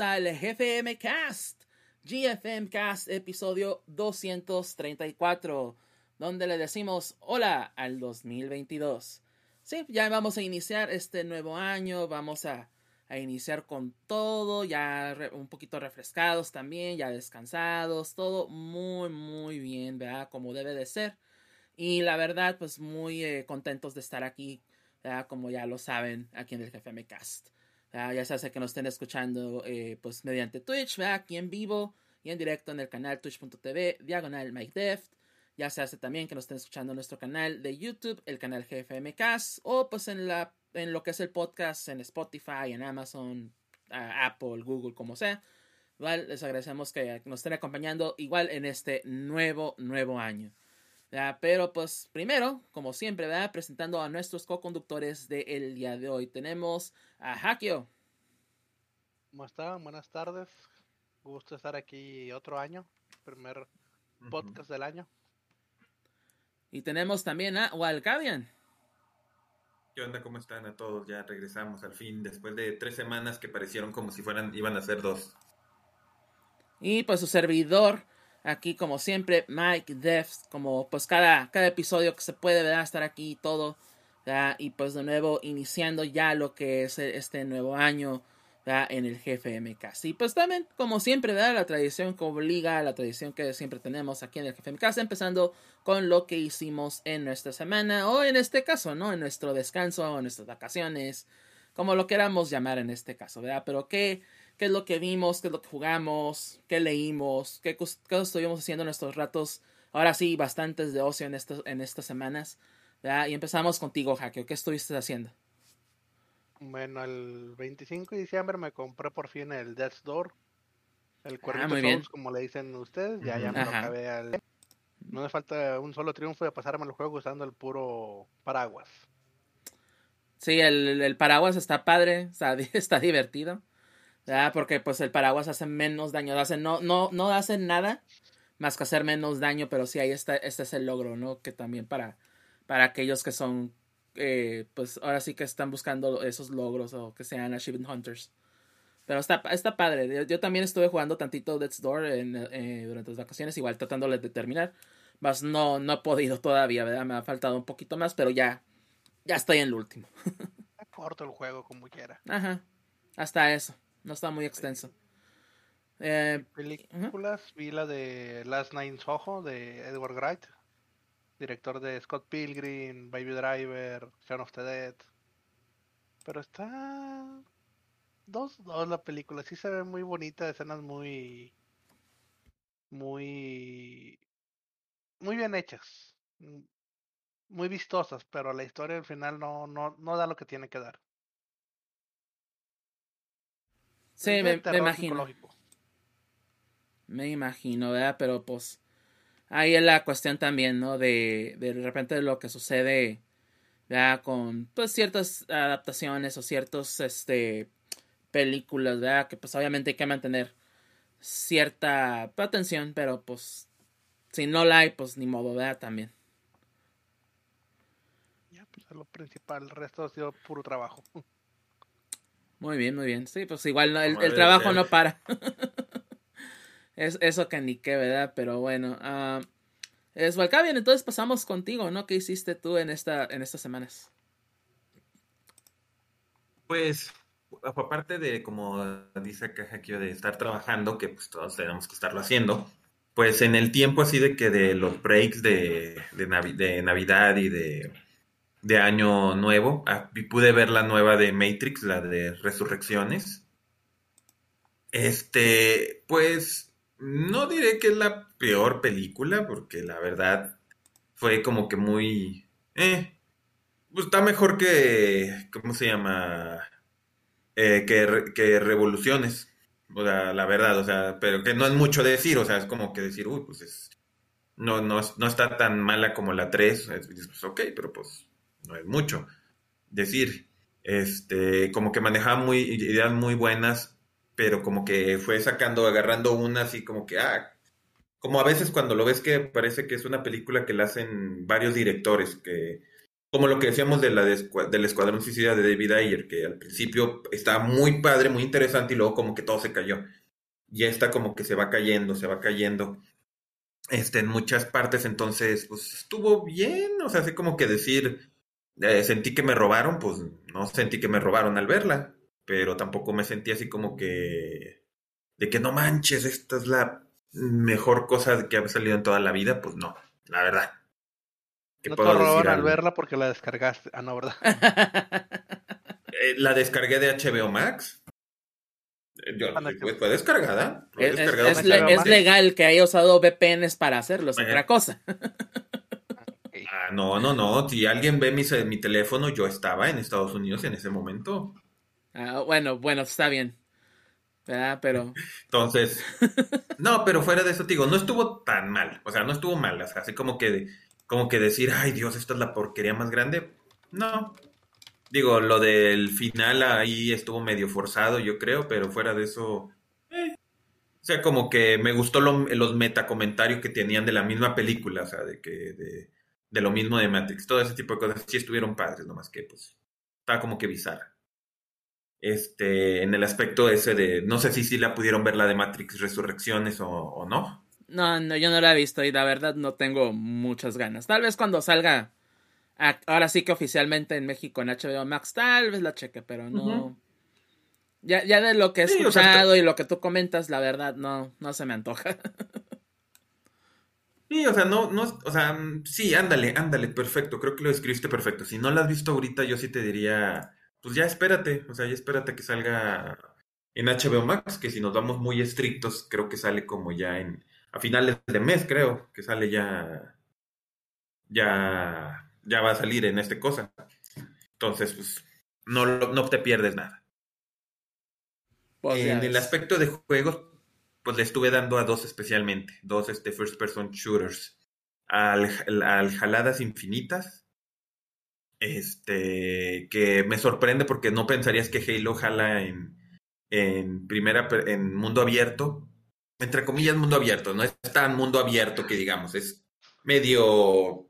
al GFM Cast, GFM Cast episodio 234, donde le decimos hola al 2022. Sí, ya vamos a iniciar este nuevo año, vamos a, a iniciar con todo, ya un poquito refrescados también, ya descansados, todo muy, muy bien, ¿verdad? Como debe de ser. Y la verdad, pues muy eh, contentos de estar aquí, ¿verdad? Como ya lo saben, aquí en el GFM Cast. Ah, ya sea que nos estén escuchando eh, pues mediante Twitch, aquí en vivo y en directo en el canal twitch.tv, diagonal Mike Deft. Ya se hace también que nos estén escuchando en nuestro canal de YouTube, el canal GFMcast, o pues en, la, en lo que es el podcast en Spotify, en Amazon, Apple, Google, como sea. Igual les agradecemos que nos estén acompañando igual en este nuevo, nuevo año. Pero pues primero, como siempre, ¿verdad? presentando a nuestros co-conductores del día de hoy. Tenemos a Hakio. ¿Cómo están? Buenas tardes. Gusto estar aquí otro año, primer podcast del año. Y tenemos también a Walcavian. ¿Qué onda? ¿Cómo están a todos? Ya regresamos al fin, después de tres semanas que parecieron como si fueran, iban a ser dos. Y pues su servidor, Aquí, como siempre, Mike Def, como pues cada, cada episodio que se puede ¿verdad? estar aquí y todo. Y pues de nuevo, iniciando ya lo que es este nuevo año en el GFMK. Y pues también, como siempre, ¿verdad? la tradición que obliga, la tradición que siempre tenemos aquí en el GFMK, empezando con lo que hicimos en nuestra semana, o en este caso, ¿no? En nuestro descanso, en nuestras vacaciones, como lo queramos llamar en este caso, ¿verdad? Pero qué qué es lo que vimos, qué es lo que jugamos, qué leímos, qué cosas estuvimos haciendo en estos ratos. Ahora sí, bastantes de ocio en, en estas semanas. Y empezamos contigo, Jaque. ¿Qué estuviste haciendo? Bueno, el 25 de diciembre me compré por fin el Death's Door. El ah, Cuervito ah, como le dicen ustedes. Ya, ya me lo acabé al... No me falta un solo triunfo de pasarme el juego usando el puro paraguas. Sí, el, el paraguas está padre, está, está divertido. Porque pues el paraguas hace menos daño, hace, no, no, no hace nada más que hacer menos daño, pero sí ahí está, este es el logro, ¿no? Que también para, para aquellos que son, eh, pues ahora sí que están buscando esos logros o que sean achievement hunters. Pero está, está padre. Yo, también estuve jugando tantito Death's Door en, eh, durante las vacaciones, igual tratándole de terminar. Más no, no he podido todavía, ¿verdad? Me ha faltado un poquito más, pero ya, ya estoy en el último. corto el juego como quiera. Ajá. Hasta eso. No está muy extenso. Eh, películas, vi la de Last Night in Soho de Edward Wright, director de Scott Pilgrim, Baby Driver, Shaun of the Dead. Pero está dos, dos la película, sí se ve muy bonita, escenas muy muy muy bien hechas, muy vistosas, pero la historia al final no, no, no da lo que tiene que dar. Sí, me, imagino. Me imagino, ¿verdad? Pero pues ahí es la cuestión también, ¿no? De, de repente lo que sucede, ¿verdad? Con pues ciertas adaptaciones o ciertos, este, películas, ¿verdad? Que pues obviamente hay que mantener cierta atención, pero pues si no la hay, pues ni modo, ¿verdad? También. Ya, pues es lo principal, el resto ha sido puro trabajo. Muy bien, muy bien. Sí, pues igual el, trabajo no para. Es eso que ni qué, ¿verdad? Pero bueno. Uh, es bien, entonces pasamos contigo, ¿no? ¿Qué hiciste tú en, esta, en estas semanas? Pues, aparte de, como dice aquí, de estar trabajando, que pues todos tenemos que estarlo haciendo, pues en el tiempo así de que de los breaks de, de, Navidad y de, de Año Nuevo, ah, pude ver la nueva de Matrix, la de Resurrecciones. Este, pues no diré que es la peor película, porque la verdad fue como que muy... Eh, pues está mejor que... ¿Cómo se llama? Eh, que, que Revoluciones. O sea, la verdad, o sea, pero que no es mucho de decir, o sea, es como que decir, uy, pues es... No, no, no está tan mala como la 3. pues ok, pero pues no es mucho. Decir, este, como que manejaba muy, ideas muy buenas pero como que fue sacando, agarrando una así como que, ah, como a veces cuando lo ves que parece que es una película que la hacen varios directores, que como lo que decíamos de la del Escuadrón Suicida de David Ayer, que al principio estaba muy padre, muy interesante y luego como que todo se cayó. Y esta como que se va cayendo, se va cayendo. Este, en muchas partes, entonces, pues estuvo bien, o sea, así como que decir, eh, sentí que me robaron, pues no sentí que me robaron al verla pero tampoco me sentí así como que de que no manches, esta es la mejor cosa que ha salido en toda la vida, pues no, la verdad. ¿No te al verla porque la descargaste? Ah, no, ¿verdad? Eh, la descargué de HBO Max. Eh, yo, pues, fue descargada. es, es, legal que haya usado VPNs para hacerlo, es otra cosa. ah, no, no, no. Si alguien ve mi, mi teléfono, yo estaba en Estados Unidos en ese momento. Ah, bueno, bueno, está bien. Pero. Entonces. no, pero fuera de eso, digo, no estuvo tan mal. O sea, no estuvo mal. O sea, así como que, como que decir, ay Dios, esta es la porquería más grande. No. Digo, lo del final ahí estuvo medio forzado, yo creo, pero fuera de eso. Eh. O sea, como que me gustó los metacomentarios que tenían de la misma película, o sea, de que. De, de lo mismo de Matrix. Todo ese tipo de cosas sí estuvieron padres, nomás que, pues. Estaba como que bizarra este, en el aspecto ese de, no sé si sí la pudieron ver la de Matrix Resurrecciones o, no. No, no, yo no la he visto y la verdad no tengo muchas ganas. Tal vez cuando salga, ahora sí que oficialmente en México en HBO Max, tal vez la cheque, pero no. ya, ya de lo que he escuchado y lo que tú comentas, la verdad no, no se me antoja. Sí, o sea, no, no, o sea, sí, ándale, ándale, perfecto, creo que lo escribiste perfecto. Si no la has visto ahorita, yo sí te diría, pues ya espérate, o sea, ya espérate que salga en HBO Max, que si nos vamos muy estrictos, creo que sale como ya en, a finales de mes, creo, que sale ya, ya, ya va a salir en este cosa. Entonces, pues, no, no te pierdes nada. Pues en el aspecto de juegos, pues le estuve dando a dos especialmente, dos este, first person shooters, al, al Jaladas Infinitas este, que me sorprende porque no pensarías que Halo jala en, en primera, en mundo abierto, entre comillas mundo abierto, no es tan mundo abierto que digamos, es medio,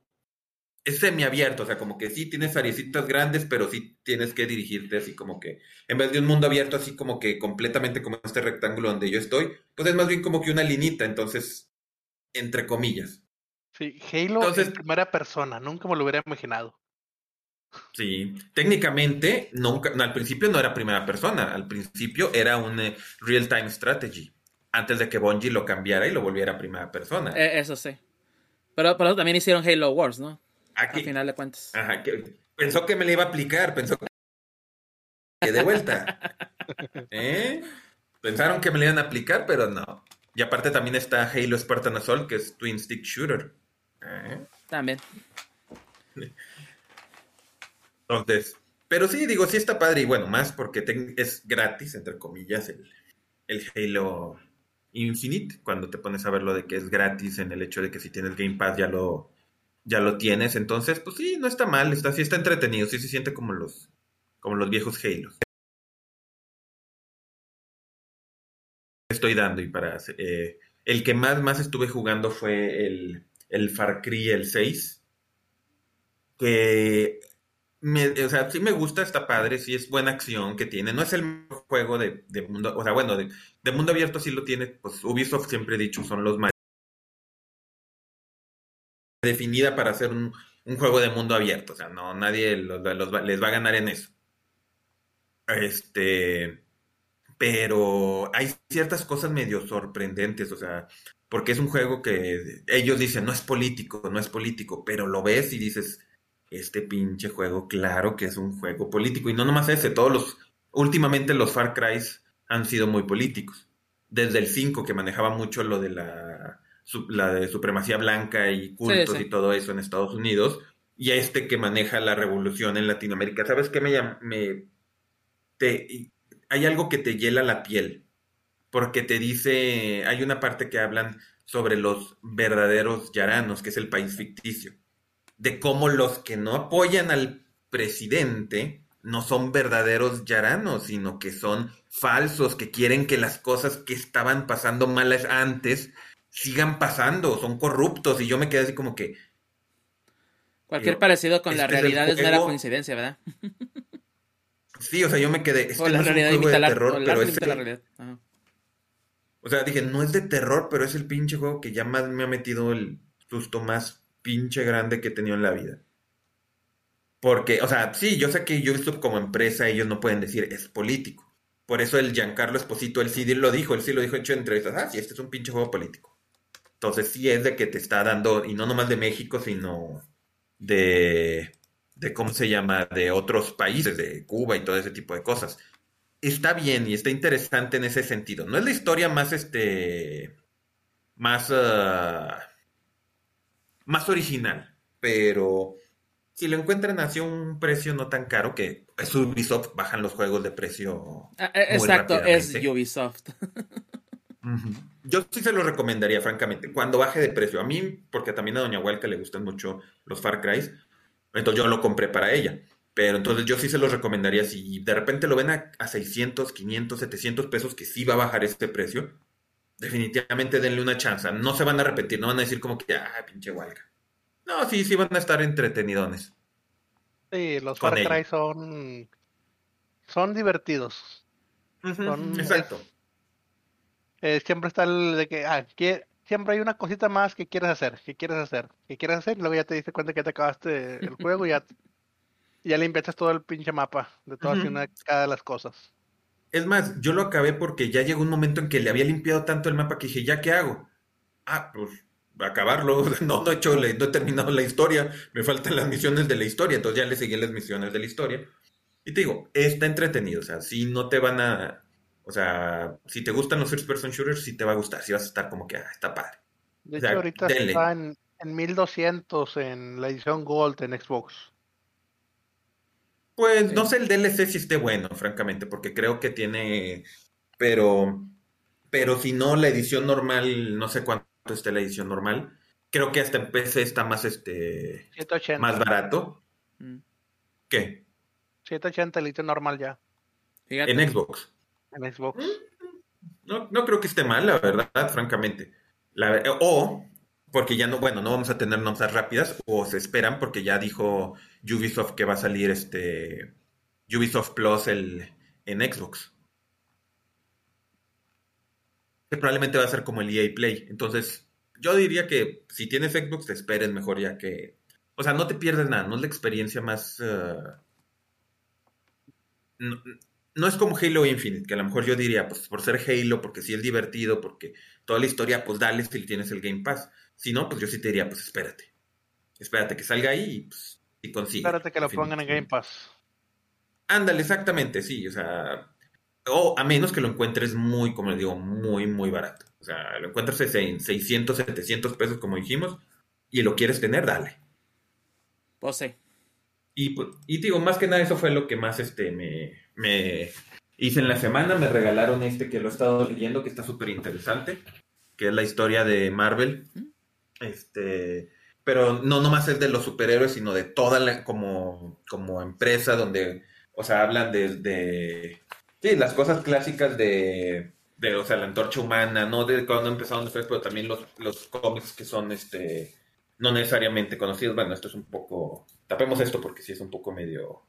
es semiabierto, o sea, como que sí tienes ariecitas grandes, pero sí tienes que dirigirte así como que, en vez de un mundo abierto así como que completamente como este rectángulo donde yo estoy, pues es más bien como que una linita, entonces, entre comillas. Sí, Halo Entonces, en primera persona, nunca me lo hubiera imaginado. Sí, técnicamente nunca, al principio no era primera persona, al principio era un eh, real-time strategy, antes de que Bungie lo cambiara y lo volviera a primera persona. Eh, eso sí. Pero, pero también hicieron Halo Wars, ¿no? Aquí, Al final de cuentas. Ajá, pensó que me le iba a aplicar, pensó que de vuelta. ¿Eh? Pensaron que me le iban a aplicar, pero no. Y aparte también está Halo Spartan Assault, que es Twin Stick Shooter. También. Entonces, pero sí, digo, sí está padre y bueno, más porque es gratis, entre comillas, el, el Halo Infinite, cuando te pones a ver lo de que es gratis en el hecho de que si tienes Game Pass ya lo, ya lo tienes, entonces, pues sí, no está mal, está, sí está entretenido, sí se siente como los, como los viejos Halos. Estoy dando y para... Eh, el que más, más estuve jugando fue el, el Far Cry el 6, que o sea, sí me gusta, está padre, sí es buena acción que tiene. No es el juego de, mundo, o sea, bueno, de, mundo abierto sí lo tiene, pues Ubisoft siempre dicho, son los más definida para hacer un, juego de mundo abierto, o sea, no, nadie les va a ganar en eso. Este, pero hay ciertas cosas medio sorprendentes, o sea, porque es un juego que ellos dicen, no es político, no es político, pero lo ves y dices, este pinche juego, claro que es un juego político. Y no nomás ese, todos los, últimamente los Far Cry han sido muy políticos. Desde el 5 que manejaba mucho lo de la, la de supremacía blanca y cultos y todo eso en Estados Unidos. Y a este que maneja la revolución en Latinoamérica. ¿Sabes qué me, me te, hay algo que te hiela la piel? Porque te dice, hay una parte que hablan sobre los verdaderos yaranos, que es el país ficticio de cómo los que no apoyan al presidente no son verdaderos yaranos, sino que son falsos, que quieren que las cosas que estaban pasando malas antes sigan pasando, son corruptos, y yo me quedé así como que... Cualquier parecido con la realidad es, mera coincidencia, ¿verdad? sí, o sea, yo me quedé... Este o la realidad es de terror, pero es... La realidad. O sea, dije, no es de terror, pero es el pinche juego que ya más me ha metido el susto más pinche grande que he tenido en la vida. Porque, o sea, sí, yo sé que YouTube como empresa ellos no pueden decir es político. Por eso el Giancarlo Esposito, él sí lo dijo, él sí lo dijo hecho en entrevistas. Ah, sí, este es un pinche juego político. Entonces sí es de que te está dando, y no nomás de México, sino de, de ¿cómo se llama? De otros países, de Cuba y todo ese tipo de cosas. Está bien y está interesante en ese sentido. No es la historia más, este, más... Ah, más original, pero si lo encuentran así a un precio no tan caro, que es Ubisoft, bajan los juegos de precio. Ah, eh, exacto, es Ubisoft. Yo sí se lo recomendaría, francamente, cuando baje de precio. A mí, porque también a Doña Huelca le gustan mucho los Far Cry, entonces yo lo compré para ella. Pero entonces yo sí se los recomendaría. Si de repente lo ven a, a 600, 500, 700 pesos, que sí va a bajar este precio, definitivamente denle una chance. No se van a arrepentir, no van a decir como que, ah, pinche huelga. No, sí, sí van a estar entretenidones. Sí, los Far Cry son, son divertidos. exacto. Eh, siempre está el de que, ah, que, siempre hay una cosita más que quieres hacer, que quieres hacer, que quieres hacer, y luego ya te diste cuenta que te acabaste el juego y ya, ya inventas todo el pinche mapa de todas y una cada de las cosas. Es más, yo lo acabé porque ya llegó un momento en que le había limpiado tanto el mapa que dije, ¿ya qué hago? Ah, pues acabarlo. No, no he hecho, no he terminado la historia. Me faltan las misiones de la historia. Entonces ya le seguí las misiones de la historia. Y te digo, está entretenido. O sea, si no te van a. O sea, si te gustan los first person shooters, sí te va a gustar. Sí vas a estar como que, ah, está padre. De hecho, ahorita está en, en 1200 en la edición Gold en Xbox. Pues no sé el DLC si esté bueno, francamente, porque creo que tiene, pero, pero si no, la edición normal, no sé cuánto esté la edición normal. Creo que hasta en PC está más, este, más barato. Mm. ¿Qué? 780 la edición normal ya. En Xbox. En Xbox. No, no creo que esté mal, la verdad, francamente. La, o porque ya no, bueno, no vamos a tener notas rápidas, o se esperan, porque ya dijo Ubisoft que va a salir este Ubisoft Plus el, en Xbox. Que probablemente va a ser como el EA Play. Entonces, yo diría que si tienes Xbox, te esperes mejor ya que. O sea, no te pierdes nada, no es la experiencia más. Eh, es como Halo Infinite, que a lo mejor yo diría, pues por ser Halo, porque sí es divertido, porque toda la historia, pues dale si tienes el Game Pass. Si no, pues yo sí te diría, pues espérate. Espérate que salga ahí y, pues, y consigue. Espérate que lo pongan en Game Pass. Ándale, exactamente, sí. O sea, o a menos que lo encuentres muy, como le digo, muy, muy barato. O sea, lo encuentras en 600, 700 pesos, como dijimos, y lo quieres tener, dale. Pues sí. Y, pues, y digo, más que nada, eso fue lo que más este, me, me hice en la semana. Me regalaron este que lo he estado leyendo, que está súper interesante, que es la historia de Marvel. Este, pero no nomás es de los superhéroes, sino de toda la, como, como empresa donde, o sea, hablan de, sí, las cosas clásicas de, de, o sea, la antorcha humana, no de cuando empezaron después, pero también los, los cómics que son, este, no necesariamente conocidos. Bueno, esto es un poco tapemos esto porque sí es un poco medio...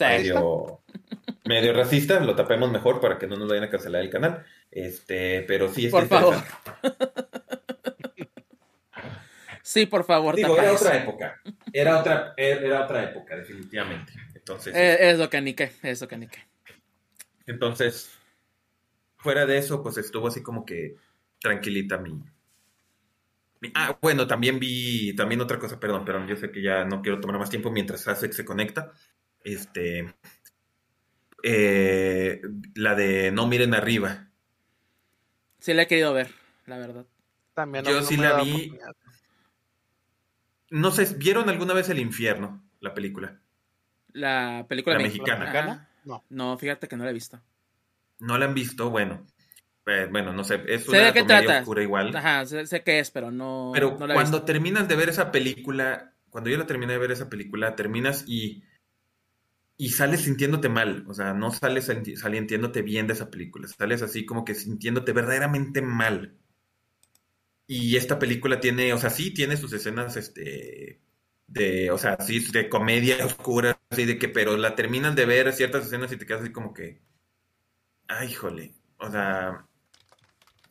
Medio, medio racista, lo tapemos mejor para que no nos vayan a cancelar el canal. Este, pero sí Por favor. sí, por favor. Digo, era otra época. Era otra, era otra época, definitivamente. Entonces. Eh, es lo que nique, es lo que nique. Entonces, fuera de eso, pues estuvo así como que tranquilita mi, Ah, bueno, también vi, también otra cosa, perdón, pero yo sé que ya no quiero tomar más tiempo mientras Asex se conecta. Este, eh, la de No miren arriba. Sí la he querido ver, la verdad. También yo sí la vi. No sé, ¿vieron alguna vez El Infierno, la película? La película mexicana. No. no, fíjate que no la he visto. No la han visto, bueno. Eh, bueno, no sé, es una sé comedia oscura igual. Ajá, sé, qué es, pero no. Pero cuando terminas de ver esa película, cuando yo la terminé de ver esa película, terminas y. Y sales sintiéndote mal, o sea, no sales sintiéndote bien de esa película, sales así como que sintiéndote verdaderamente mal. Y esta película tiene, o sea, sí tiene sus escenas, este, de, o sea, sí, de comedia oscura, así de que, pero la terminas de ver ciertas escenas y te quedas así como que, ay, jole, o sea,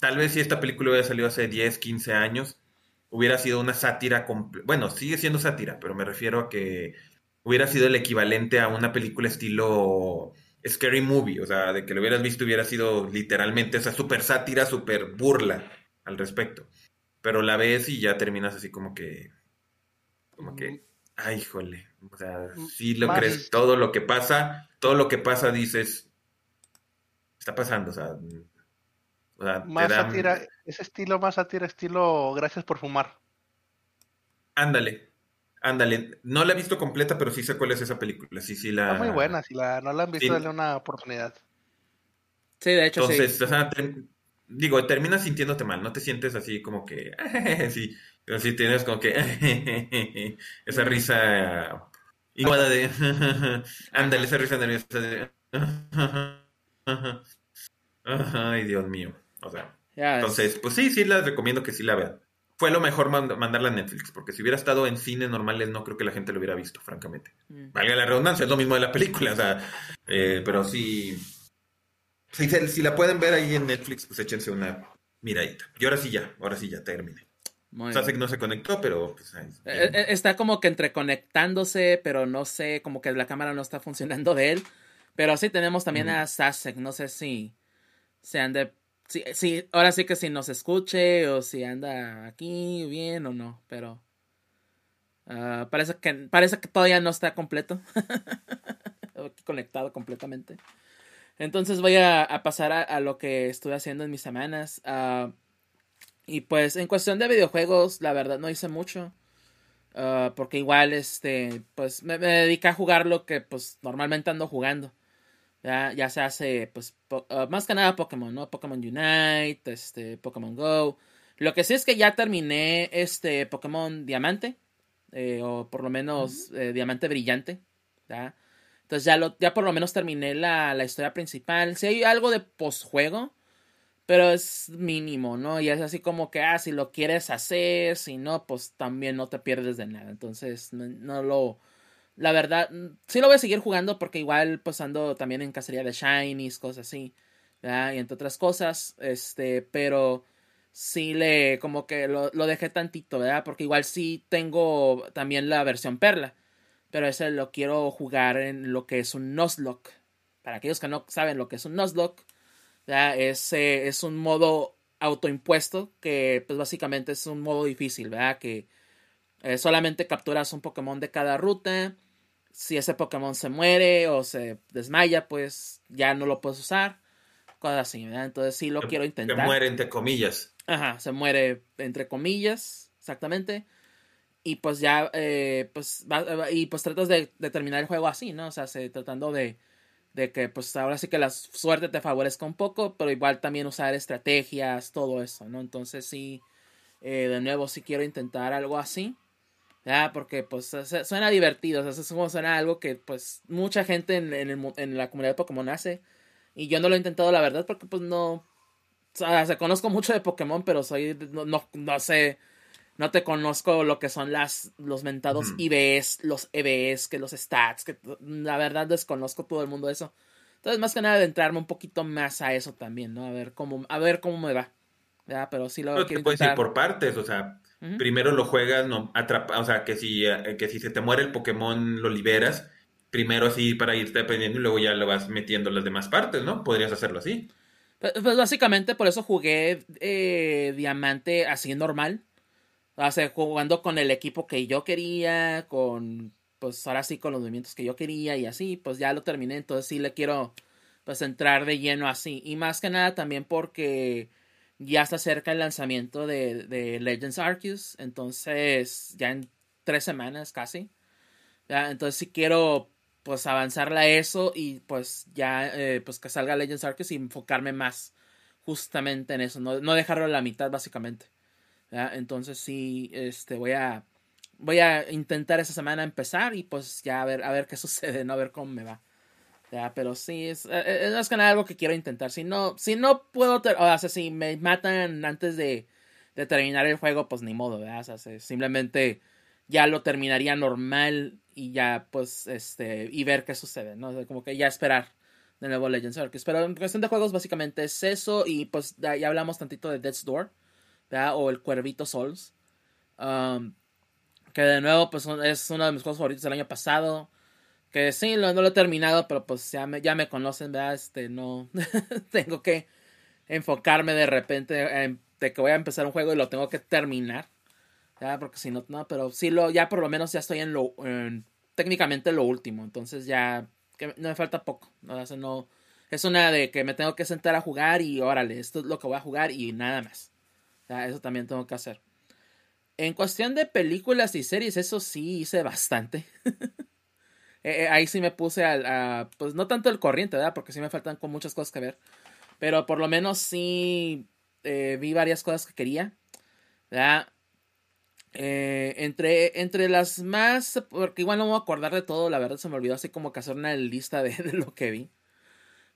tal vez si esta película hubiera salido hace 10, 15 años, hubiera sido una sátira, bueno, sigue siendo sátira, pero me refiero a que hubiera sido el equivalente a una película estilo Scary Movie, o sea, de que lo hubieras visto hubiera sido literalmente esa super sátira, super burla al respecto. Pero la ves y ya terminas así como que, como que, ay, jole, o sea, si lo crees, todo lo que pasa, todo lo que pasa dices, está pasando, o sea, más sátira, ese estilo más sátira, estilo gracias por fumar. Ándale, ándale. No la he visto completa, pero sí sé cuál es esa película. Sí, sí la... Está muy buena, si la, no la han visto, dale una oportunidad. Sí, de hecho Entonces, O sea, digo, terminas sintiéndote mal, no te sientes así como que, sí, pero sí tienes como que esa risa igual de, ándale, esa risa nerviosa de, ay, Dios mío. O sea, entonces, pues sí, sí les recomiendo que sí la vean. Fue lo mejor mandarla a Netflix, porque si hubiera estado en cine normales, no creo que la gente lo hubiera visto, francamente. Mm. Valga la redundancia, es lo mismo de la película, o sea, eh, pero sí. Si, la pueden ver ahí en Netflix, pues échense una miradita. Y ahora sí ya, ahora sí ya termine. o sea, que no se conectó, pero pues, eh, eh, está como que entreconectándose, pero no sé, como que la cámara no está funcionando de él. Pero sí tenemos también a Sasek, no sé si se han de Sí, sí, ahora sí que si nos escuche o si anda aquí bien o no, pero ah, parece que parece que todavía no está completo, conectado completamente. Entonces voy a, pasar a, lo que estuve haciendo en mis semanas. Ah, y pues en cuestión de videojuegos, la verdad no hice mucho. Ah, porque igual, este, pues me, me dediqué a jugar lo que pues normalmente ando jugando. Ya, ya se hace, pues, ah, más que nada Pokémon, ¿no? Pokémon Unite, este, Pokémon Go. Lo que sí es que ya terminé este Pokémon Diamante, eh, o por lo menos eh, Diamante Brillante, ¿ya? Entonces ya, lo, ya por lo menos terminé la, la historia principal. Sí hay algo de postjuego, pero es mínimo, ¿no? Y es así como que, ah, si lo quieres hacer, si no, pues también no te pierdes de nada. Entonces no lo la verdad, sí lo voy a seguir jugando porque igual pues ando también en cacería de shinies, cosas así, ¿verdad? Y entre otras cosas, este, pero sí le, como que lo, lo dejé tantito, ¿verdad? Porque igual sí tengo también la versión perla, pero ese lo quiero jugar en lo que es un Nuzlocke. Para aquellos que no saben lo que es un Nuzlocke, ¿verdad? Es, es un modo autoimpuesto que pues básicamente es un modo difícil, ¿verdad? Que eh, solamente capturas un Pokémon de cada ruta si ese Pokémon se muere o se desmaya, pues ya no lo puedes usar. Cosas así, ¿verdad? Entonces sí lo quiero intentar. Se muere entre comillas. Ajá, se muere entre comillas, exactamente. Y pues ya, eh, pues, y pues tratas de, terminar el juego así, ¿no? O sea, tratando de, de que pues ahora sí que la suerte te favorezca un poco, pero igual también usar estrategias, todo eso, ¿no? Entonces sí, eh, de nuevo sí quiero intentar algo así. Ah, porque pues suena divertido, o sea, es como suena algo que pues mucha gente en, en, la comunidad de Pokémon hace. Y yo no lo he intentado, la verdad, porque pues no... O sea, conozco mucho de Pokémon, pero soy... No, no, no sé... no te conozco lo que son las, los mentados IBs, los EBs, que los stats, que la verdad desconozco todo el mundo eso. Entonces, más que nada, de entrarme un poquito más a eso también, ¿no? A ver cómo, a ver cómo me va. Ya, pero sí lo quiero puedes ir por partes, o sea, primero lo juegas, no atrapa, o sea, que si, eh, que si se te muere el Pokémon lo liberas, primero así para irte aprendiendo y luego ya lo vas metiendo las demás partes, ¿no? Podrías hacerlo así. Pues, pues básicamente por eso jugué eh, Diamante así normal. O sea, jugando con el equipo que yo quería, con, pues ahora sí, con los movimientos que yo quería y así, pues ya lo terminé, entonces sí le quiero, pues entrar de lleno así. Y más que nada también porque ya está cerca el lanzamiento de, de Legends Arceus, entonces ya en tres semanas casi. Entonces sí quiero pues avanzarle a eso y pues ya eh, pues que salga Legends Arceus y enfocarme más justamente en eso, no, no dejarlo a la mitad básicamente. Entonces sí, este, voy a, voy a intentar esa semana empezar y pues ya a ver, a ver qué sucede, ¿no? A ver cómo me va. Ya, pero sí, es, eh, eh, es, nada algo que quiero intentar. Si no, si no puedo, o sea, si me matan antes de, terminar el juego, pues ni modo, ¿verdad? O sea, simplemente ya lo terminaría normal y ya, pues, este, y ver qué sucede, ¿no? como que ya esperar de nuevo Legends Arceus. Pero en cuestión de juegos, básicamente es eso. Y pues ya hablamos tantito de Death's Door. O el Cuervito Souls. Um, que de nuevo, pues es uno de mis juegos favoritos del año pasado. Que sí, no lo he terminado, pero pues ya me, ya me conocen, ¿verdad? Este, no. tengo que enfocarme de repente en, de que voy a empezar un juego y lo tengo que terminar. Ya, porque si no, no, pero sí, lo, ya por lo menos ya estoy en lo. técnicamente lo último. Entonces ya. Que no me falta poco. ¿no? no, es una de que me tengo que sentar a jugar y órale, esto es lo que voy a jugar y nada más eso también tengo que hacer. En cuestión de películas y series, eso sí hice bastante. Eh, eh, ahí sí me puse a, Pues no tanto el corriente, ¿verdad? Porque sí me faltan con muchas cosas que ver. Pero por lo menos sí eh, vi varias cosas que quería. ¿verdad? entre, entre las más. Porque igual no me voy a acordar de todo, la verdad se me olvidó así como que hacer una lista de lo que vi.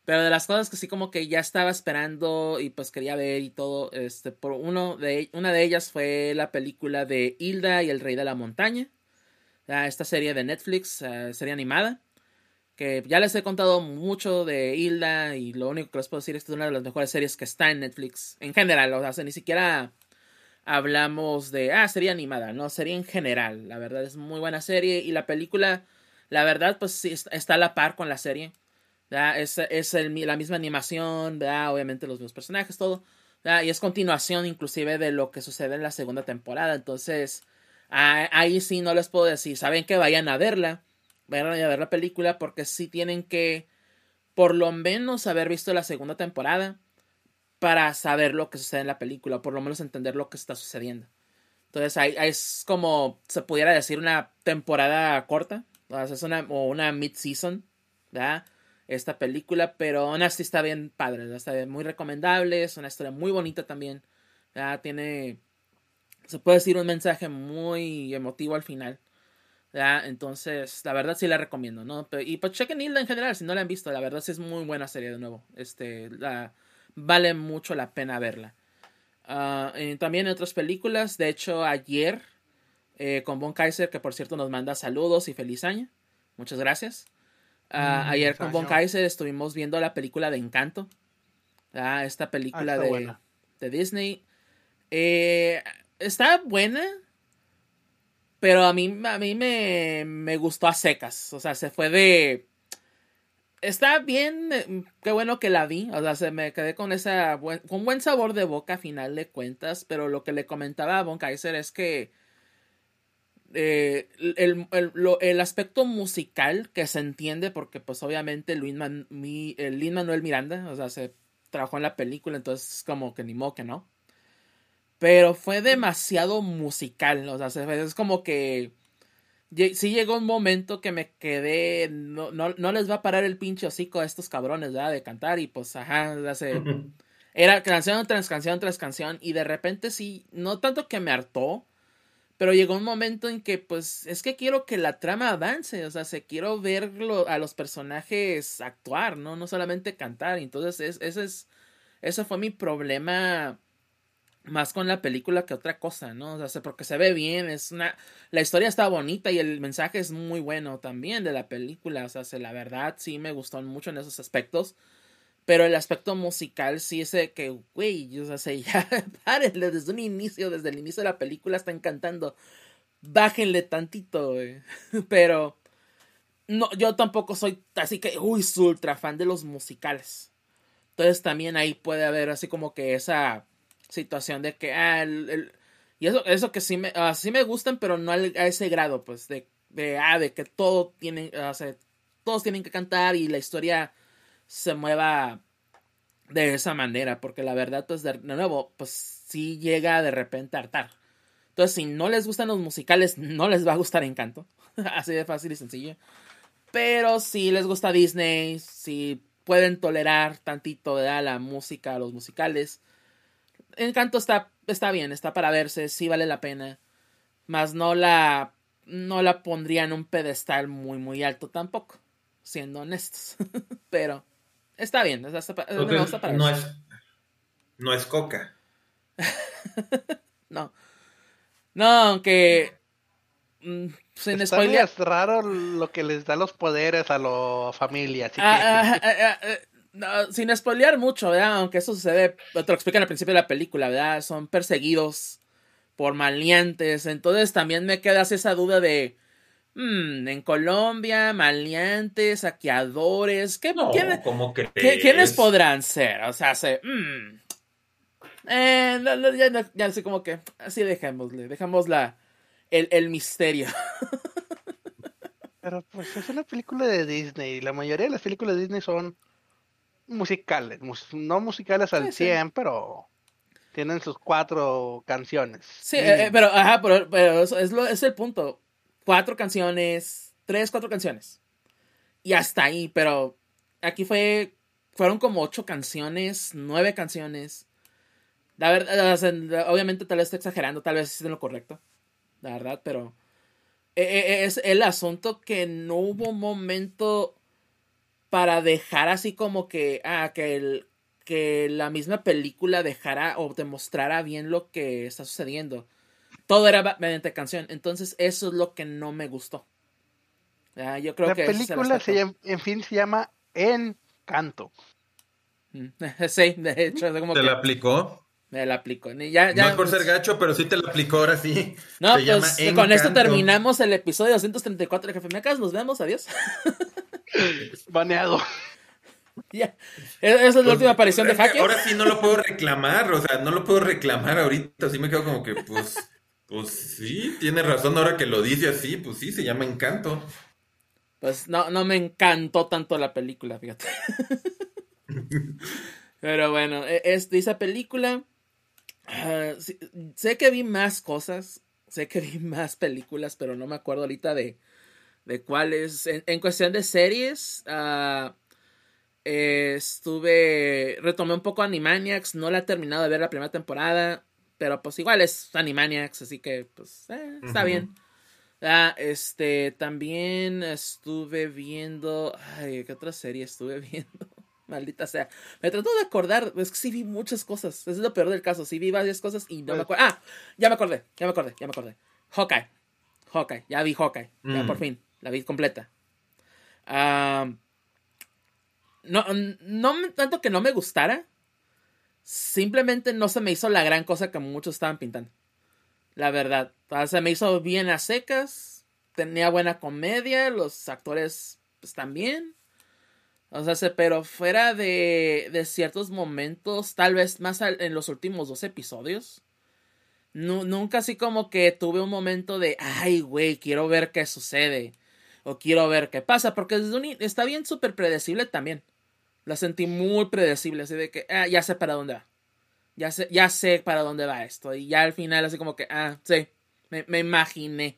Pero de las cosas que sí como que ya estaba esperando y pues quería ver y todo, este, por uno de, una de ellas fue la película de Hilda y el Rey de la Montaña. Esta serie de Netflix, eh, serie animada. Que ya les he contado mucho de Hilda y lo único que les puedo decir es que es una de las mejores series que está en Netflix. En general, o sea, ni siquiera hablamos de, ah, serie animada, no, serie en general. La verdad es muy buena serie y la película, la verdad, pues sí, está a la par con la serie. Es, es la misma animación, obviamente los mismos personajes, todo. Y es continuación inclusive de lo que sucede en la segunda temporada. Entonces, ahí sí no les puedo decir, saben que vayan a verla, vayan a ver la película porque sí tienen que por lo menos haber visto la segunda temporada para saber lo que sucede en la película, por lo menos entender lo que está sucediendo. Entonces ahí, es como se pudiera decir una temporada corta, o, es una, o una mid-season, ¿verdad? esta película, pero aún así está bien padre, está muy recomendable, es una historia muy bonita también, ya tiene, se puede decir un mensaje muy emotivo al final, entonces la verdad sí la recomiendo, ¿no? y pues chequen Hilda en general, si no la han visto, la verdad sí es muy buena serie de nuevo, este, la, vale mucho la pena verla. Ah, también en otras películas, de hecho ayer eh, con Bon Kaiser, que por cierto nos manda saludos y feliz año, muchas gracias. Ah, mm, ayer con Von Kaiser estuvimos viendo la película de Encanto. Esta película ah, de, de, Disney. Eh, está buena. Pero a mí, a mí me, me gustó a secas. O sea, se fue de. Está bien, qué bueno que la vi. O sea, se me quedé con esa con buen sabor de boca a final de cuentas. Pero lo que le comentaba a Von Kaiser es que eh, el, el, aspecto musical que se entiende porque pues obviamente Luis el Manuel Miranda, o sea, se trabajó en la película, entonces como que ni modo que no. Pero fue demasiado musical, o sea, es como que sí llegó un momento que me quedé, no, no, les va a parar el pinche hocico a estos cabrones, ¿verdad? De cantar y pues, ajá, hace... Era canción tras canción tras canción y de repente sí, no tanto que me hartó, pero llegó un momento en que, pues, es que quiero que la trama avance, o sea, se quiero ver a los personajes actuar, ¿no? No solamente cantar. Entonces, ese es, ese fue mi problema más con la película que otra cosa, ¿no? O sea, porque se ve bien, es una la historia está bonita y el mensaje es muy bueno también de la película, o sea, la verdad sí me gustó mucho en esos aspectos. Pero el aspecto musical sí es que, güey, o sea, ya párenle desde un inicio, desde el inicio de la película está encantando. Bájenle tantito, güey. Pero no, yo tampoco soy así que, uy, ultra fan de los musicales. Entonces también ahí puede haber así como que esa situación de que, ah, el, y eso, eso que sí me, uh, me gustan, pero no a ese grado, pues, de, de, ah, de que todo tiene, o sea, todos tienen que cantar y la historia se mueva de esa manera, porque la verdad, pues, de, nuevo, pues, sí llega de repente a hartar. Entonces, si no les gustan los musicales, no les va a gustar Encanto. Así de fácil y sencillo. Pero si les gusta Disney, si pueden tolerar tantito de la música, los musicales, Encanto está, está bien, está para verse, sí vale la pena. Más no la, no la pondría en un pedestal muy, muy alto tampoco, siendo honestos. Pero está bien, está, para no es, no es coca. no. No, aunque. Mm, sin Está Es raro lo que les da los poderes a la familia. Ah, ah, ah, eh, sin spoilear mucho, ¿verdad? Aunque eso sucede, te lo explican al principio de la película, ¿verdad? Son perseguidos por maleantes. Entonces también me quedas esa duda de. Hmm, en Colombia, maleantes, saqueadores. ¿qué, ¿Quiénes podrán ser? O sea, se. Hmm, eh, ya, ya, sé como que. Así dejémosle. Dejamos la, el, el misterio. Pero pues es una película de Disney. La mayoría de las películas de Disney son musicales, no musicales al 100, pero tienen sus cuatro canciones. Sí, eh, eh, pero, ajá, pero, es, lo, es el punto. Cuatro canciones, tres, cuatro canciones. Y hasta ahí, pero aquí fue, fueron como ocho canciones, nueve canciones. La verdad, obviamente tal vez estoy exagerando, tal vez es lo correcto, la verdad, pero eh, es el asunto que no hubo momento para dejar así como que, ah, que, el, que la misma película dejara o demostrara bien lo que está sucediendo. Todo era mediante canción. Entonces, eso es lo que no me gustó. yo creo la que película, se en fin, se llama Encanto. Mm, sí, de hecho. Como ¿Te la aplicó? Me la aplicó. Ya, no es por ser gacho, pero sí te la aplicó ahora sí. No, pues con esto terminamos el episodio 234 de Jefe Mecas. Nos vemos, adiós. Baneado. Ya. E-, esa es la pues, última aparición de Hacker. Ahora sí no lo puedo reclamar, o sea, no lo puedo reclamar ahorita. Así me quedo como que, pues, pues sí, tiene razón ahora que lo dice así, pues sí, se llama Encanto. Pues no, no me encantó tanto la película, fíjate. Pero bueno, e-, es esa película. Ah, sé que vi más cosas, sé que vi más películas, pero no me acuerdo ahorita de, de cuáles. En, cuestión de series, uh, estuve. Retomé un poco Animaniacs. No la he terminado de ver la primera temporada. Pero pues igual es Animaniacs, así que pues eh, está bien. Ah, este, también estuve viendo. Ay, ¿qué otra serie estuve viendo? Maldita sea. Me trato de acordar. Es que sí vi muchas cosas. Es lo peor del caso. Sí vi varias cosas y no me acuerdo. Ah, ya me acordé. Ya me acordé. Ya me acordé. Hawkeye. Hawkeye. Ya vi Hawkeye. Ya por mm. fin la vi completa. no, no tanto que no me gustara, simplemente no se me hizo la gran cosa que muchos estaban pintando. La verdad, se me hizo bien a secas, tenía buena comedia, los actores pues también. O sea, pero fuera de, de ciertos momentos, tal vez más en los últimos dos episodios, nunca así como que tuve un momento de, ay, güey, quiero ver qué sucede o quiero ver qué pasa, porque está bien súper predecible también. La sentí muy predecible, así de que ah, ya sé para dónde va. Ya sé, ya sé para dónde va esto. Y ya al final, así como que, ah, sí, me, me imaginé.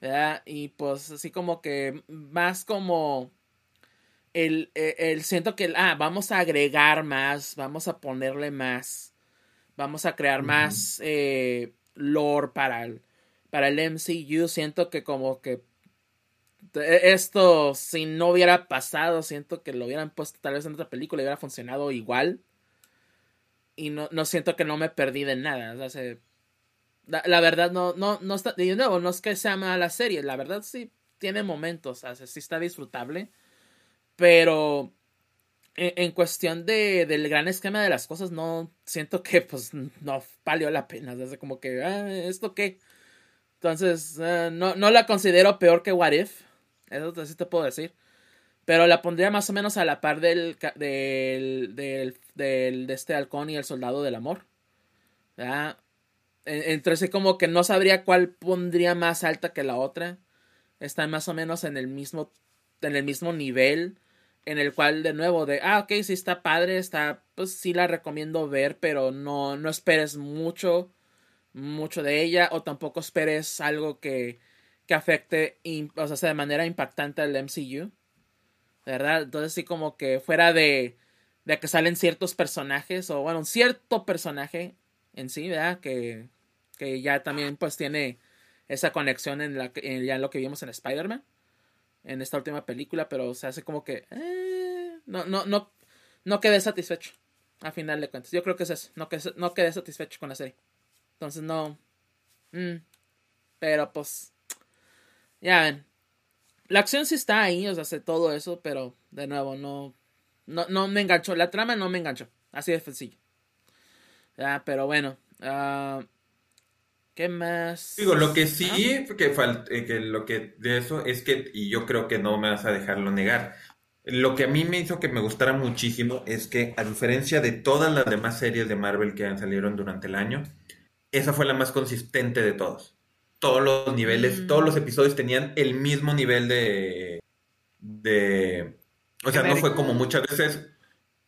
¿verdad? Y pues así como que más como el, e, el, siento que, ah, vamos a agregar más, vamos a ponerle más, vamos a crear más eh, lore para el, para el MCU. Siento que como que esto, si no hubiera pasado, siento que lo hubieran puesto tal vez en otra película y hubiera funcionado igual. y no, no siento que no me perdí de nada. O sea, la, verdad no, no, no está, de nuevo, no es que sea mala serie, la verdad sí tiene momentos, o sea, sí está disfrutable, pero en, cuestión de, del gran esquema de las cosas, no siento que pues no valió la pena, o sea, como que, ah, ¿esto qué? Entonces, ah, no, no la considero peor que What If, eso sí te puedo decir. Pero la pondría más o menos a la par del, del, del, del de este halcón y el soldado del amor. ¿verdad? Entonces como que no sabría cuál pondría más alta que la otra. Está más o menos en el mismo, en el mismo nivel. En el cual, de nuevo, de, ah, ok, sí está padre, está, pues sí la recomiendo ver, pero no, no esperes mucho, mucho de ella, o tampoco esperes algo que, que afecte, o sea, de manera impactante al MCU. ¿Verdad? Entonces sí como que fuera de, de que salen ciertos personajes, o bueno, un cierto personaje en sí, ¿verdad? Que, que ya también pues tiene esa conexión en, la, ya lo que vimos en Spider-Man, en esta última película, pero se hace como que eh, no, no, no, no quedé satisfecho, a final de cuentas. Yo creo que es eso, no, quedé, no quedé satisfecho con la serie. Entonces no... Mm, pero pues... Ya ven. La acción sí está ahí, o sea, hace todo eso, pero de nuevo, no, no, no me enganchó. La trama no me enganchó. Así de sencillo. Ya, pero bueno. Uh, ¿Qué más? Digo, lo que sí, que, eh, que lo que de eso es que, y yo creo que no me vas a dejarlo negar, lo que a mí me hizo que me gustara muchísimo es que, a diferencia de todas las demás series de Marvel que han salieron durante el año, esa fue la más consistente de todos. Todos los niveles, mm. todos los episodios tenían el mismo nivel de. de. O sea, no fue como muchas veces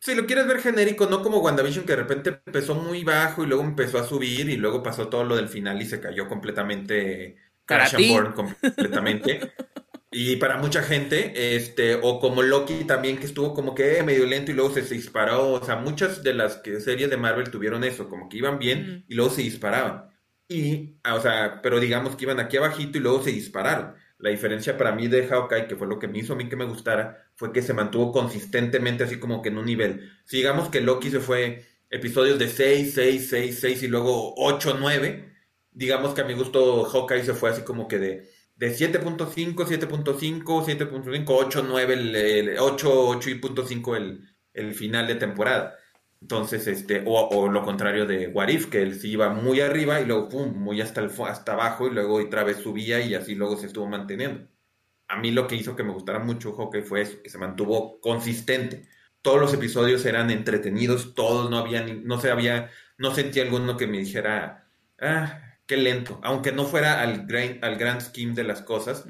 si lo quieres ver genérico, no como WandaVision que de repente empezó muy bajo y luego empezó a subir y luego pasó todo lo del final y se cayó completamente Crash and Burn completamente. y para mucha gente, este, o como Loki también que estuvo como que medio lento y luego se, disparó, o sea, muchas de las que, series de Marvel tuvieron eso, como que iban bien y luego se disparaban. Y, o sea, pero digamos que iban aquí abajito y luego se dispararon. La diferencia para mí de Hawkeye, que fue lo que me hizo a mí que me gustara, fue que se mantuvo consistentemente así como que en un nivel. Si digamos que Loki se fue episodios de 6, 6, 6, 6 y luego 8, 9, digamos que a mi gusto Hawkeye se fue así como que de, de 7.5, 7.5, 7.5, 8, 9, el, 8, 8.5 el, el final de temporada. Entonces, este, o, lo contrario de Warif, que él sí iba muy arriba y luego pum, muy hasta, el, hasta abajo y luego otra vez subía y así luego se estuvo manteniendo. A mí lo que hizo que me gustara mucho Hockey fue eso, que se mantuvo consistente. Todos los episodios eran entretenidos, todos no había, no se había, no sentí alguno que me dijera, ah, qué lento, aunque no fuera al, gran, al grand scheme de las cosas,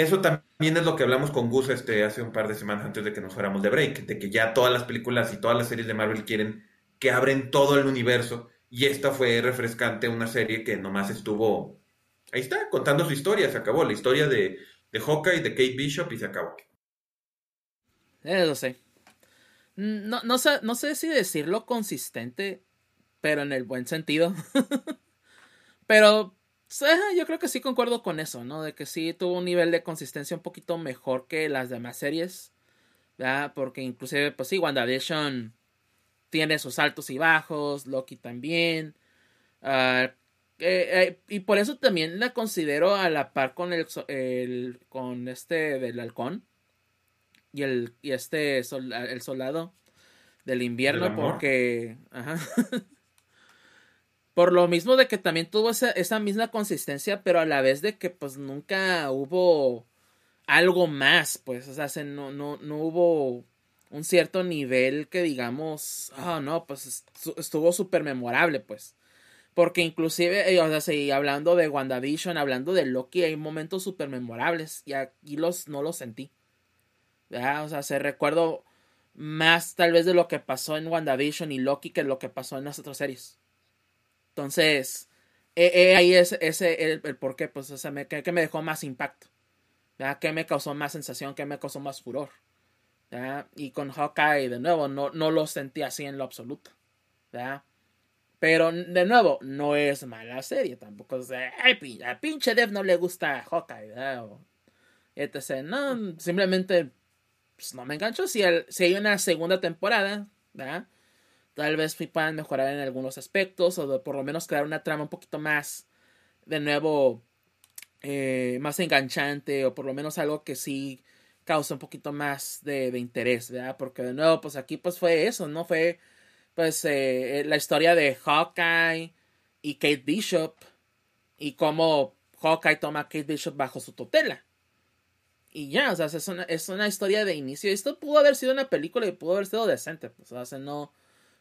eso también es lo que hablamos con Gus este, hace un par de semanas antes de que nos fuéramos de break, de que ya todas las películas y todas las series de Marvel quieren que abren todo el universo. Y esta fue refrescante, una serie que nomás estuvo, ahí está, contando su historia, se acabó, la historia de, de Hawkeye, de Kate Bishop y se acabó. Eso sé. No, sé, no sé si decirlo consistente, pero en el buen sentido. pero yo creo que sí concuerdo con eso, ¿no? De que sí tuvo un nivel de consistencia un poquito mejor que las demás series. ¿verdad? Porque inclusive, pues sí, WandaVision tiene sus altos y bajos, Loki también. Ah, eh, eh, y por eso también la considero a la par con el, con este del halcón y el y este el soldado del invierno porque ajá Por lo mismo de que también tuvo esa, misma consistencia, pero a la vez de que pues nunca hubo algo más, pues, o sea, no, no, no hubo un cierto nivel que digamos, ah, no, pues estuvo súper memorable, pues. Porque inclusive, eh, o sea, sí, hablando de WandaVision, hablando de Loki, hay momentos súper memorables y aquí los, no los sentí. O sea, se recuerdo más tal vez de lo que pasó en WandaVision y Loki que lo que pasó en las otras series. Entonces, ahí es ese el, el por qué, pues, me, que, me dejó más impacto, ¿ya? que me causó más sensación, que me causó más furor. ¿ya? Y con Hawkeye, de nuevo, no, no lo sentí así en lo absoluto. ¿ya? Pero, de nuevo, no es mala serie tampoco. O sea, a pinche Dev no le gusta Hawkeye, O, etc. No, simplemente pues, no me engancho. Si, si hay una segunda temporada, ¿verdad? Tal vez puedan mejorar en algunos aspectos o por lo menos crear una trama un poquito más, de nuevo, eh, más enganchante o por lo menos algo que sí causa un poquito más de, de, interés, ¿verdad? Porque de nuevo, pues aquí pues fue eso, ¿no? Fue pues eh, la historia de Hawkeye y Kate Bishop y cómo Hawkeye toma a Kate Bishop bajo su tutela. Y ya, o sea, es una, es una historia de inicio. Esto pudo haber sido una película y pudo haber sido decente. Pues, o sea, no.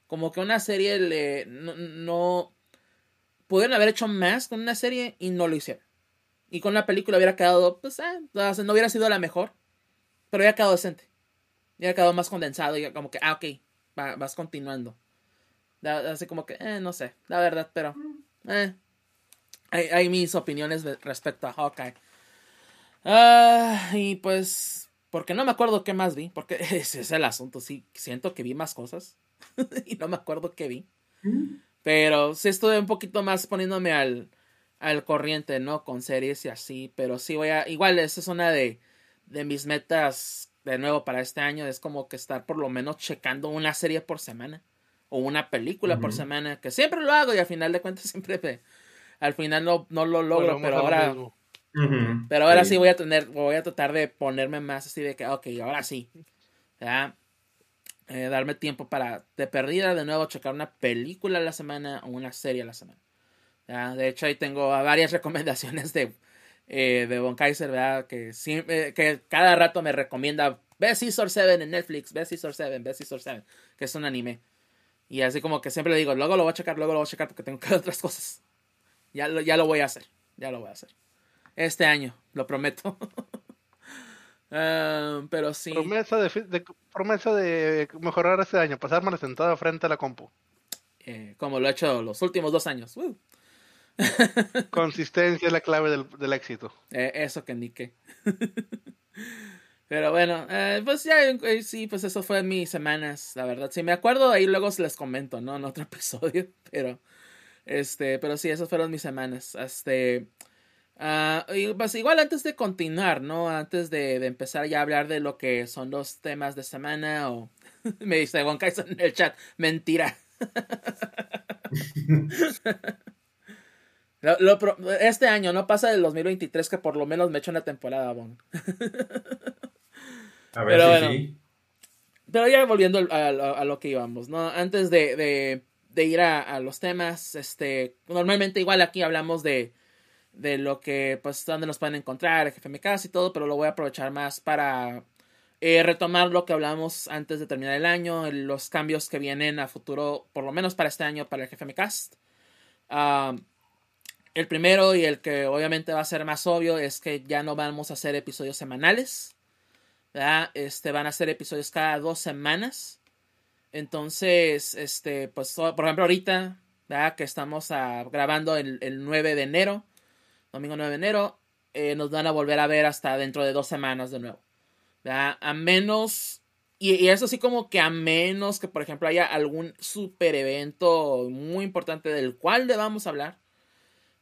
Como que una serie le. No, no. Pudieron haber hecho más con una serie y no lo hicieron. Y con la película hubiera quedado. Pues, eh, no hubiera sido la mejor. Pero hubiera quedado decente. Hubiera quedado más condensado. Y como que, ah, ok. vas continuando. Así como que, eh, no sé. La verdad, pero. Eh. Hay, mis opiniones respecto a Hawkeye. Ah, y pues, porque no me acuerdo qué más vi, porque ese es el asunto, sí, siento que vi más cosas y no me acuerdo qué vi. Pero sí estuve un poquito más poniéndome al, al corriente, ¿no? Con series y así, pero sí voy a, igual esa es una de, de mis metas de nuevo para este año, es como que estar por lo menos checando una serie por semana o una película por semana, que siempre lo hago y al final de cuentas siempre, al final no, no lo logro, pero ahora... Pero ahora sí. voy a tener, voy a tratar de ponerme más así de que, ok, ahora sí. Eh, darme tiempo para, de perdida, de nuevo, checar una película a la semana o una serie a la semana. De hecho, ahí tengo varias recomendaciones de, eh, de Von Kaiser, ¿verdad? Que, eh, que cada rato me recomienda, ve Caesar 7 en Netflix, ve Caesar 7, ve Caesar 7, que es un anime. Y así como que siempre le digo, luego lo voy a checar, luego lo voy a checar porque tengo que hacer otras cosas. Ya ya lo voy a hacer, ya lo voy a hacer este año, lo prometo. Ah, pero sí. Promesa de, promesa de mejorar este año, pasarme sentado frente a la compu. Eh, como lo he hecho los últimos dos años. Consistencia es la clave del, éxito. Eh, eso que indique. Pero bueno, eh, pues ya, sí, pues eso fue mis semanas, la verdad. Si me acuerdo, ahí luego se les comento, ¿no? En otro episodio. Pero, este, pero sí, esas fueron mis semanas. Este, Uh, pues igual antes de continuar, ¿no? Antes de, empezar ya a hablar de lo que son los temas de semana o me dice Juan en el chat, mentira. este año no pasa del 2023 que por lo menos me echo una temporada, Bon. a ver pero bueno, Pero ya volviendo a, lo que íbamos, ¿no? Antes de, de, ir a, a, los temas, este, normalmente igual aquí hablamos de, de lo que, pues, donde nos pueden encontrar, FMK y todo, pero lo voy a aprovechar más para eh, retomar lo que hablamos antes de terminar el año, los cambios que vienen a futuro, por lo menos para este año, para el GFMcast. Ah, el primero y el que obviamente va a ser más obvio es que ya no vamos a hacer episodios semanales. Este, van a ser episodios cada dos semanas. Entonces, este, pues, por ejemplo, ahorita, que estamos ah, grabando el, el 9 de enero domingo 9 de enero, eh, nos van a volver a ver hasta dentro de dos semanas de nuevo. A menos, y, eso sí como que a menos que por ejemplo haya algún super evento muy importante del cual debamos hablar.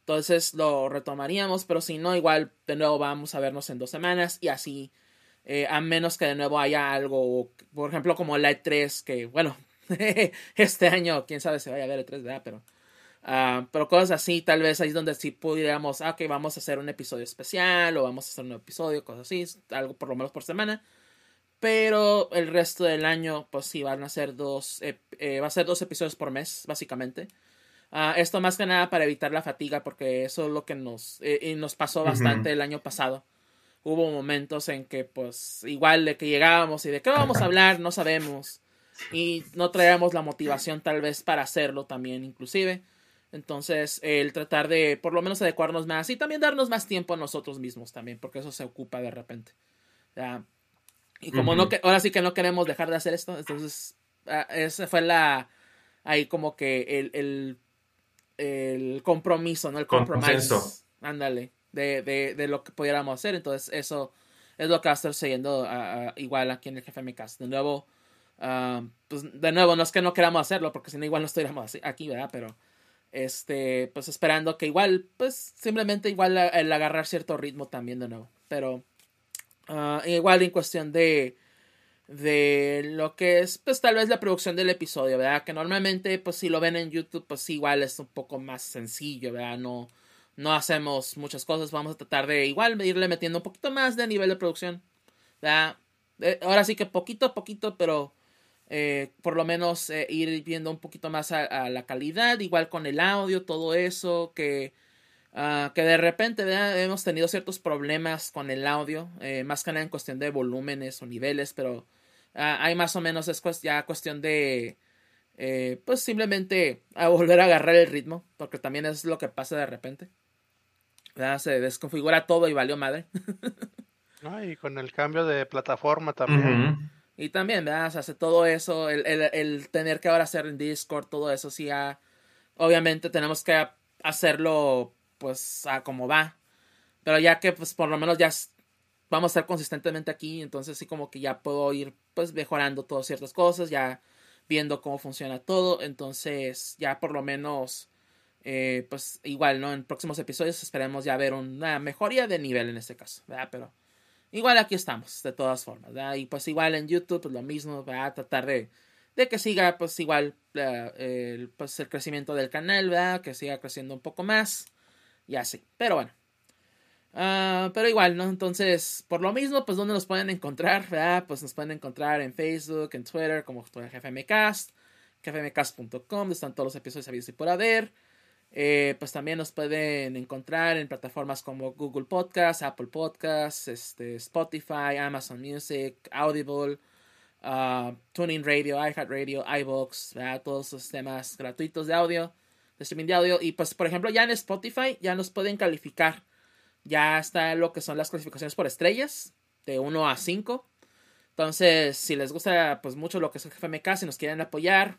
Entonces lo retomaríamos, pero si no, igual de nuevo vamos a vernos en dos semanas y así, eh, a menos que de nuevo haya algo, por ejemplo como la E3, que bueno, este año, quién sabe si vaya a ver E3, ¿verdad? Pero Ah, pero cosas así, tal vez ahí es donde sí pudiéramos, ah, ok, vamos a hacer un episodio especial o vamos a hacer un episodio, cosas así, algo por lo menos por semana. Pero el resto del año, pues sí, van a ser dos, eh, va a ser dos episodios por mes, básicamente. Ah, esto más que nada para evitar la fatiga, porque eso es lo que nos, eh, nos pasó bastante el año pasado. Hubo momentos en que, pues, igual de que llegábamos y de qué vamos a hablar, no sabemos. Y no traíamos la motivación tal vez para hacerlo también, inclusive. Entonces, el tratar de por lo menos adecuarnos más y también darnos más tiempo a nosotros mismos también, porque eso se ocupa de repente. Y como no que ahora sí que no queremos dejar de hacer esto, entonces ah, ese fue la ahí como que el, el, el compromiso, ¿no? El compromiso. Ándale, de, de, de, lo que pudiéramos hacer. Entonces, eso es lo que va a estar siguiendo igual aquí en el jefe Casa. De nuevo, pues de nuevo, no es que no queramos hacerlo, porque si no, igual no estuviéramos aquí, ¿verdad? Pero este, pues esperando que igual, pues simplemente igual el agarrar cierto ritmo también de nuevo. Pero uh, igual en cuestión de, de lo que es pues tal vez la producción del episodio, ¿verdad? Que normalmente pues si lo ven en YouTube pues igual es un poco más sencillo, ¿verdad? No, no hacemos muchas cosas, vamos a tratar de igual irle metiendo un poquito más de nivel de producción, ¿verdad? Eh, ahora sí que poquito a poquito, pero eh, por lo menos eh, ir viendo un poquito más a, la calidad, igual con el audio, todo eso, que, ah, que de repente hemos tenido ciertos problemas con el audio, más que nada en cuestión de volúmenes o niveles, pero Ah, hay más o menos es ya cuestión de eh, pues simplemente a volver a agarrar el ritmo porque también es lo que pasa de repente se desconfigura todo y valió madre. Y con el cambio de plataforma también y también ¿verdad? se hace todo eso el, el, tener que ahora hacer en Discord todo eso sí ya obviamente tenemos que hacerlo pues a como va pero ya que pues por lo menos ya vamos a estar consistentemente aquí, entonces sí como que ya puedo ir pues mejorando todas ciertas cosas, ya viendo cómo funciona todo, entonces ya por lo menos eh, pues igual, ¿no? En próximos episodios esperemos ya ver una mejoría de nivel en este caso, ¿verdad? Pero igual aquí estamos, de todas formas, ¿verdad? Y pues igual en YouTube pues lo mismo, ¿verdad? Tratar de, de que siga pues igual el, pues el crecimiento del canal, ¿verdad? Que siga creciendo un poco más y así, pero bueno. Ah, pero igual, ¿no? Entonces, por lo mismo, pues, ¿dónde nos pueden encontrar? ¿verdad? Pues nos pueden encontrar en Facebook, en Twitter, como GFMcast, gfmcast.com, donde están todos los episodios habidos y por haber. Eh, pues también nos pueden encontrar en plataformas como Google Podcasts, Apple Podcasts, este, Spotify, Amazon Music, Audible, uh, Tuning Radio, iHeartRadio, iVoox, todos los temas gratuitos de audio, de streaming de audio. Y pues, por ejemplo, ya en Spotify ya nos pueden calificar ya está lo que son las clasificaciones por estrellas, de 1 a 5. Entonces, si les gusta pues mucho lo que es el GFMK, si nos quieren apoyar,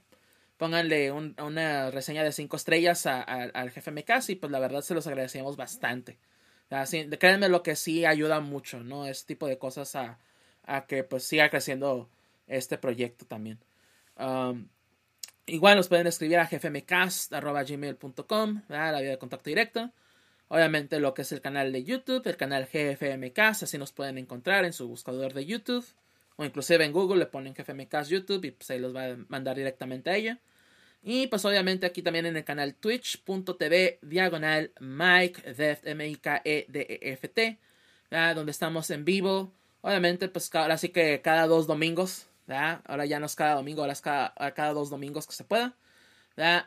pónganle una reseña de 5 estrellas al GFMK y pues la verdad se los agradecemos bastante. Así, créanme lo que sí ayuda mucho, ¿no? Este tipo de cosas a, que pues siga creciendo este proyecto también. Um, igual nos pueden escribir a gfmcast.gmail.com, la vía de contacto directo. Obviamente lo que es el canal de YouTube, el canal GFMK, así nos pueden encontrar en su buscador de YouTube. O inclusive en Google le ponen GFMK YouTube y pues ahí los va a mandar directamente a ella. Y pues obviamente aquí también en el canal twitch.tv diagonal Mike Deft, M I K E D E F T, donde estamos en vivo. Obviamente pues ahora sí que cada dos domingos, ahora ya no es cada domingo, ahora es cada, cada dos domingos que se pueda.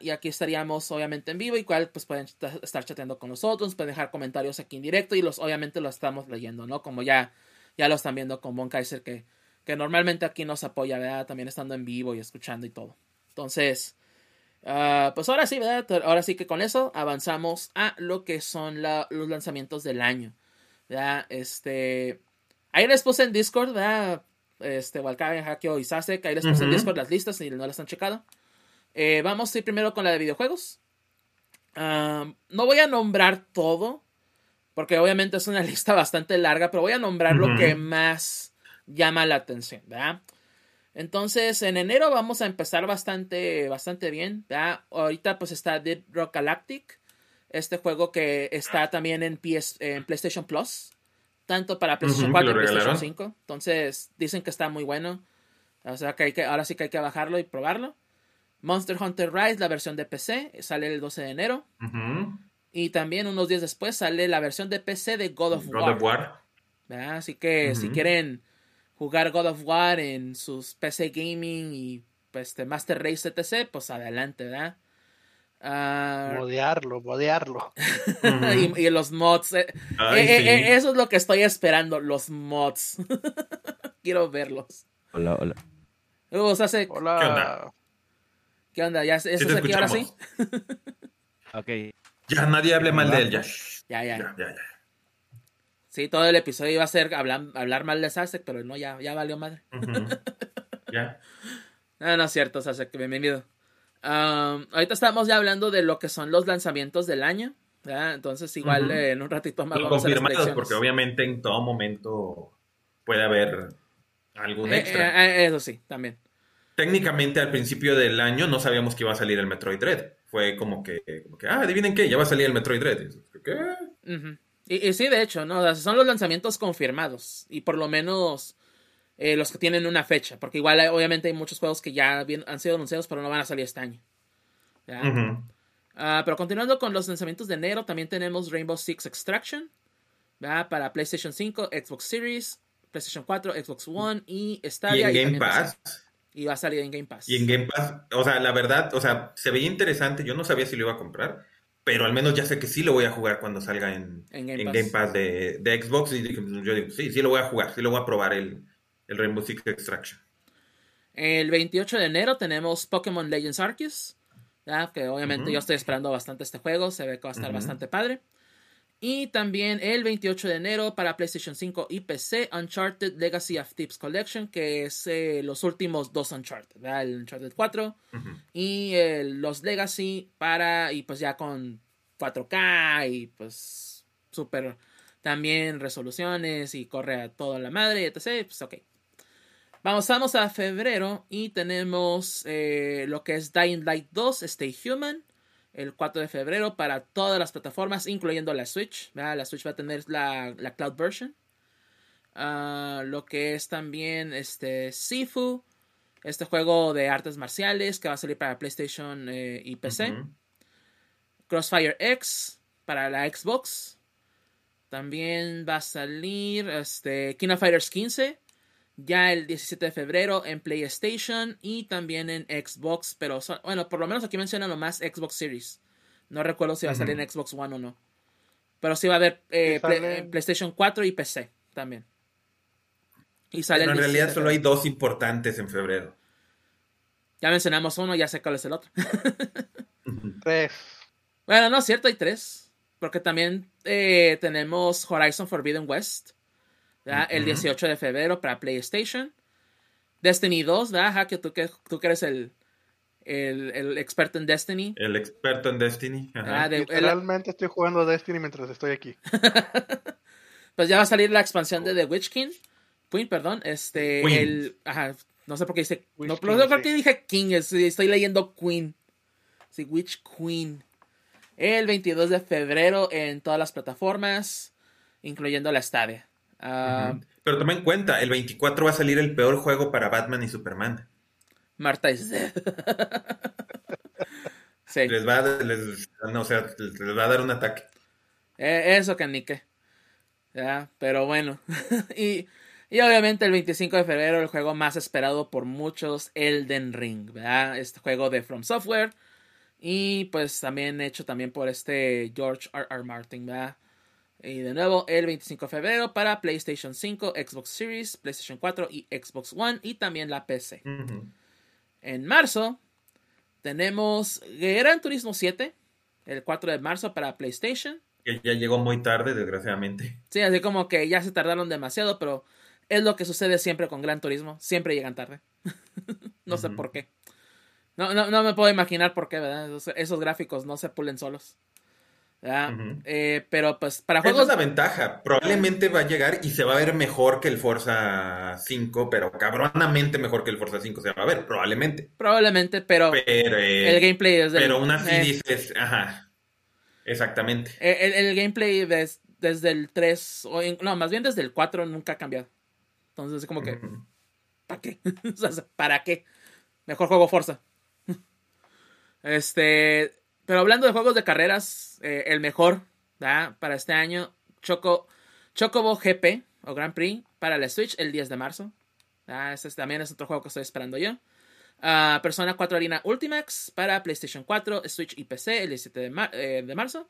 Y aquí estaríamos obviamente en vivo, y cual pues pueden estar chateando con nosotros, pueden dejar comentarios aquí en directo y los obviamente los estamos leyendo, ¿no? Como ya, ya lo están viendo con Von Kaiser que, que normalmente aquí nos apoya, ¿verdad? También estando en vivo y escuchando y todo. Entonces, ah, pues ahora sí, ¿verdad? Ahora sí que con eso avanzamos a lo que son los lanzamientos del año, ¿verdad? Este, ahí les puse en Discord, ¿verdad? Este, Hakio y Sasek, ahí les puse en Discord las listas si no las han checado. Eh, vamos a ir primero con la de videojuegos. no voy a nombrar todo, porque obviamente es una lista bastante larga, pero voy a nombrar lo que más llama la atención, ¿verdad? Entonces, en enero vamos a empezar bastante, bastante bien, ¿verdad? Ahorita pues está Dead Rock Galactic, este juego que está también en, PS, en PlayStation Plus, tanto para PlayStation 4 y PlayStation 5. Entonces, dicen que está muy bueno. O sea que, hay que ahora sí que hay que bajarlo y probarlo. Monster Hunter Rise, la versión de PC, sale el 12 de enero. Y también unos días después sale la versión de PC de God of War. Así que si quieren jugar God of War en sus PC Gaming y pues, de Master Race etc., pues adelante, ¿verdad? Uh, modearlo, modearlo. y, los mods. Eh, eh, eh, eso es lo que estoy esperando, los mods. Quiero verlos. Hola, hola. Hola. ¿Qué onda? ¿Ya eso es aquí ahora sí? ok. Ya nadie hable mal de él, ya. Ya, ya. ya, ya, Sí, todo el episodio iba a ser hablar, hablar mal de Sasek, pero no, ya, ya valió madre. ya. No, no es cierto, Sasek, bienvenido. ahorita estamos ya hablando de lo que son los lanzamientos del año. Entonces, igual eh, en un ratito más vamos a porque obviamente en todo momento puede haber algún eh, extra. Eh, eso sí, también técnicamente al principio del año no sabíamos que iba a salir el Metroid Dread. Fue como que, ah, adivinen qué, ya va a salir el Metroid Dread. ¿Qué? Y, sí, de hecho, ¿no? son los lanzamientos confirmados. Y por lo menos eh, los que tienen una fecha, porque igual obviamente hay muchos juegos que ya han sido anunciados, pero no van a salir este año. Ah, pero continuando con los lanzamientos de enero, también tenemos Rainbow Six Extraction para PlayStation 5, Xbox Series, PlayStation 4, Xbox One y Stadia. Y en Game Pass. Y va a salir en Game Pass. Y en Game Pass, o sea, la verdad, o sea, se veía interesante. Yo no sabía si lo iba a comprar, pero al menos ya sé que sí lo voy a jugar cuando salga en, Game, Pass. de, Xbox. Y yo digo, sí, sí lo voy a jugar, sí lo voy a probar el, el Rainbow Six Extraction. El 28 de enero tenemos Pokémon Legends Arceus, que obviamente yo estoy esperando bastante este juego, se ve que va a estar bastante padre. Y también el 28 de enero para PlayStation 5 y PC, Uncharted Legacy of Tips Collection, que es eh, los últimos dos Uncharted, el Uncharted 4 y los Legacy para, y pues ya con 4K y pues super también resoluciones y corre a toda la madre, etc. Pues ok. Vamos, vamos a febrero y tenemos eh, lo que es Dying Light 2, Stay Human el 4 de febrero para todas las plataformas, incluyendo la Switch. La Switch va a tener la, cloud version. Ah, lo que es también este Sifu, este juego de artes marciales que va a salir para PlayStation eh, y PC. Crossfire X para la Xbox. También va a salir este, King of Fighters 15 ya el 17 de febrero en PlayStation y también en Xbox, pero bueno, por lo menos aquí menciona nomás Xbox Series. No recuerdo si va a salir en Xbox One o no. Pero sí va a haber eh, PlayStation 4 y PC también. Y sale en realidad solo hay dos importantes en febrero. Ya mencionamos uno, ya sé cuál es el otro. tres. Bueno, no es cierto, hay tres. Porque también eh, tenemos Horizon Forbidden West el 18 de febrero para PlayStation. Destiny 2, ¿verdad? Que tú, que tú que eres el, el, experto en Destiny. El experto en Destiny. Ajá. Literalmente estoy jugando Destiny mientras estoy aquí. pues ya va a salir la expansión de The Witch King. Queen, perdón. Este, el, ajá, no sé por qué dice. no, creo que dije King, estoy leyendo Queen. Sí, Witch Queen. El 22 de febrero en todas las plataformas, incluyendo la Stadia. Ah, Pero toma en cuenta, el 24 va a salir el peor juego para Batman y Superman. Marta is dead. sí. Les va, a, les, va a dar un ataque. Eh, eso que ni qué. Ya, pero bueno. y, y, obviamente el 25 de febrero el juego más esperado por muchos, Elden Ring, ¿verdad? Este juego de From Software. Y pues también hecho también por este George R. R. Martin, ¿verdad? Y de nuevo, el 25 de febrero para PlayStation 5, Xbox Series, PlayStation 4 y Xbox One y también la PC. En marzo tenemos Gran Turismo 7, el 4 de marzo para PlayStation. Que ya llegó muy tarde, desgraciadamente. Sí, así como que ya se tardaron demasiado, pero es lo que sucede siempre con Gran Turismo. Siempre llegan tarde. no sé por qué. No, no, no me puedo imaginar por qué, ¿verdad? esos gráficos no se pulen solos. Eh, pero pues para juegos... Esa es la ventaja. Probablemente va a llegar y se va a ver mejor que el Forza 5, pero cabronamente mejor que el Forza 5 se va a ver, probablemente. Probablemente, pero, el gameplay es Pero aún así eh, dices, ajá, exactamente. El, el gameplay desde el 3, o no, más bien desde el 4 nunca ha cambiado. Entonces es como que, ¿para qué? ¿Para qué? Mejor juego Forza. este, pero hablando de juegos de carreras, eh, el mejor para este año, Choco, Chocobo GP o Grand Prix para la Switch el 10 de marzo. Ese también es otro juego que estoy esperando yo. Ah, Persona 4 Arena Ultimax para PlayStation 4, Switch y PC el 17 de, eh, marzo.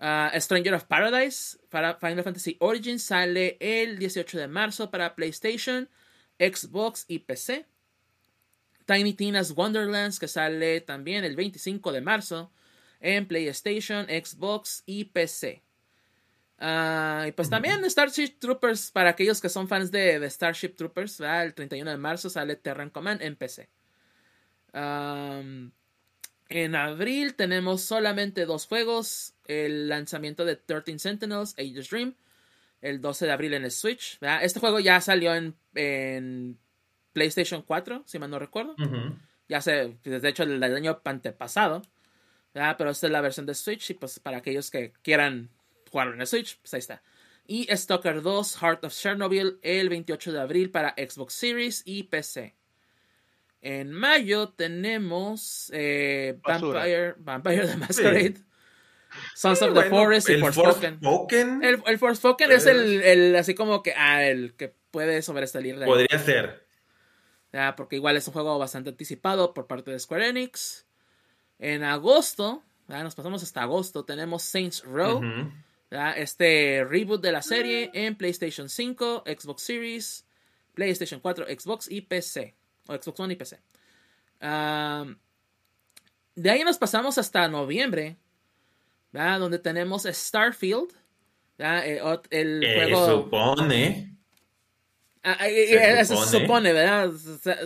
Ah, Stranger of Paradise para Final Fantasy Origins sale el 18 de marzo para PlayStation, Xbox y PC. Tiny Tina's Wonderlands, que sale también el 25 de marzo en PlayStation, Xbox y PC. Ah, y pues también Starship Troopers, para aquellos que son fans de, Starship Troopers, el 31 de marzo sale Terran Command en PC. en abril tenemos solamente dos juegos. El lanzamiento de 13 Sentinels, Age's Dream, el 12 de abril en el Switch. Este juego ya salió en PlayStation 4, si mal no recuerdo. Ya sé, de hecho, el, el año antepasado. Pero esta es la versión de Switch y pues para aquellos que quieran jugarlo en el Switch, pues ahí está. Y Stalker 2 Heart of Chernobyl el 28 de abril para Xbox Series y PC. En mayo tenemos eh, Vampire, Vampire the Masquerade. Sons of the Forest y Forspoken. El, el Forspoken es el, el, así como que ah, el que puede sobresalir de Podría ser. Ya, porque igual es un juego bastante anticipado por parte de Square Enix. En agosto, ya, nos pasamos hasta agosto, tenemos Saints Row. Este reboot de la serie en PlayStation 5, Xbox Series, PlayStation 4, Xbox y PC. O Xbox One y PC. de ahí nos pasamos hasta noviembre, donde tenemos Starfield. Eh, el eh, juego... supone. Ah, eh, se, supone. ¿verdad?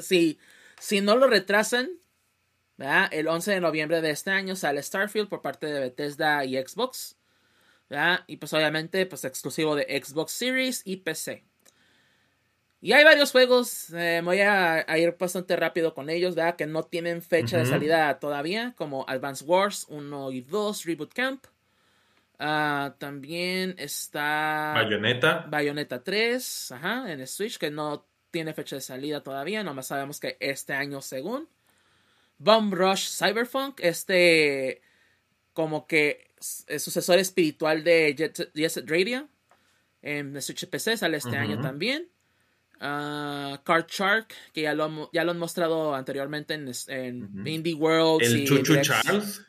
Si, si no lo retrasan, el 11 de noviembre de este año sale Starfield por parte de Bethesda y Xbox. Y pues obviamente pues exclusivo de Xbox Series y PC. Y hay varios juegos, eh, voy a, ir bastante rápido con ellos, ¿verdad? Que no tienen fecha de salida todavía, como Advance Wars 1 y 2, Reboot Camp. Ah, también está... Bayonetta. Bayonetta 3, ajá, en Switch, que no tiene fecha de salida todavía, nomás sabemos que este año según. Bomb Rush Cyberpunk, este como que es sucesor espiritual de Jet, Set Radio en Switch PC, sale este año también. Uh, Card Shark, que ya lo, ya lo han mostrado anteriormente en, en Indie World. El Chuchu Charles.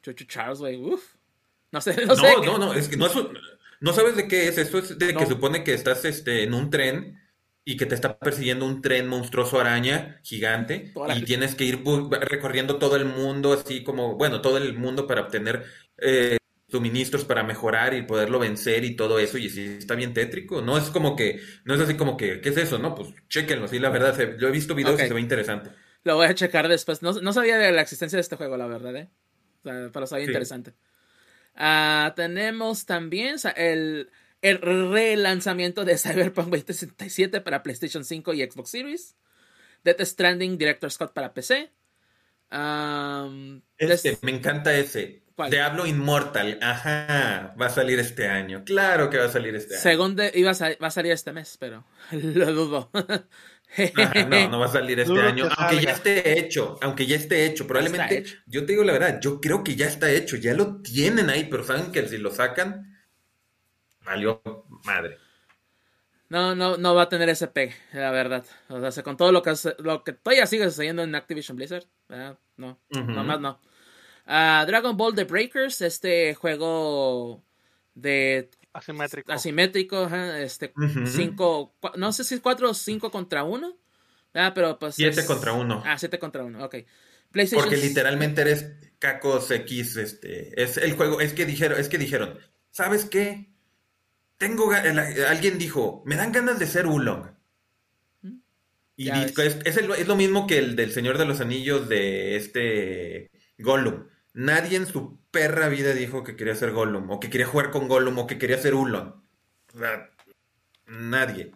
Chuchu Charles, güey, uff. No sé, no, sé. No, no, es que no, no sabes de qué es. Esto es de que supone que estás este, en un tren y que te está persiguiendo un tren monstruoso araña gigante y tienes que ir recorriendo todo el mundo, así como, bueno, todo el mundo para obtener eh, suministros para mejorar y poderlo vencer y todo eso, y si está bien tétrico, no es como que, no es así como que, ¿qué es eso? No, pues chéquenlo, sí, la verdad, yo he visto videos y se ve interesante. Lo voy a checar después, no, no, sabía de la existencia de este juego, la verdad, ¿eh? pero sabía interesante. Ah, tenemos también el, el relanzamiento de Cyberpunk 2067 para PlayStation 5 y Xbox Series. Death Stranding Director Scott para PC. este, me encanta ese. Diablo Immortal, ajá, va a salir este año. Claro que va a salir este año. Según iba a, va a salir este mes, pero lo dudo. No, no va a salir este año, aunque ya esté hecho, aunque ya esté hecho, probablemente, yo te digo la verdad, yo creo que ya está hecho, ya lo tienen ahí, pero saben que si lo sacan, valió madre. No, no, no va a tener ese pegue, la verdad. O sea, con todo lo que, lo que todavía sigue sucediendo en Activision Blizzard, no, nomás no. Uh, Dragon Ball The Breakers, este juego de asimétrico, asimétrico este, cinco, no sé si es 4 o 5 contra 1, ah, pero pues 7 contra 1. Ah, 7 contra 1, ok. Porque literalmente eres Cacos X, este, es el juego, es que dijeron, es que dijeron, ¿sabes qué? Tengo, alguien dijo, me dan ganas de ser Ulong. ¿Mm? Y es, es, es, lo mismo que el del Señor de los Anillos de este Gollum. Nadie en su perra vida dijo que quería ser Gollum, o que quería jugar con Gollum, o que quería ser Ulon. O sea, nadie.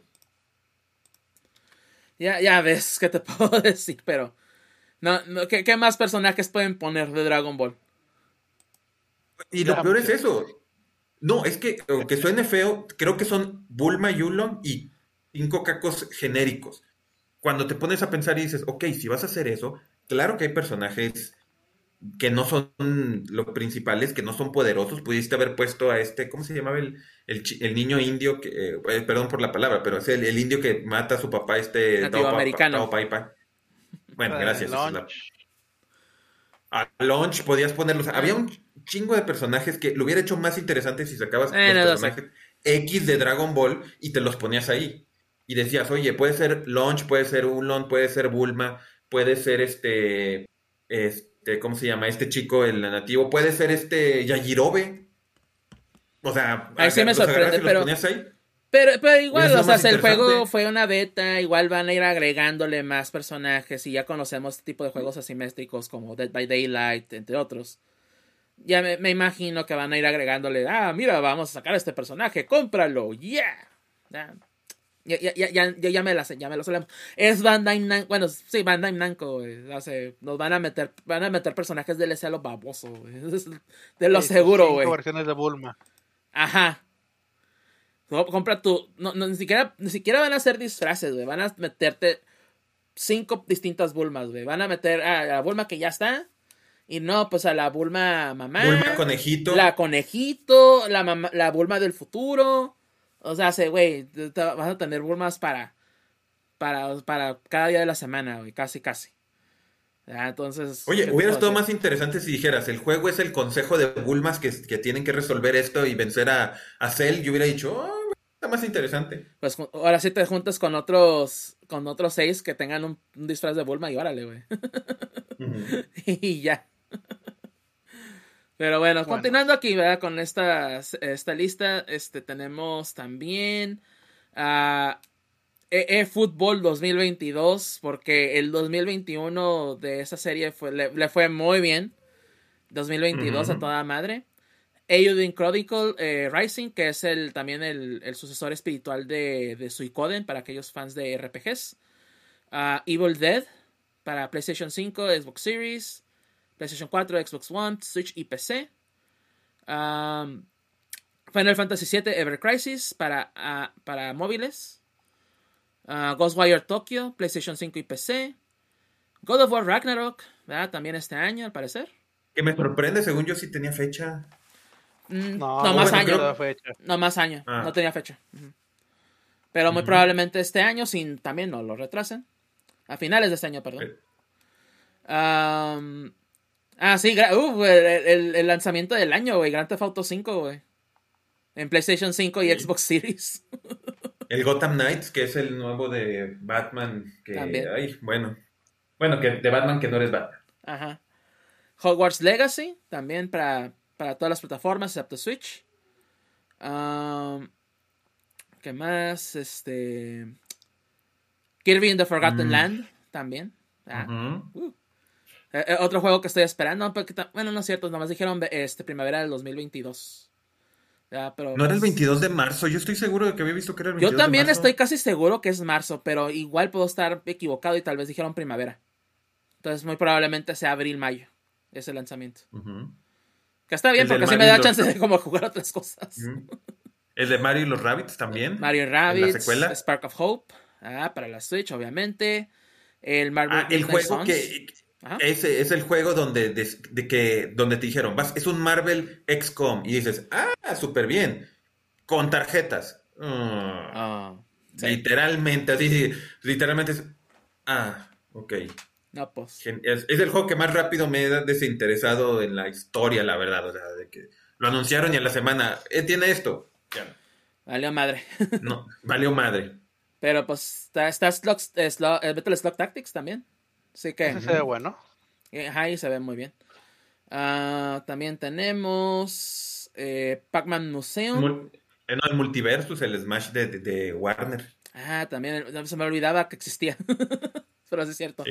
Ya, ya ves qué te puedo decir, pero. No, ¿qué, más personajes pueden poner de Dragon Ball? Y lo peor es eso. No, es que, aunque suene feo, creo que son Bulma y Ulon y cinco cacos genéricos. Cuando te pones a pensar y dices, ok, si vas a hacer eso, claro que hay personajes que no son los principales, que no son poderosos. Pudiste haber puesto a este, ¿cómo se llamaba el, el, niño indio? Que, eh, eh, perdón por la palabra, pero es el, indio que mata a su papá, este... Nativo americano. Bueno, gracias. A Launch podías ponerlos. Había un chingo de personajes que lo hubiera hecho más interesante si sacabas eh, los personajes X de Dragon Ball y te los ponías ahí. Y decías, oye, puede ser Launch, puede ser Ulon, puede ser Bulma, puede ser este... este ¿cómo se llama? Este chico, el nativo, puede ser este Yajirobe. O sea, ahí sí me sorprende, pero, pero, pero, igual, o sea, el juego fue una beta, igual van a ir agregándole más personajes y ya conocemos este tipo de juegos asimétricos como Dead by Daylight, entre otros. Ya me, imagino que van a ir agregándole, ah, mira, vamos a sacar a este personaje, cómpralo, yeah. Ya, ya, ya, ya, ya me la ya me lo sabemos. Es Bandai Namco, bueno, sí, Bandai Namco, Hace, nos van a meter, van a meter personajes del a lo baboso, De lo seguro, güey. versiones de Bulma. Ajá. Compra tu. No, ni, siquiera, ni siquiera van a hacer disfraces, güey. Van a meterte cinco distintas Bulmas, güey. Van a meter a la Bulma que ya está. Y no, pues a la Bulma mamá. Bulma conejito. La conejito. La, la Bulma del futuro. O sea, güey, vas a tener Bulmas para, para. Para cada día de la semana, güey. Casi, casi. entonces. Oye, hubiera estado más interesante si dijeras: el juego es el consejo de Bulmas que, que tienen que resolver esto y vencer a, a Cell. Yo hubiera dicho, oh, Está más interesante. Pues ahora sí te juntas con otros con otros seis que tengan un, disfraz de Bulma y órale, güey. y ya. Pero bueno, continuando aquí, ¿verdad? Con esta, esta lista, este, tenemos también a EE Football 2022, porque el 2021 de esa serie fue, le, fue muy bien. 2022 a toda madre. Eiyuden Chronicle eh, Rising, que es el, también el, sucesor espiritual de, de, Suicoden para aquellos fans de RPGs. Ah, Evil Dead para PlayStation 5, Xbox Series, PlayStation 4, Xbox One, Switch y PC. Final Fantasy VII Ever Crisis para, ah, para móviles. Uh, Ghostwire Tokyo, PlayStation 5 y PC. God of War Ragnarok, también este año al parecer. Que me sorprende, según yo sí tenía fecha. Mm, no, más año. No, más año. Ah. No tenía fecha. Pero muy probablemente este año, sin también no lo retrasen. A finales de este año, perdón. Ah, sí, uh, el, lanzamiento del año, güey. Grand Theft Auto 5, güey. En PlayStation 5 y Xbox Series. el Gotham Knights, que es el nuevo de Batman. Que, Ay, bueno. Bueno, que de Batman que no eres Batman. Ajá. Hogwarts Legacy, también para para todas las plataformas excepto Switch. ¿Qué más? Este. Kirby in the Forgotten mm. Land también. Ah, uh. Eh, otro juego que estoy esperando. bueno, no es cierto, nomás dijeron este, primavera del 2022. pero, no era el 22 pues de marzo, yo estoy seguro de que había visto que era el 22 Yo también estoy casi seguro que es marzo, pero igual puedo estar equivocado y tal vez dijeron primavera. Entonces muy probablemente sea abril-mayo ese lanzamiento. Que está bien porque así me da chance de como jugar otras cosas. El de Mario y los Rabbits también. Mario Rabbits. La secuela. Spark of Hope. Ah, para la Switch, obviamente. El Marvel ah, el juego que. Ese es el juego donde, de, que, donde te dijeron, vas, es un Marvel XCOM. Y dices, ah, súper bien. Con tarjetas. Ah, literalmente, así, literalmente es. Ah, ok. No, pues. Es, el juego que más rápido me ha desinteresado en la historia, la verdad. O sea, de que lo anunciaron y a la semana, eh, tiene esto. Ya. Valió madre. no, valió madre. Pero pues está, está Slug, el Battle Slug Tactics también. Así que. se ve bueno. Ahí se ve muy bien. Ah, también tenemos eh, Pac-Man Museum. Eh, no, el Multiversus, el Smash de, de Warner. Ah, también se me olvidaba que existía. pero es cierto.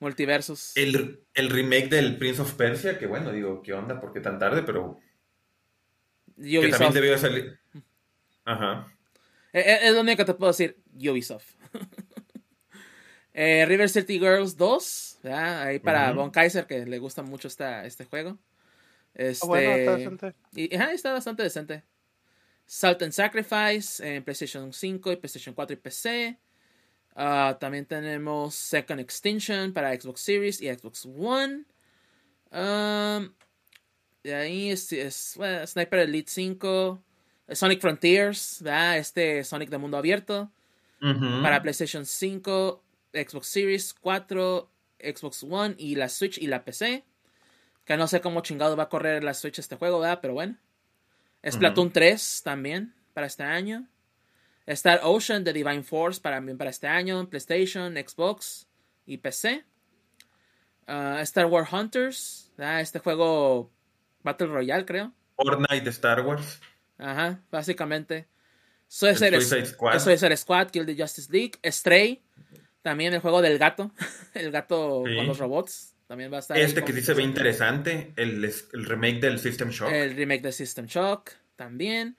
Multiversos. El, remake del Prince of Persia, que bueno, digo, ¿qué onda? ¿Por qué tan tarde? Pero. Que también debió salir. Ajá. Eh, eh, es, lo único que te puedo decir, Ubisoft. eh, River City Girls 2, ahí para Von Kaiser, que le gusta mucho esta, este juego. Este, bueno, está decente. Y, está bastante decente. Salt and Sacrifice en PlayStation 5 y PlayStation 4 y PC. Ah, también tenemos Second Extinction para Xbox Series y Xbox One. Um, de ahí es, Sniper Elite 5. Sonic Frontiers, este Sonic de mundo abierto. Para PlayStation 5, Xbox Series 4, Xbox One y la Switch y la PC. Que no sé cómo chingado va a correr la Switch este juego, ¿verdad? Pero bueno. Splatoon 3 también para este año. Star Ocean de Divine Force para, para este año, PlayStation, Xbox y PC. Ah, Star Wars Hunters, este juego Battle Royale, creo. Fortnite de Star Wars. Ajá, básicamente. Suicide Squad. Suicide Squad, Kill the Justice League. Stray, también el juego del gato. el gato con los robots. También va a estar. Este que sí se ve interesante, el, el remake del System Shock. El remake del System Shock, también.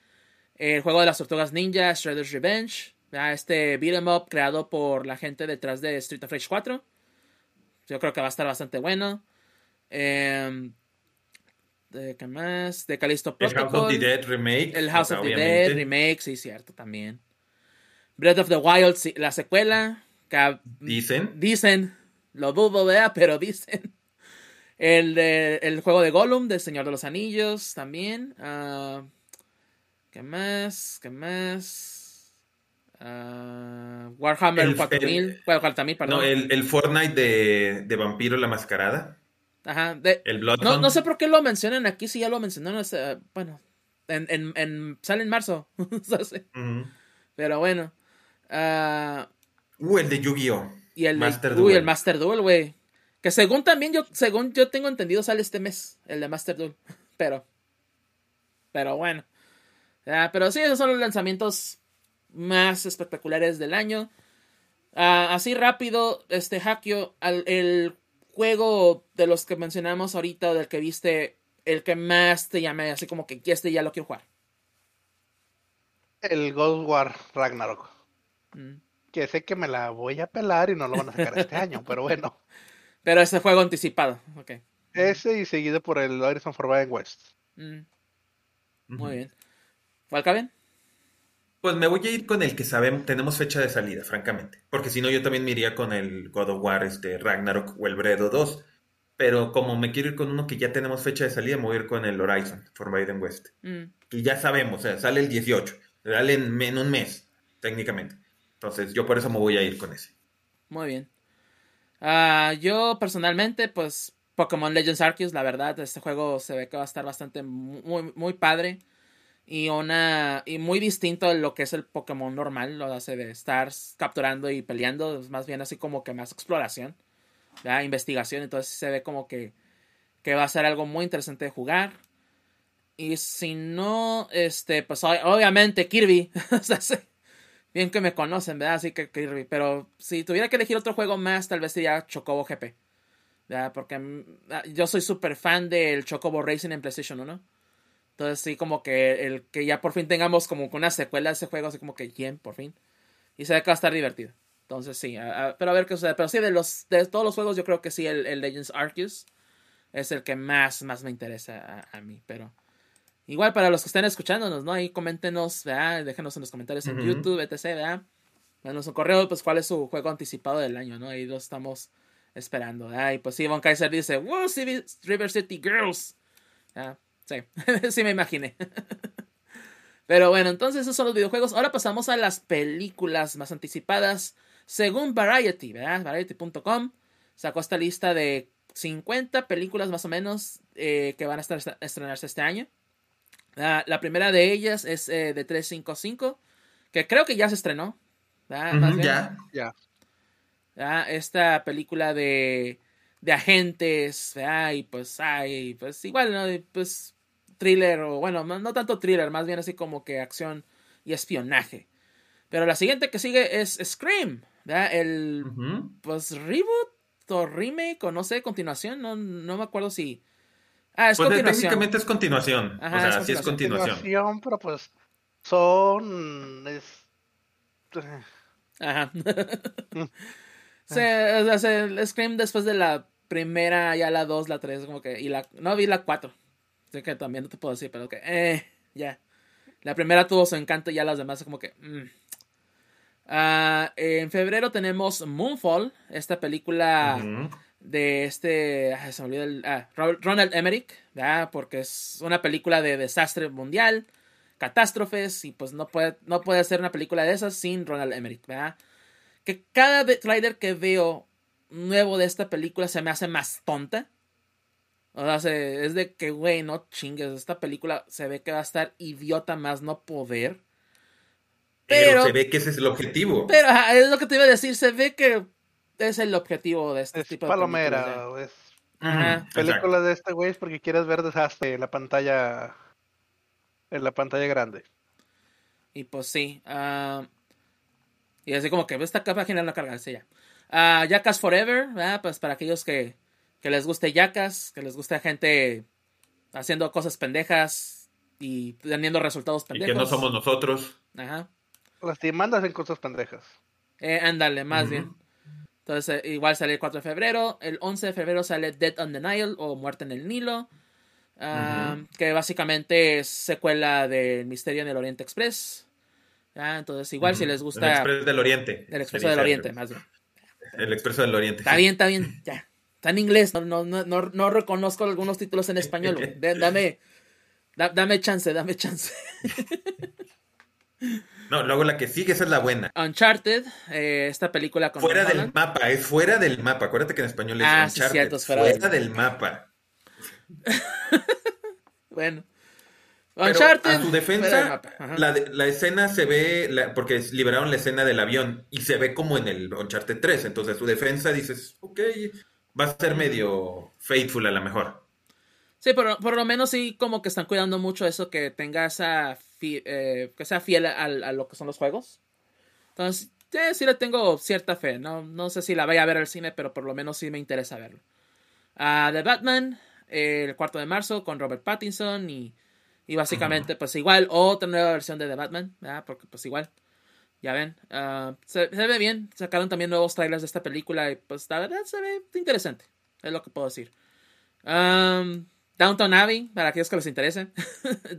El juego de las tortugas ninja, Shredder's Revenge. Este beat'em up creado por la gente detrás de Street of Rage 4. Yo creo que va a estar bastante bueno. Em, de, ¿qué más? De Callisto Protocol. El House of the Dead remake. El House of the Dead remake, sí, cierto, también. Breath of the Wild, la secuela. Dicen. Dicen, lo dudo, vea, pero dicen. El, de, el juego de Gollum, del Señor de los Anillos, también. Uh, ¿Qué más? ¿Qué más? Uh, Warhammer 4000. perdón. No, el, el Fortnite de, de, Vampiro la Mascarada. Ajá. De, el no, no, sé por qué lo mencionan aquí, si ya lo mencionaron. bueno, en, en, en, sale en marzo. Pero bueno. Uh, uh, el de Yu-Gi-Oh! Y el Master Duel. Uy, el Master Duel, güey. Que según también yo, según yo tengo entendido, sale este mes, el de Master Duel. Pero. Pero bueno. pero sí, esos son los lanzamientos más espectaculares del año. Ah, así rápido, este Hakio, el juego de los que mencionamos ahorita, del que viste, el que más te llame, así como que este ya lo quiero jugar. El Gold War Ragnarok. Mm. Que sé que me la voy a pelar y no lo van a sacar este año, pero bueno. Pero ese juego anticipado, ok. Ese y seguido por el Horizon Forbidden West. Mm. Muy bien. ¿Cuál caben? Pues me voy a ir con el que sabemos, tenemos fecha de salida, francamente. Porque si no, yo también me iría con el God of War, este, Ragnarok o el Bredo 2. Pero como me quiero ir con uno que ya tenemos fecha de salida, me voy a ir con el Horizon Forbidden West. Mm. Que ya sabemos, o sea, sale el 18. Sale en, en un mes, técnicamente. Entonces, yo por eso me voy a ir con ese. Muy bien. Ah, yo personalmente, pues Pokémon Legends Arceus, la verdad, este juego se ve que va a estar bastante muy, muy padre y una y muy distinto a lo que es el Pokémon normal, lo hace de estar capturando y peleando, más bien así como que más exploración, ¿ya? investigación, entonces se ve como que, que va a ser algo muy interesante de jugar. Y si no, este, pues obviamente Kirby, bien que me conocen, ¿verdad? Así que Kirby. Pero si tuviera que elegir otro juego más, tal vez sería Chocobo GP. ¿verdad? Porque mm, ah, yo soy súper fan del Chocobo Racing en PlayStation 1. Entonces sí, como que el que ya por fin tengamos como una secuela de ese juego, así como que bien, por fin. Y se ve que va a estar divertido. Entonces sí, pero a ver qué sucede. Pero sí, de, los, de todos los juegos, yo creo que sí, el, Legends Arceus es el que más, más me interesa a mí. Pero Igual para los que estén escuchándonos, ¿no? Ahí coméntenos, ¿verdad? Déjenos en los comentarios en YouTube, etc., ¿verdad? Mándenos un correo, pues, cuál es su juego anticipado del año, ¿no? Ahí lo estamos esperando, ¿verdad? Y pues sí, Von Kaiser dice, wow, River City Girls. ¿Ah? Sí, sí me imaginé. Pero bueno, entonces esos son los videojuegos. Ahora pasamos a las películas más anticipadas. Según Variety, ¿verdad? Variety.com sacó esta lista de 50 películas más o menos eh, que van a estar estrenarse este año. La, primera de ellas es eh, de 355, que creo que ya se estrenó. ya, ya. Esta película de, de agentes, y pues, ay, pues igual, ¿no? Pues thriller, o bueno, no tanto thriller, más bien así como que acción y espionaje. Pero la siguiente que sigue es Scream, El, pues, reboot o remake, o no sé, continuación, no, no me acuerdo si Ah, es pues técnicamente es continuación. o sea, sí es continuación. Pero pues son. Ajá. o sea, el Scream después de la primera, ya la dos, la tres, como que. Y la. No vi la cuatro. Así que también no te puedo decir, pero que. Eh, ya. La primera tuvo su encanto y ya las demás, como que. Mm. Ah, en febrero tenemos Moonfall, esta película de este, se me olvidó el, ah, Ronald Emmerich, porque es una película de desastre mundial, catástrofes, y pues no puede, no puede hacer una película de esas sin Ronald Emmerich, ¿verdad? Que cada trailer que veo nuevo de esta película se me hace más tonta. O sea, es de que, güey, no chingues, esta película se ve que va a estar idiota más no poder. Pero, se ve que ese es el objetivo. Pero es lo que te iba a decir, se ve que es el objetivo de este tipo de palomera, es película de este güey es porque quieres ver desastre en la pantalla en la pantalla grande. Y pues sí, uh, y así como que esta página no carga, sí ya. Uh, Forever, pues para aquellos que, que les guste Jackass, que les guste gente haciendo cosas pendejas y teniendo resultados pendejos. Y que no somos nosotros. Ajá. Las demandas en cosas pendejas. Eh, ándale, más bien. Entonces, eh, igual sale el 4 de febrero. El 11 de febrero sale Dead on the Nile o Muerte en el Nilo. que básicamente es secuela del Misterio en el Oriente Express. Entonces, igual si les gusta. El Expreso del Oriente. El Expreso del Oriente, más bien. El Expreso del Oriente. Está bien, está bien, ya. Está en inglés, no, no, no, no reconozco algunos títulos en español. Dame, dame chance, dame chance. No, luego la que sigue, esa es la buena. Uncharted, eh, esta película con Fuera del mapa, es fuera del mapa. Acuérdate que en español es ah, Uncharted. fuera, del... mapa. bueno. Uncharted. a su defensa, la, la, escena se ve, porque liberaron la escena del avión y se ve como en el Uncharted 3. Entonces, a su defensa dices, ok, va a ser medio faithful a lo mejor. Sí, pero por lo menos sí como que están cuidando mucho eso, que tenga esa, eh, que sea fiel a, lo que son los juegos. Entonces, sí, le tengo cierta fe. No, no sé si la vaya a ver al cine, pero por lo menos sí me interesa verlo. Uh, The Batman, el cuarto de marzo, con Robert Pattinson y, y básicamente, pues igual, otra nueva versión de The Batman, Porque pues igual, ya ven, ah, se, ve bien. Sacaron también nuevos trailers de esta película y pues la verdad se ve interesante, es lo que puedo decir. Um, Downton Abbey, para aquellos que les interese.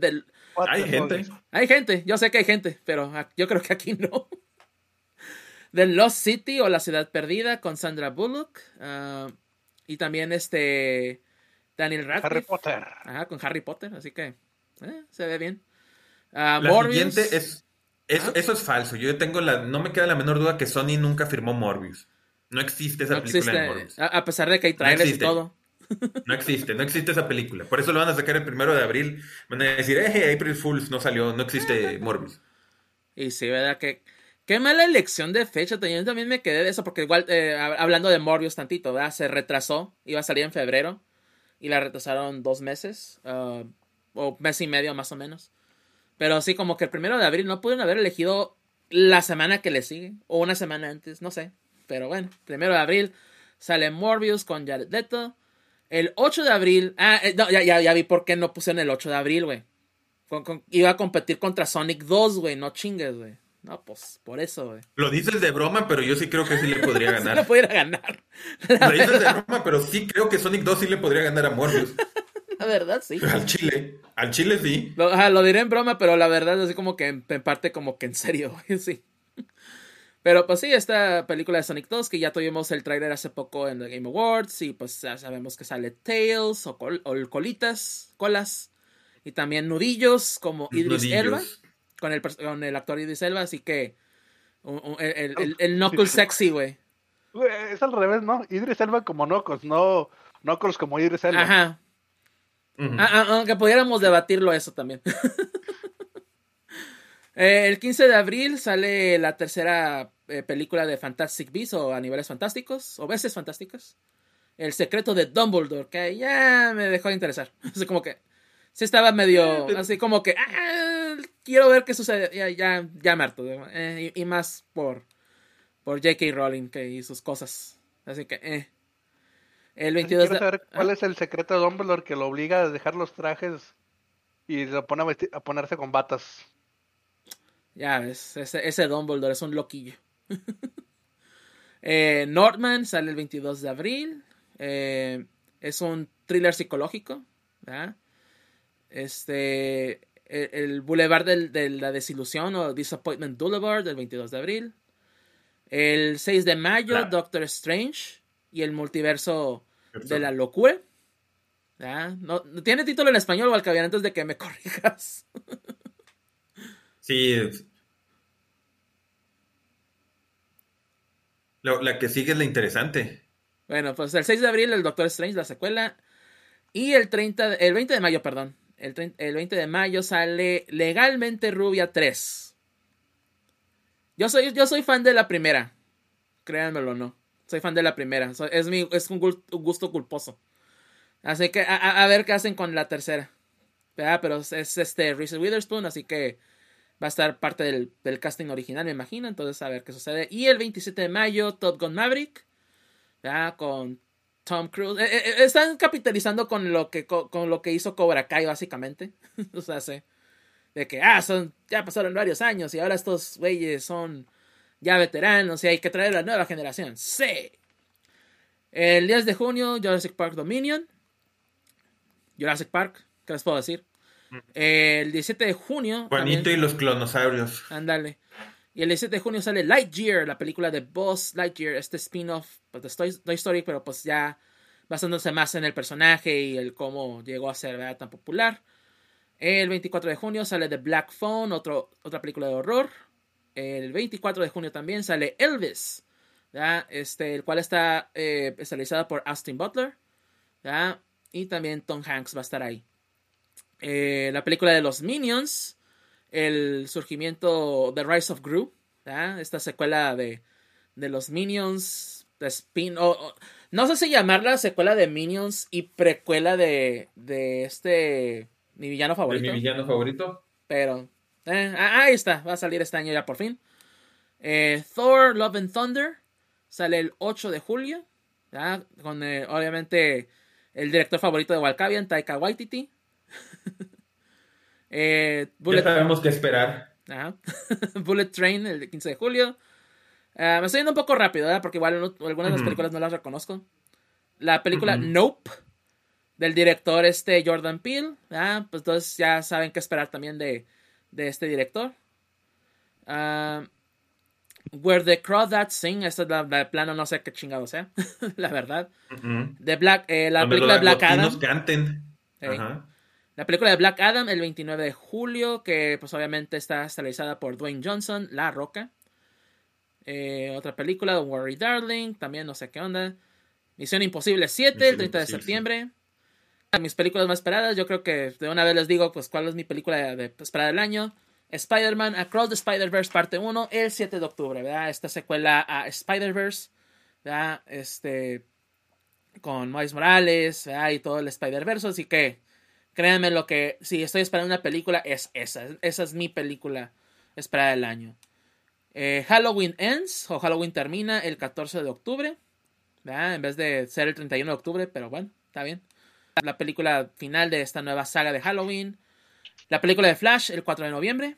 hay gente. Hay gente, yo sé que hay gente, pero yo creo que aquí no. The Lost City o La Ciudad Perdida con Sandra Bullock. Ah, y también este Daniel Radcliffe. Harry Potter. Ajá, con Harry Potter, así que eh, se ve bien. Uh, la siguiente es, eso es falso. Yo tengo la, no me queda la menor duda que Sony nunca firmó Morbius. No existe esa película de Morbius. A, pesar de que hay trailers y todo. No existe, no existe esa película. Por eso lo van a sacar el primero de abril. Van a decir, eh, April Fools no salió, no existe Morbius. Y sí, ¿verdad? Que, qué mala elección de fecha. También, también me quedé de eso, porque igual, eh, hablando de Morbius tantito, ¿verdad? Se retrasó, iba a salir en febrero. Y la retrasaron dos meses, uh, o mes y medio más o menos. Pero sí, como que el primero de abril no pudieron haber elegido la semana que le sigue, o una semana antes, no sé. Pero bueno, primero de abril sale Morbius con Jared Leto. El 8 de abril. Ah, eh, no, ya, ya, ya vi por qué no pusieron el 8 de abril, güey. iba a competir contra Sonic 2, güey. No chingues, güey. No, pues por eso, güey. Lo dices de broma, pero yo sí creo que sí le podría ganar. sí le pudiera ganar. Lo dices de broma, pero sí creo que Sonic 2 sí le podría ganar a Morbius. La verdad, sí. Al Chile. Al Chile sí. Lo, lo diré en broma, pero la verdad, es así como que en, en parte como que en serio, güey. Sí. Pero pues sí, esta película de Sonic 2, que ya tuvimos el trailer hace poco en The Game Awards, y pues ya sabemos que sale Tails o, colitas, colas, y también nudillos como Idris Elba, con el, con el actor Idris Elba, así que el, el, el, Knuckles sexy, güey. Es al revés, ¿no? Idris Elba como Knuckles, no Knuckles como Idris Elba. Ajá. Ah, ah, aunque pudiéramos debatirlo eso también. Eh, el 15 de abril sale la tercera eh, película de Fantastic Beasts o Animales Fantásticos o Veces Fantásticas. El secreto de Dumbledore, que ya me dejó de interesar. Así como que sí estaba medio eh, así como que ah, quiero ver qué sucede. Ya, ya, ya me harto. y, más por, por J.K. Rowling que y sus cosas. Así que, eh. El 22 de... saber cuál es el secreto de Dumbledore que lo obliga a dejar los trajes y lo pone a ponerse con batas. Ya ves, ese, ese Dumbledore es un loquillo. eh, Northman sale el 22 de abril. Eh, es un thriller psicológico. Este. El, Boulevard de la Desilusión o Disappointment Boulevard del 22 de abril. El 6 de mayo, Doctor Strange y el multiverso de la locura. No, tiene título en español al antes de que me corrijas. Sí. La, que sigue es la interesante. Bueno, pues el 6 de abril el Doctor Strange, la secuela. Y el 30, el 20 de mayo, perdón. El, el 20 de mayo sale Legalmente Rubia 3. Yo soy, yo soy fan de la primera. Créanmelo no. Soy fan de la primera. es, mi, es un, gusto culposo. Así que a, ver qué hacen con la tercera. Pero es este Reese Witherspoon, así que va a estar parte del, casting original, me imagino. Entonces, a ver qué sucede. Y el 27 de mayo, Top Gun Maverick. ¿ya? Con Tom Cruise. Eh, eh, eh, están capitalizando con lo, que, con, lo que hizo Cobra Kai, básicamente. o sea. De que, ah, son, ya pasaron varios años y ahora estos güeyes son ya veteranos y hay que traer la nueva generación. Sí. El 10 de junio, Jurassic Park Dominion. Jurassic Park, ¿Qué les puedo decir? El 17 de junio. Juanito y los clonosaurios. Ándale. Y el 17 de junio sale Lightyear, la película de Buzz Lightyear, este spin-off pues, de Toy Story, pero pues ya basándose más en el personaje y el cómo llegó a ser tan popular. El 24 de junio sale The Black Phone, otro, otra película de horror. El 24 de junio también sale Elvis, Este, el cual está eh, por Austin Butler. Y también Tom Hanks va a estar ahí. Eh, la película de los Minions, el surgimiento The Rise of Gru, esta secuela de, de los Minions, de spin, no sé si llamarla secuela de Minions y precuela de, de este mi villano favorito. mi villano favorito. Pero eh, ahí está, va a salir este año ya por fin. Eh, Thor Love and Thunder sale el 8 de julio, con obviamente el director favorito de Walkavian, Taika Waititi. Eh, ya sabemos qué esperar. Bullet Train, el 15 de julio. Ah, me estoy yendo un poco rápido, Porque igual algunas de las películas no las reconozco. La película Nope, del director este Jordan Peele. Pues entonces ya saben qué esperar también de, este director. Ah, Where the That Sing, esta es la, de plano, no sé qué chingado sea, la verdad. de Black, eh, la película de Black Adam. canten. La película de Black Adam el 29 de julio, que pues obviamente está estelarizada por Dwayne Johnson, La Roca. Eh, otra película, Don't Worry Darling, también no sé qué onda. Misión Imposible 7, el 30 de septiembre. Mis películas más esperadas, yo creo que de una vez les digo pues cuál es mi película de, esperada del año. Spider-Man Across the Spider-Verse parte 1 el 7 de octubre, ¿verdad? Esta secuela a Spider-Verse, ¿verdad? Este, con Miles Morales, ¿verdad? Y todo el Spider-Verse, así que Créanme lo que, si estoy esperando una película, es esa. Esa es mi película esperada del año. Eh, Halloween Ends o Halloween termina el 14 de octubre. En vez de ser el 31 de octubre, pero bueno, está bien. La película final de esta nueva saga de Halloween. La película de Flash el 4 de noviembre.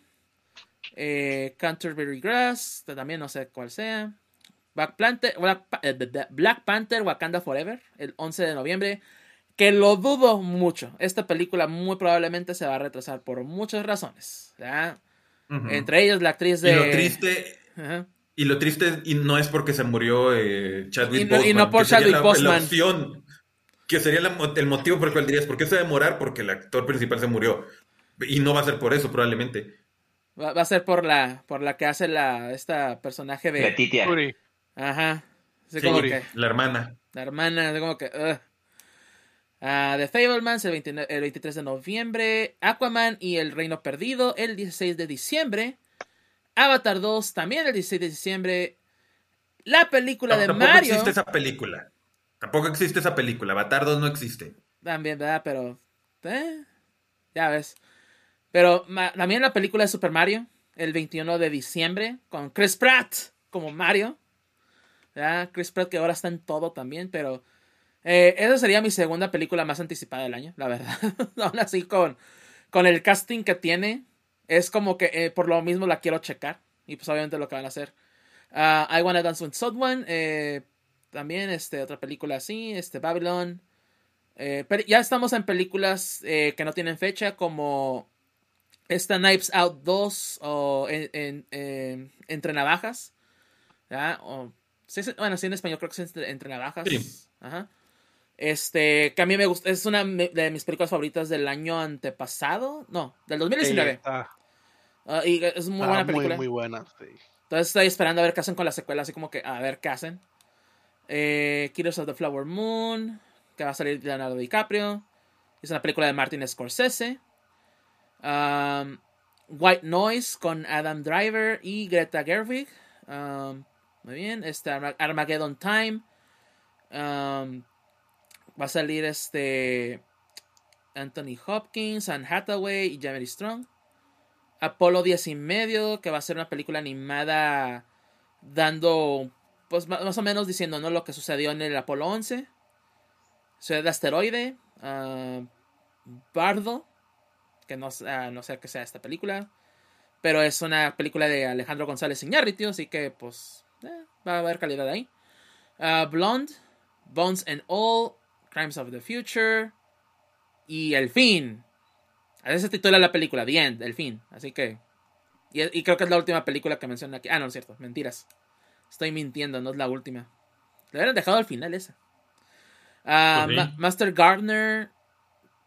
Eh, Canterbury Grass, también no sé cuál sea. Black eh, Black Panther Wakanda Forever el 11 de noviembre que lo dudo mucho. Esta película muy probablemente se va a retrasar por muchas razones. Entre ellas la actriz de... Y lo triste... Y lo triste y no es porque se murió eh, Chadwick y no, Y no por Chadwick Boseman. que sería el motivo por el cual dirías, ¿por qué se va a demorar? Porque el actor principal se murió. Y no va a ser por eso, probablemente. Va, a ser por la por la que hace la esta personaje de... Letitia. Ajá. la hermana. La hermana, como que... Uh, The Fablemans el, el, 23 de noviembre. Aquaman y El Reino Perdido el 16 de diciembre. Avatar 2 también el 16 de diciembre. La película de Mario. Tampoco existe esa película. Tampoco existe esa película. Avatar 2 no existe. También, ¿verdad? Pero. Eh, ya ves. Pero también la película de Super Mario. El 21 de diciembre. Con Chris Pratt como Mario. ¿verdad? Chris Pratt que ahora está en todo también. Pero eh, esa sería mi segunda película más anticipada del año, la verdad. Aún así, con, con el casting que tiene, es como que eh, por lo mismo la quiero checar. Y pues obviamente lo que van a hacer. Uh, I Wanna Dance with Someone. Eh, también este, otra película así. Este, Babylon. pero ya estamos en películas que no tienen fecha. Como esta Knives Out 2. O en, Entre Navajas. O, bueno, sí en español creo que es Entre, Navajas. Ajá. Este, que a mí me gusta, es una de mis películas favoritas del año antepasado, no, del 2019. Ah, y es muy buena película. Muy, buena, Entonces estoy esperando a ver qué hacen con la secuela, así como que a ver qué hacen. Eh, Killers of the Flower Moon, que va a salir Leonardo DiCaprio. Es una película de Martin Scorsese. Um, White Noise con Adam Driver y Greta Gerwig. Um, muy bien. Este Armageddon Time. Um, Va a salir este Anthony Hopkins, Anne Hathaway y Jeremy Strong. Apolo 10 y medio, que va a ser una película animada dando, pues más o menos diciendo ¿no? lo que sucedió en el Apolo 11. Ciudad de Asteroide. Ah, Bardo, que no, uh, no sé qué sea esta película. Pero es una película de Alejandro González Iñárritu, así que pues eh, va a haber calidad ahí. Uh, Blonde, Bones and All, Crimes of the Future. Y el fin, Así se titula la película, bien, el fin. Así que. Y, creo que es la última película que menciona aquí. Ah, no, es cierto, mentiras. Estoy mintiendo, no es la última. Le hubieran dejado al final esa. Ah, pues Master Gardner.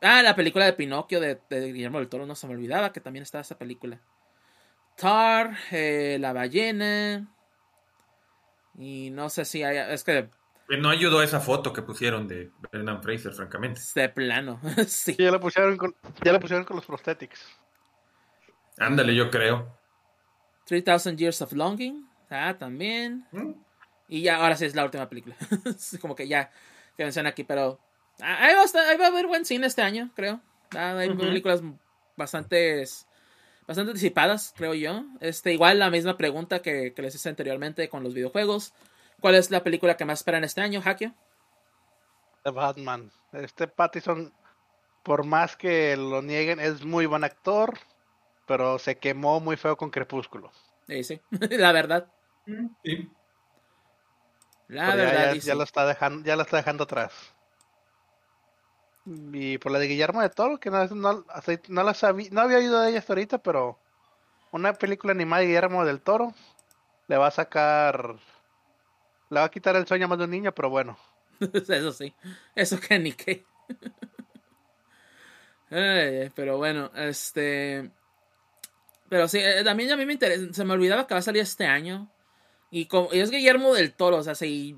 Ah, la película de Pinocchio de, Guillermo del Toro, no se me olvidaba que también estaba esa película. Tar, eh, La ballena. Y no sé si hay. Es que no ayudó esa foto que pusieron de Brendan Fraser, francamente. De plano, sí. Ya la pusieron con, ya la pusieron con los prosthetics. Ándale, yo creo. 3000 Years of Longing. Ah, también. ¿Mm? Y ya, ahora sí es la última película. Como que ya, que mencionan aquí, pero. Ah, ahí va, a ahí va, a haber buen cine este año, creo. Ah, hay películas bastante bastante anticipadas, creo yo. Este, igual la misma pregunta que, que les hice anteriormente con los videojuegos. ¿Cuál es la película que más esperan este año, Hakio? The Batman. Este Pattison, por más que lo nieguen, es muy buen actor, pero se quemó muy feo con Crepúsculo. Sí, sí, la verdad. Sí. La verdad. Ya, ya, lo está dejando, ya lo está dejando atrás. Y por la de Guillermo de Toro, que no, no, no, la sabía, no había oído de ella hasta ahorita, pero una película animada de Guillermo del Toro le va a sacar le va a quitar el sueño más de un niño, pero bueno. Eso sí. Eso que ni qué. pero bueno, este. Pero sí, eh, también a mí me interesa. Se me olvidaba que va a salir este año. Y, como, es Guillermo del Toro, o sea, sí,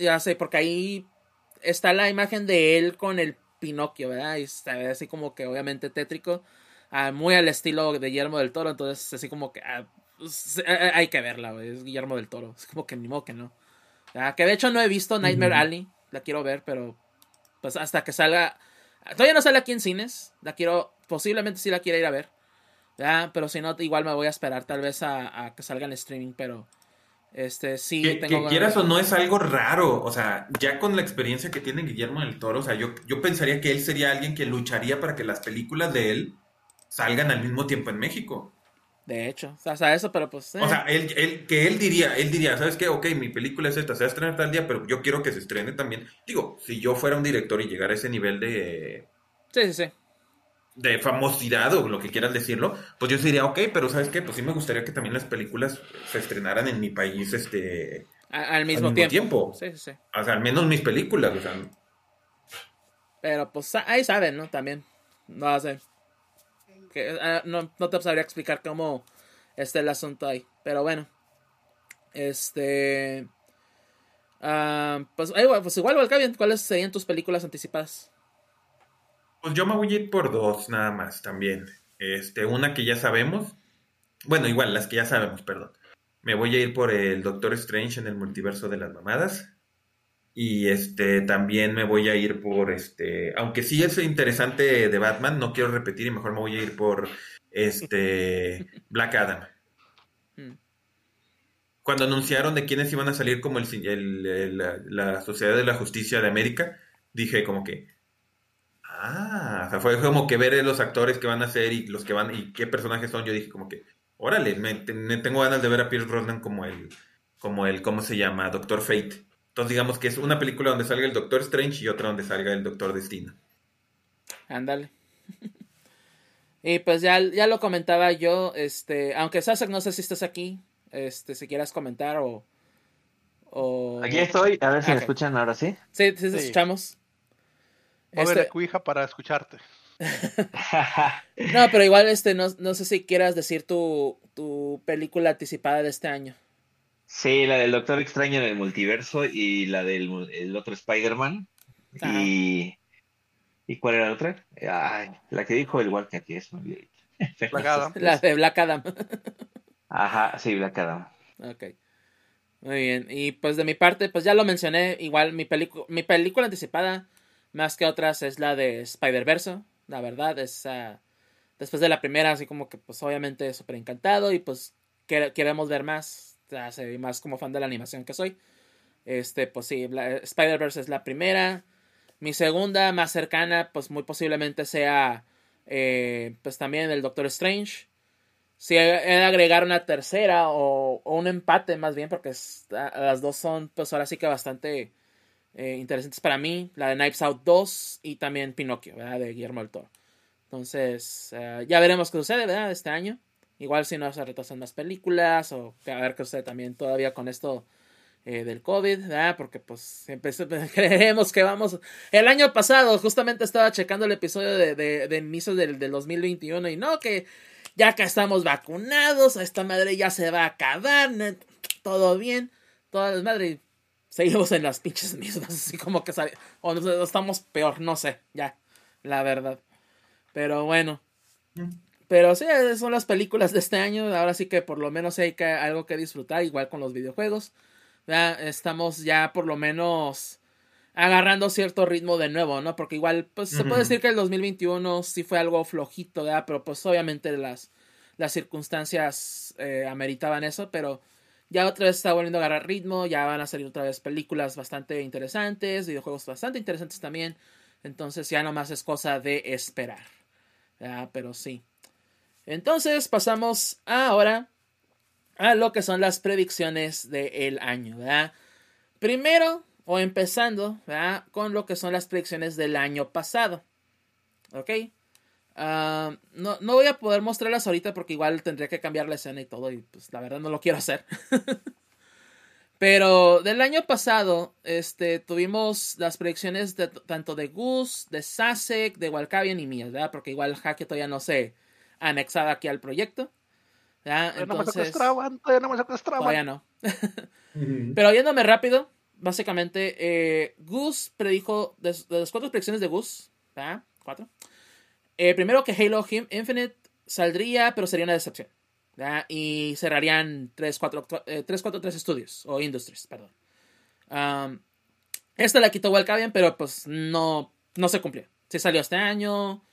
ya sé, porque ahí está la imagen de él con el Pinocchio, ¿verdad? Y está así como que obviamente tétrico. Ah, muy al estilo de Guillermo del Toro, entonces así como que ah, pues, eh, eh, hay que verla, es Guillermo del Toro. Es como que ni modo que no. Ah, que de hecho no he visto Nightmare Alley. La quiero ver, pero pues hasta que salga. Todavía no sale aquí en cines. La quiero. Posiblemente sí la quiera ir a ver. Pero si no, igual me voy a esperar tal vez a, que salga en streaming. Pero este sí. Que, que quieras o no es algo raro. O sea, ya con la experiencia que tiene Guillermo del Toro, o sea, yo, yo pensaría que él sería alguien que lucharía para que las películas de él salgan al mismo tiempo en México. De hecho, o sea, eso, pero pues. O sea, él, él, que él diría, él diría, ¿sabes qué? Ok, mi película es esta, se va a estrenar tal día, pero yo quiero que se estrene también. Digo, si yo fuera un director y llegara a ese nivel de. Sí, sí, sí. De famosidad o lo que quieras decirlo, pues yo diría, ok, pero ¿sabes qué? Pues sí me gustaría que también las películas se estrenaran en mi país, este. al mismo, tiempo. Sí, sí, sí. O sea, al menos mis películas, o sea. Pero pues ahí saben, ¿no? También. No hace ah, no, no, te sabría explicar cómo está el asunto ahí. Pero bueno. Este. Uh, pues, pues igual, ¿cuáles serían tus películas anticipadas? Pues yo me voy a ir por dos nada más también. Este, una que ya sabemos. Bueno, igual, las que ya sabemos, perdón. Me voy a ir por el Doctor Strange en el multiverso de las mamadas. Y este también me voy a ir por este, aunque sí es interesante de Batman, no quiero repetir y mejor me voy a ir por este Black Adam. Hmm. Cuando anunciaron de quiénes iban a salir como el, la, Sociedad de la Justicia de América, dije como que ah, o sea, fue como que ver los actores que van a ser y los que van y qué personajes son. Yo dije como que, órale, me, tengo ganas de ver a Pierce Brosnan como el, como el, ¿cómo se llama? Doctor Fate. Entonces digamos que es una película donde salga el Doctor Strange y otra donde salga el Doctor Destino. Ándale. y pues ya, ya lo comentaba yo, este, aunque Sasek no sé si estás aquí, este, si quieras comentar o... Aquí estoy, a ver si me escuchan ahora sí. Sí, sí, sí. escuchamos. Voy este... a para escucharte. no, pero igual este, no, no sé si quieras decir tu, tu película anticipada de este año. Sí, la del Doctor Extraño en el multiverso y la del el otro Spider-Man. Y, ¿Y cuál era la otra? Ay, la que dijo el Walker que es Black Adam. La de Black Adam. Ajá, sí, Black Adam. Ok. Muy bien. Y pues de mi parte, pues ya lo mencioné. Igual mi, mi película anticipada, más que otras, es la de Spider-Verse. La verdad, es después de la primera, así como que pues obviamente súper encantado y pues queremos ver más hace más como fan de la animación que soy. Este, pues sí, Spider-Verse es la primera. Mi segunda, más cercana, pues muy posiblemente sea, eh, pues también el Doctor Strange. Si he agregar una tercera o, un empate más bien, porque las dos son, pues ahora sí que bastante eh, interesantes para mí. La de Knives Out 2 y también Pinocchio, ¿verdad? De Guillermo del Toro. Entonces, eh, ya veremos qué sucede, ¿verdad? Este año. Igual si no se retrasan las películas o a ver qué sucede también todavía con esto eh, del COVID. Porque pues creemos que vamos... El año pasado justamente estaba checando el episodio de, de, de inicio del, del 2021 y no, que ya que estamos vacunados, esta madre ya se va a acabar, todo bien, toda la madre, seguimos en las pinches mismas, así como que o estamos peor, no sé, ya, la verdad. Pero bueno. Pero sí, son las películas de este año. Ahora sí que por lo menos hay que, algo que disfrutar, igual con los videojuegos. Ya estamos ya por lo menos agarrando cierto ritmo de nuevo, ¿no? Porque igual, pues se puede decir que el 2021 sí fue algo flojito, ¿verdad? Pero pues obviamente las, las circunstancias eh, ameritaban eso, pero ya otra vez está volviendo a agarrar ritmo, ya van a salir otra vez películas bastante interesantes, videojuegos bastante interesantes también, entonces ya nomás es cosa de esperar, ¿verdad? Pero sí. Entonces pasamos ahora a lo que son las predicciones del año, ¿verdad? Primero, o empezando con lo que son las predicciones del año pasado. ¿Ok? Ah, no, no, voy a poder mostrarlas ahorita porque igual tendría que cambiar la escena y todo y pues la verdad no lo quiero hacer. Pero del año pasado, este, tuvimos las predicciones de, tanto de Gus, de Sasek, de Walkavian y mías, ¿verdad? Porque igual Jaque todavía no se anexaba aquí al proyecto. ¿verdad? Entonces, no me todavía no me Todavía no. Pero yéndome rápido, básicamente, eh, Gus predijo, de, las cuatro predicciones de Gus, Cuatro. Eh, primero que Halo Infinite saldría, pero sería una decepción. Y cerrarían 3, 4, 3, 4, 3 estudios, o industries, perdón. Um, esta la quitó Walkavian, pero pues no, no se cumplió. Se salió este año.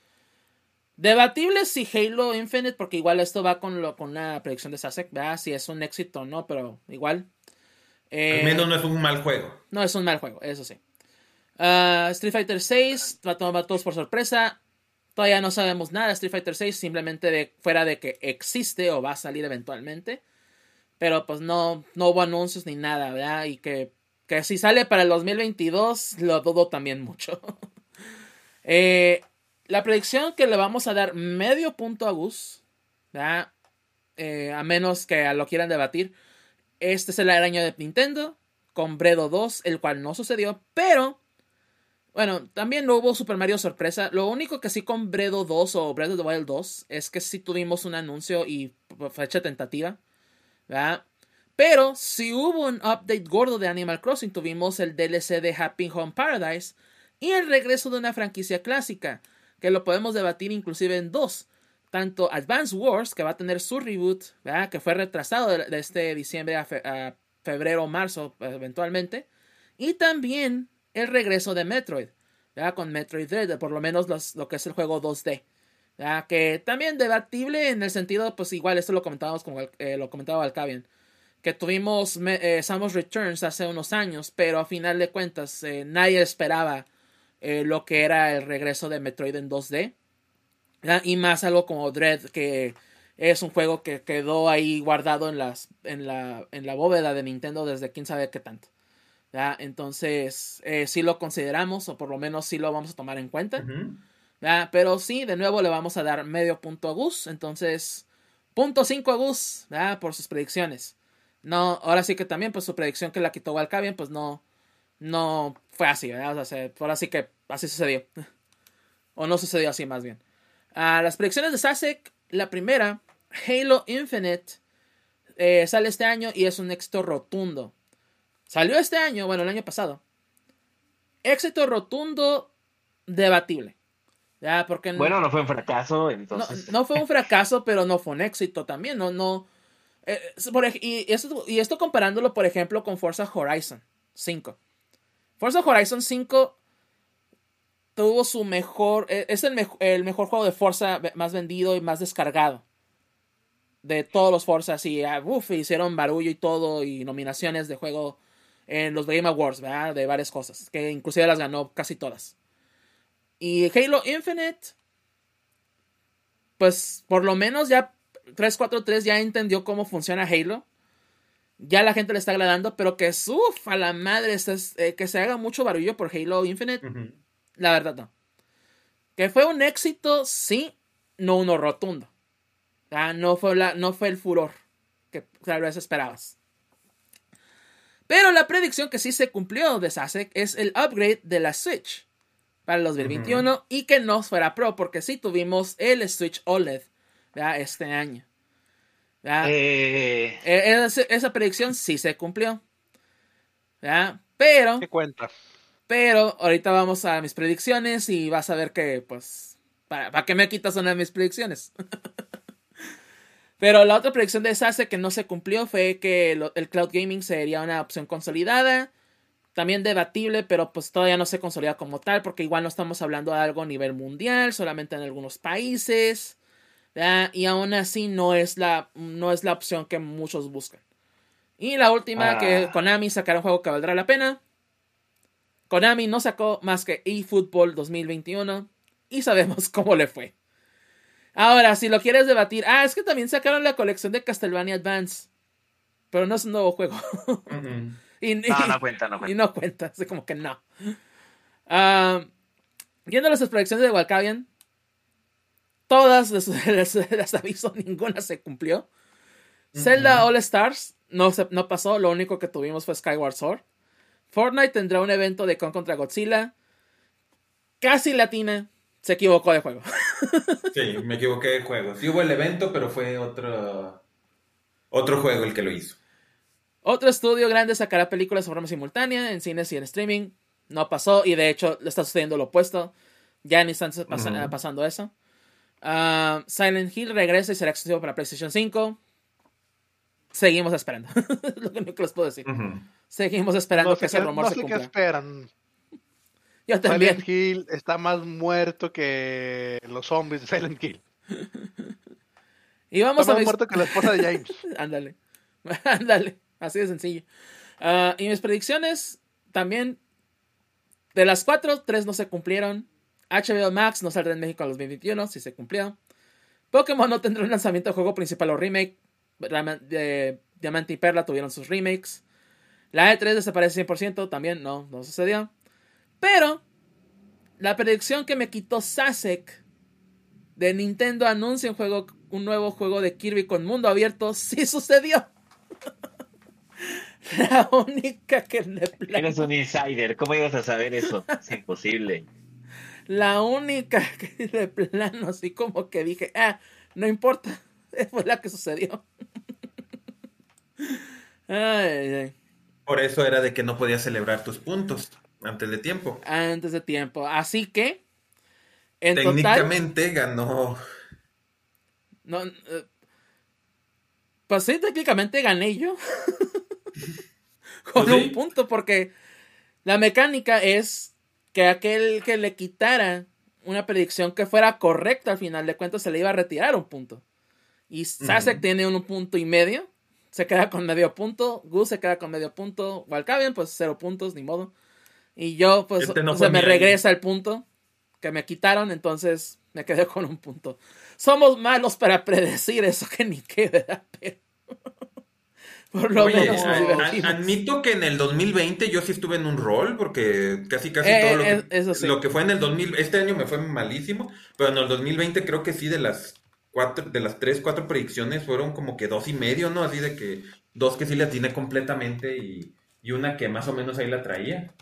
Debatible si Halo Infinite, porque igual esto va con, lo, con una predicción de Sasek, Si es un éxito o no, pero igual eh, Al menos no es un mal juego. No es un mal juego, eso sí. Uh, Street Fighter 6 va a tomar todos por sorpresa. Todavía no sabemos nada de Street Fighter 6, simplemente de, fuera de que existe o va a salir eventualmente. Pero pues no, no hubo anuncios ni nada, ¿verdad? Y que, que si sale para el 2022, lo dudo también mucho. eh, la predicción que le vamos a dar medio punto a Gus. Eh, a menos que lo quieran debatir. Este es el año de Nintendo con Bredo 2, el cual no sucedió, pero bueno, también no hubo Super Mario sorpresa. Lo único que sí con Bredo 2 o Breath of the Wild 2 es que sí tuvimos un anuncio y fecha tentativa, ¿verdad? Pero si hubo un update gordo de Animal Crossing, tuvimos el DLC de Happy Home Paradise y el regreso de una franquicia clásica, que lo podemos debatir inclusive en dos. Tanto Advance Wars, que va a tener su reboot, que fue retrasado de, este diciembre a, febrero o marzo eventualmente, y también el regreso de Metroid, con Metroid Dread, por lo menos lo que es el juego 2D. que también debatible en el sentido, pues igual esto lo comentábamos como eh, lo comentaba Alcavian, que tuvimos eh, Samus Returns hace unos años, pero a final de cuentas eh, nadie esperaba eh, lo que era el regreso de Metroid en 2D. Y más algo como Dread, que es un juego que quedó ahí guardado en, las, en, la, en la bóveda de Nintendo desde quién sabe qué tanto. Entonces, eh, sí lo consideramos, o por lo menos sí lo vamos a tomar en cuenta. Pero sí, de nuevo le vamos a dar medio punto a Gus. Entonces, punto 5 a Gus, por sus predicciones. No, ahora sí que también, pues su predicción que la quitó Walkavian, pues no, no fue así, ¿verdad? O sea, ahora sí que así sucedió. o no sucedió así más bien. A las predicciones de Sasek, la primera, Halo Infinite, eh, sale este año y es un éxito rotundo. Salió este año, bueno, el año pasado. Éxito rotundo, debatible. ¿ya? Porque bueno, no fue un fracaso, entonces. No, fue un fracaso, pero no fue un éxito también. No, no. Eh, y, esto, y esto comparándolo, por ejemplo, con Forza Horizon 5. Forza Horizon 5 tuvo su mejor. E, es el, mejor juego de Forza más vendido y más descargado. De todos los Forza. Y ah, hicieron barullo y todo. Y nominaciones de juego en los Game Awards, ¿verdad? De varias cosas. Que inclusive las ganó casi todas. Y Halo Infinite. Pues por lo menos ya 343 ya entendió cómo funciona Halo. Ya la gente le está agradando, pero que uff, a la madre, eh, que se haga mucho barullo por Halo Infinite. La verdad no. Que fue un éxito, sí, no uno rotundo. No, fue la, no fue el furor que tal vez esperabas. Pero la predicción que sí se cumplió de Sasek es el upgrade de la Switch para el 2021 y que no fuera Pro, porque sí tuvimos el Switch OLED este año. Eh. E, esa, predicción sí se cumplió. Pero. ¿Qué cuenta? Pero ahorita vamos a mis predicciones y vas a ver que, pues, ¿para, ¿para qué me quitas una de mis predicciones? Pero la otra predicción de SASE que no se cumplió fue que el cloud gaming sería una opción consolidada. También debatible, pero pues todavía no se consolida como tal, porque igual no estamos hablando de algo a nivel mundial, solamente en algunos países. Y aún así no es, la, no es la opción que muchos buscan. Y la última, que ah. Konami sacará un juego que valdrá la pena. Konami no sacó más que eFootball 2021 y sabemos cómo le fue. Ahora, si lo quieres debatir, ah, es que también sacaron la colección de Castlevania Advance. Pero no es un nuevo juego. y, no, no cuenta, no cuenta. Y no cuenta, así como que no. Uh, viendo las proyecciones de Walkavian, todas las, aviso, ninguna se cumplió. Zelda All Stars no, se, no pasó, lo único que tuvimos fue Skyward Sword. Fortnite tendrá un evento de Con contra Godzilla. Casi latina, se equivocó de juego. sí, me equivoqué de juego. Sí hubo el evento, pero fue otro, otro juego el que lo hizo. Otro estudio grande sacará películas de forma simultánea en cines y en streaming. No pasó y de hecho le está sucediendo lo opuesto. Ya ni están pasando eso. Ah, Silent Hill regresa y será exclusivo para PlayStation 5. Seguimos esperando. lo único que les puedo decir. Seguimos esperando que ese rumor se cumpla. esperan. Yo también. Silent Hill está más muerto que los zombies de Silent Hill. y vamos está más muerto que la esposa de James. Ándale. Ándale. Así de sencillo. Ah, y mis predicciones también. De las cuatro, tres no se cumplieron. HBO Max no saldrá en México en los 2021, si se cumplió. Pokémon no tendrá un lanzamiento de juego principal o remake. Diamante y Perla tuvieron sus remakes. La E3 desaparece 100%, también no, no sucedió. Pero la predicción que me quitó Sasek de Nintendo anuncia un juego, un nuevo juego de Kirby con mundo abierto, sí sucedió. la única que le Eres un insider, ¿cómo ibas a saber eso? Es imposible. La única que de plano, así como que dije, ah, no importa, fue la que sucedió. Por eso era de que no podías celebrar tus puntos. Antes de tiempo. Antes de tiempo. Así que. En Técnicamente ganó. No. Eh, pues sí, técnicamente gané yo. Con un punto, porque la mecánica es que aquel que le quitara una predicción que fuera correcta al final de cuentas se le iba a retirar un punto. Y Sasek tiene un punto y medio. Se queda con medio punto. Gus se queda con medio punto. Walkavian, pues cero puntos, ni modo. Y yo, pues, se este me regresa el punto que me quitaron, entonces me quedé con un punto. Somos malos para predecir eso que ni queda, pero. Por lo menos admito que en el 2020 yo sí estuve en un rol, porque casi casi eh, todo lo eh, que, lo que fue en el 2000, este año me fue malísimo, pero en el 2020 creo que sí de las cuatro, de las tres, cuatro predicciones fueron como que dos y medio, ¿no? Así de que dos que sí la tiene completamente y, y una que más o menos ahí la traía.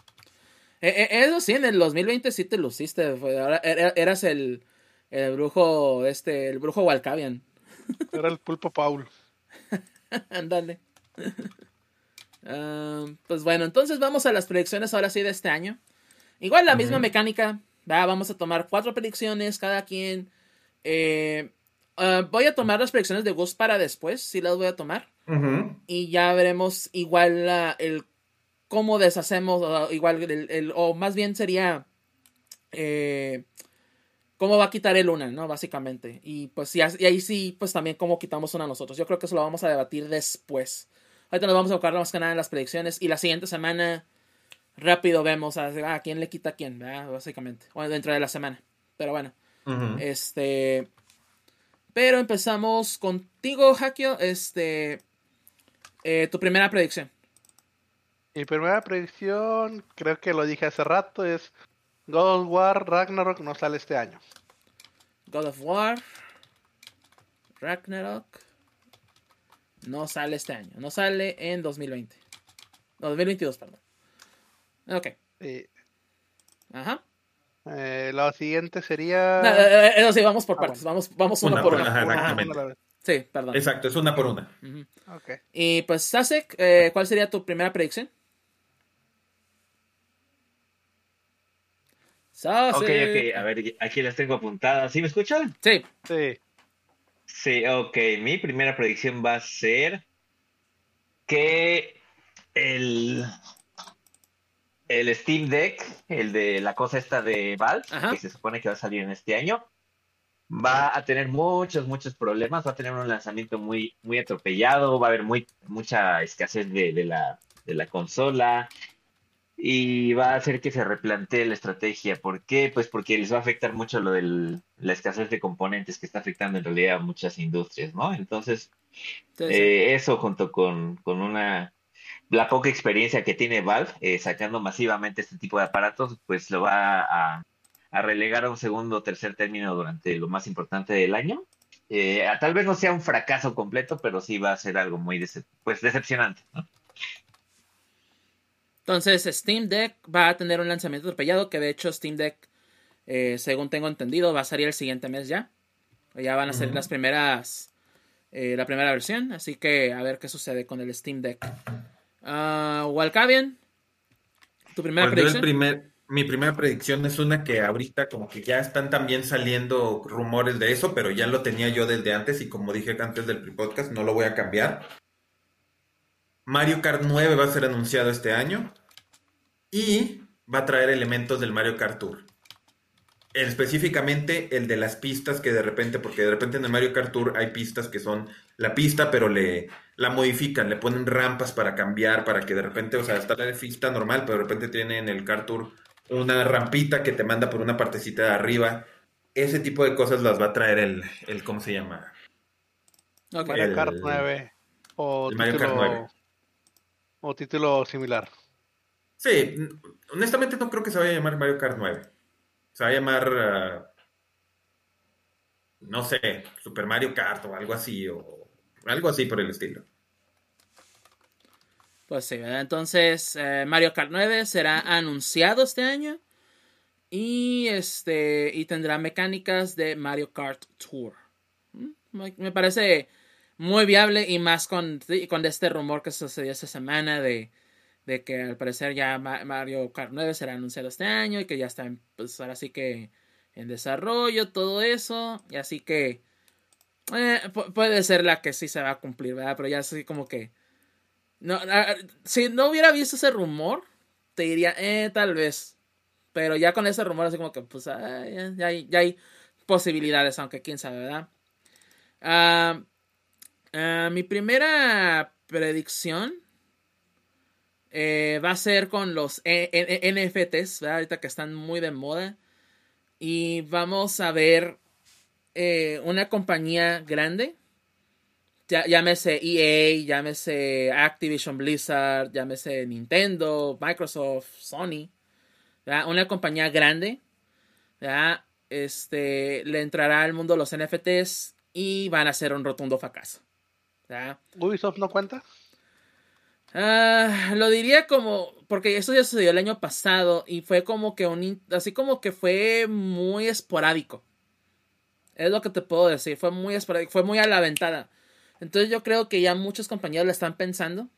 Eh, eh, eso sí, en el 2020 sí te luciste. Ahora eras el, el brujo, este, el brujo Walcavian. Era el pulpo Paul. Ándale. Ah, pues bueno, entonces vamos a las predicciones ahora sí de este año. Igual la misma mecánica. Vamos a tomar cuatro predicciones cada quien. Eh, ah, voy a tomar las predicciones de Gus para después, sí las voy a tomar. Y ya veremos igual la, el cómo deshacemos, igual, el, o más bien sería eh, cómo va a quitar el una, ¿no? Básicamente. Y pues y ahí sí, pues también cómo quitamos una nosotros. Yo creo que eso lo vamos a debatir después. Ahorita nos vamos a buscar más que nada en las predicciones y la siguiente semana rápido vemos a, a quién le quita a quién, ¿verdad? Básicamente. O dentro de la semana. Pero bueno. Este. Pero empezamos contigo, Hakio. Este. Eh, tu primera predicción. Mi primera predicción, creo que lo dije hace rato, es God of War Ragnarok no sale este año. God of War Ragnarok no sale este año. No sale en 2020. No, 2022, perdón. Ok. Ajá. Eh, lo siguiente sería. No, eh, eh, sí, vamos por ah, partes. Vamos, vamos uno por uno. Sí, perdón. Exacto, es una por una. Y pues, Sasek, eh, ¿cuál sería tu primera predicción? Sasek. Ok, ok, a ver, aquí las tengo apuntadas. ¿Sí me escuchan? Sí. Sí. Sí, ok. Mi primera predicción va a ser que el el Steam Deck, el de la cosa esta de Valve, que se supone que va a salir en este año, va a tener muchos, muchos problemas, va a tener un lanzamiento muy, muy atropellado, va a haber muy, mucha escasez de, de, la, de la consola y va a hacer que se replantee la estrategia. ¿Por qué? Pues porque les va a afectar mucho lo de la escasez de componentes que está afectando en realidad a muchas industrias, ¿no? Entonces, eh, eso junto con, con una la poca experiencia que tiene Valve eh, sacando masivamente este tipo de aparatos, pues lo va a, relegar a un segundo o tercer término durante lo más importante del año. Eh, tal vez no sea un fracaso completo, pero sí va a ser algo muy pues, decepcionante. Entonces, Steam Deck va a tener un lanzamiento atropellado, que de hecho Steam Deck, eh, según tengo entendido, va a salir el siguiente mes ya. Ya van a ser las primeras, la primera versión, así que a ver qué sucede con el Steam Deck. Uh, Walcavian, tu primera predicción. mi primera predicción es una que ahorita como que ya están también saliendo rumores de eso, pero ya lo tenía yo desde antes y como dije antes del podcast, no lo voy a cambiar. Mario Kart 9 va a ser anunciado este año y va a traer elementos del Mario Kart Tour específicamente el de las pistas que de repente, porque de repente en el Mario Kart Tour hay pistas que son la pista, pero le la modifican, le ponen rampas para cambiar, para que de repente, o sea, está la pista normal, pero de repente tiene en el Kart Tour una rampita que te manda por una partecita de arriba. Ese tipo de cosas las va a traer el, el ¿cómo se llama? Mario Kart 9 o Mario título, Kart 9. o título similar. Sí, honestamente no creo que se vaya a llamar Mario Kart 9. Se va a llamar, ah, no sé, Super Mario Kart o algo así, o algo así por el estilo. Pues sí, entonces eh, Mario Kart 9 será anunciado este año y este y tendrá mecánicas de Mario Kart Tour. Mm, me parece muy viable y más con, con este rumor que sucedió esta semana de de que al parecer ya Mario Kart 9 será anunciado este año y que ya está, pues ahora sí que en desarrollo, todo eso, y así que eh, puede ser la que sí se va a cumplir, ¿verdad? Pero ya así como que... No, si no hubiera visto ese rumor, te diría, eh, tal vez. Pero ya con ese rumor, así como que, pues, ah, ya, hay, ya, hay, posibilidades, aunque quién sabe, ¿verdad? Ah, ah, mi primera predicción eh, va a ser con los e, e, e, NFTs, ahorita que están muy de moda. Y vamos a ver eh, una compañía grande. llámese EA, llámese Activision Blizzard, llámese Nintendo, Microsoft, Sony. Una compañía grande. Este, le entrará al mundo los NFTs y van a ser un rotundo fracaso. ¿Ubisoft no cuenta? Ah, lo diría como, porque eso ya sucedió el año pasado y fue como que un, así como que fue muy esporádico. Es lo que te puedo decir, fue muy esporádico, fue muy a la ventada. Entonces yo creo que ya muchos compañeros la están pensando,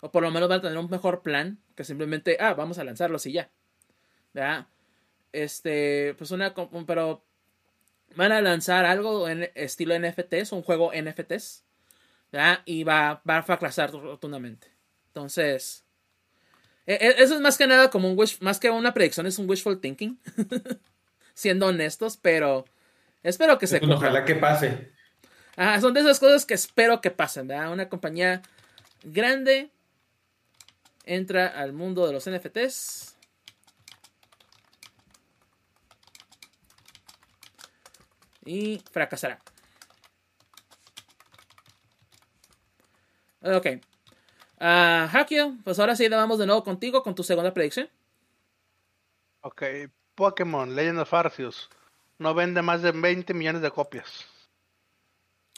o por lo menos van a tener un mejor plan que simplemente, ah, vamos a lanzarlos y ya. ¿Verdad? Este, pues una, pero van a lanzar algo en estilo NFTs, un juego NFTs, ¿verdad? Y va, va a fracasar rotundamente. Entonces, e, e, eso es más que nada como un wish, más que una predicción, es un wishful thinking. Siendo honestos, pero espero que se cumpla. Ojalá que pase. Ah, son de esas cosas que espero que pasen, ¿verdad? Una compañía grande entra al mundo de los NFTs. Y fracasará. Ok. Uh, Hakio, pues ahora sí vamos de nuevo contigo con tu segunda predicción. Ok, Pokémon Legend of Arceus no vende más de 20 millones de copias.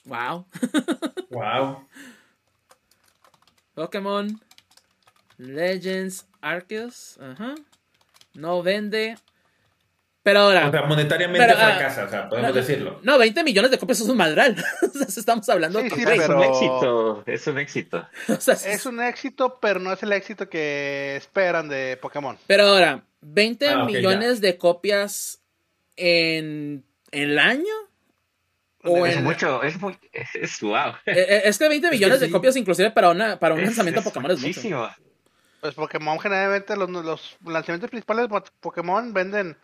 Wow. wow. Pokémon Legends Arceus. Ajá. No vende. Pero ahora. O sea, monetariamente pero, fracasa, o sea, podemos no, decirlo. No, 20 millones de copias es un madral. o sea, estamos hablando sí, sí, Es un éxito. Es un éxito. O sea, es un éxito, pero no es el éxito que esperan de Pokémon. Pero ahora, 20 ah, okay, millones ya. de copias en, en el año. O es en... mucho, es muy, es wow. Es que 20 millones es que de copias, inclusive para, una, para un es, lanzamiento de Pokémon, es muchísimo. Pues Pokémon, generalmente, los, los lanzamientos principales de Pokémon venden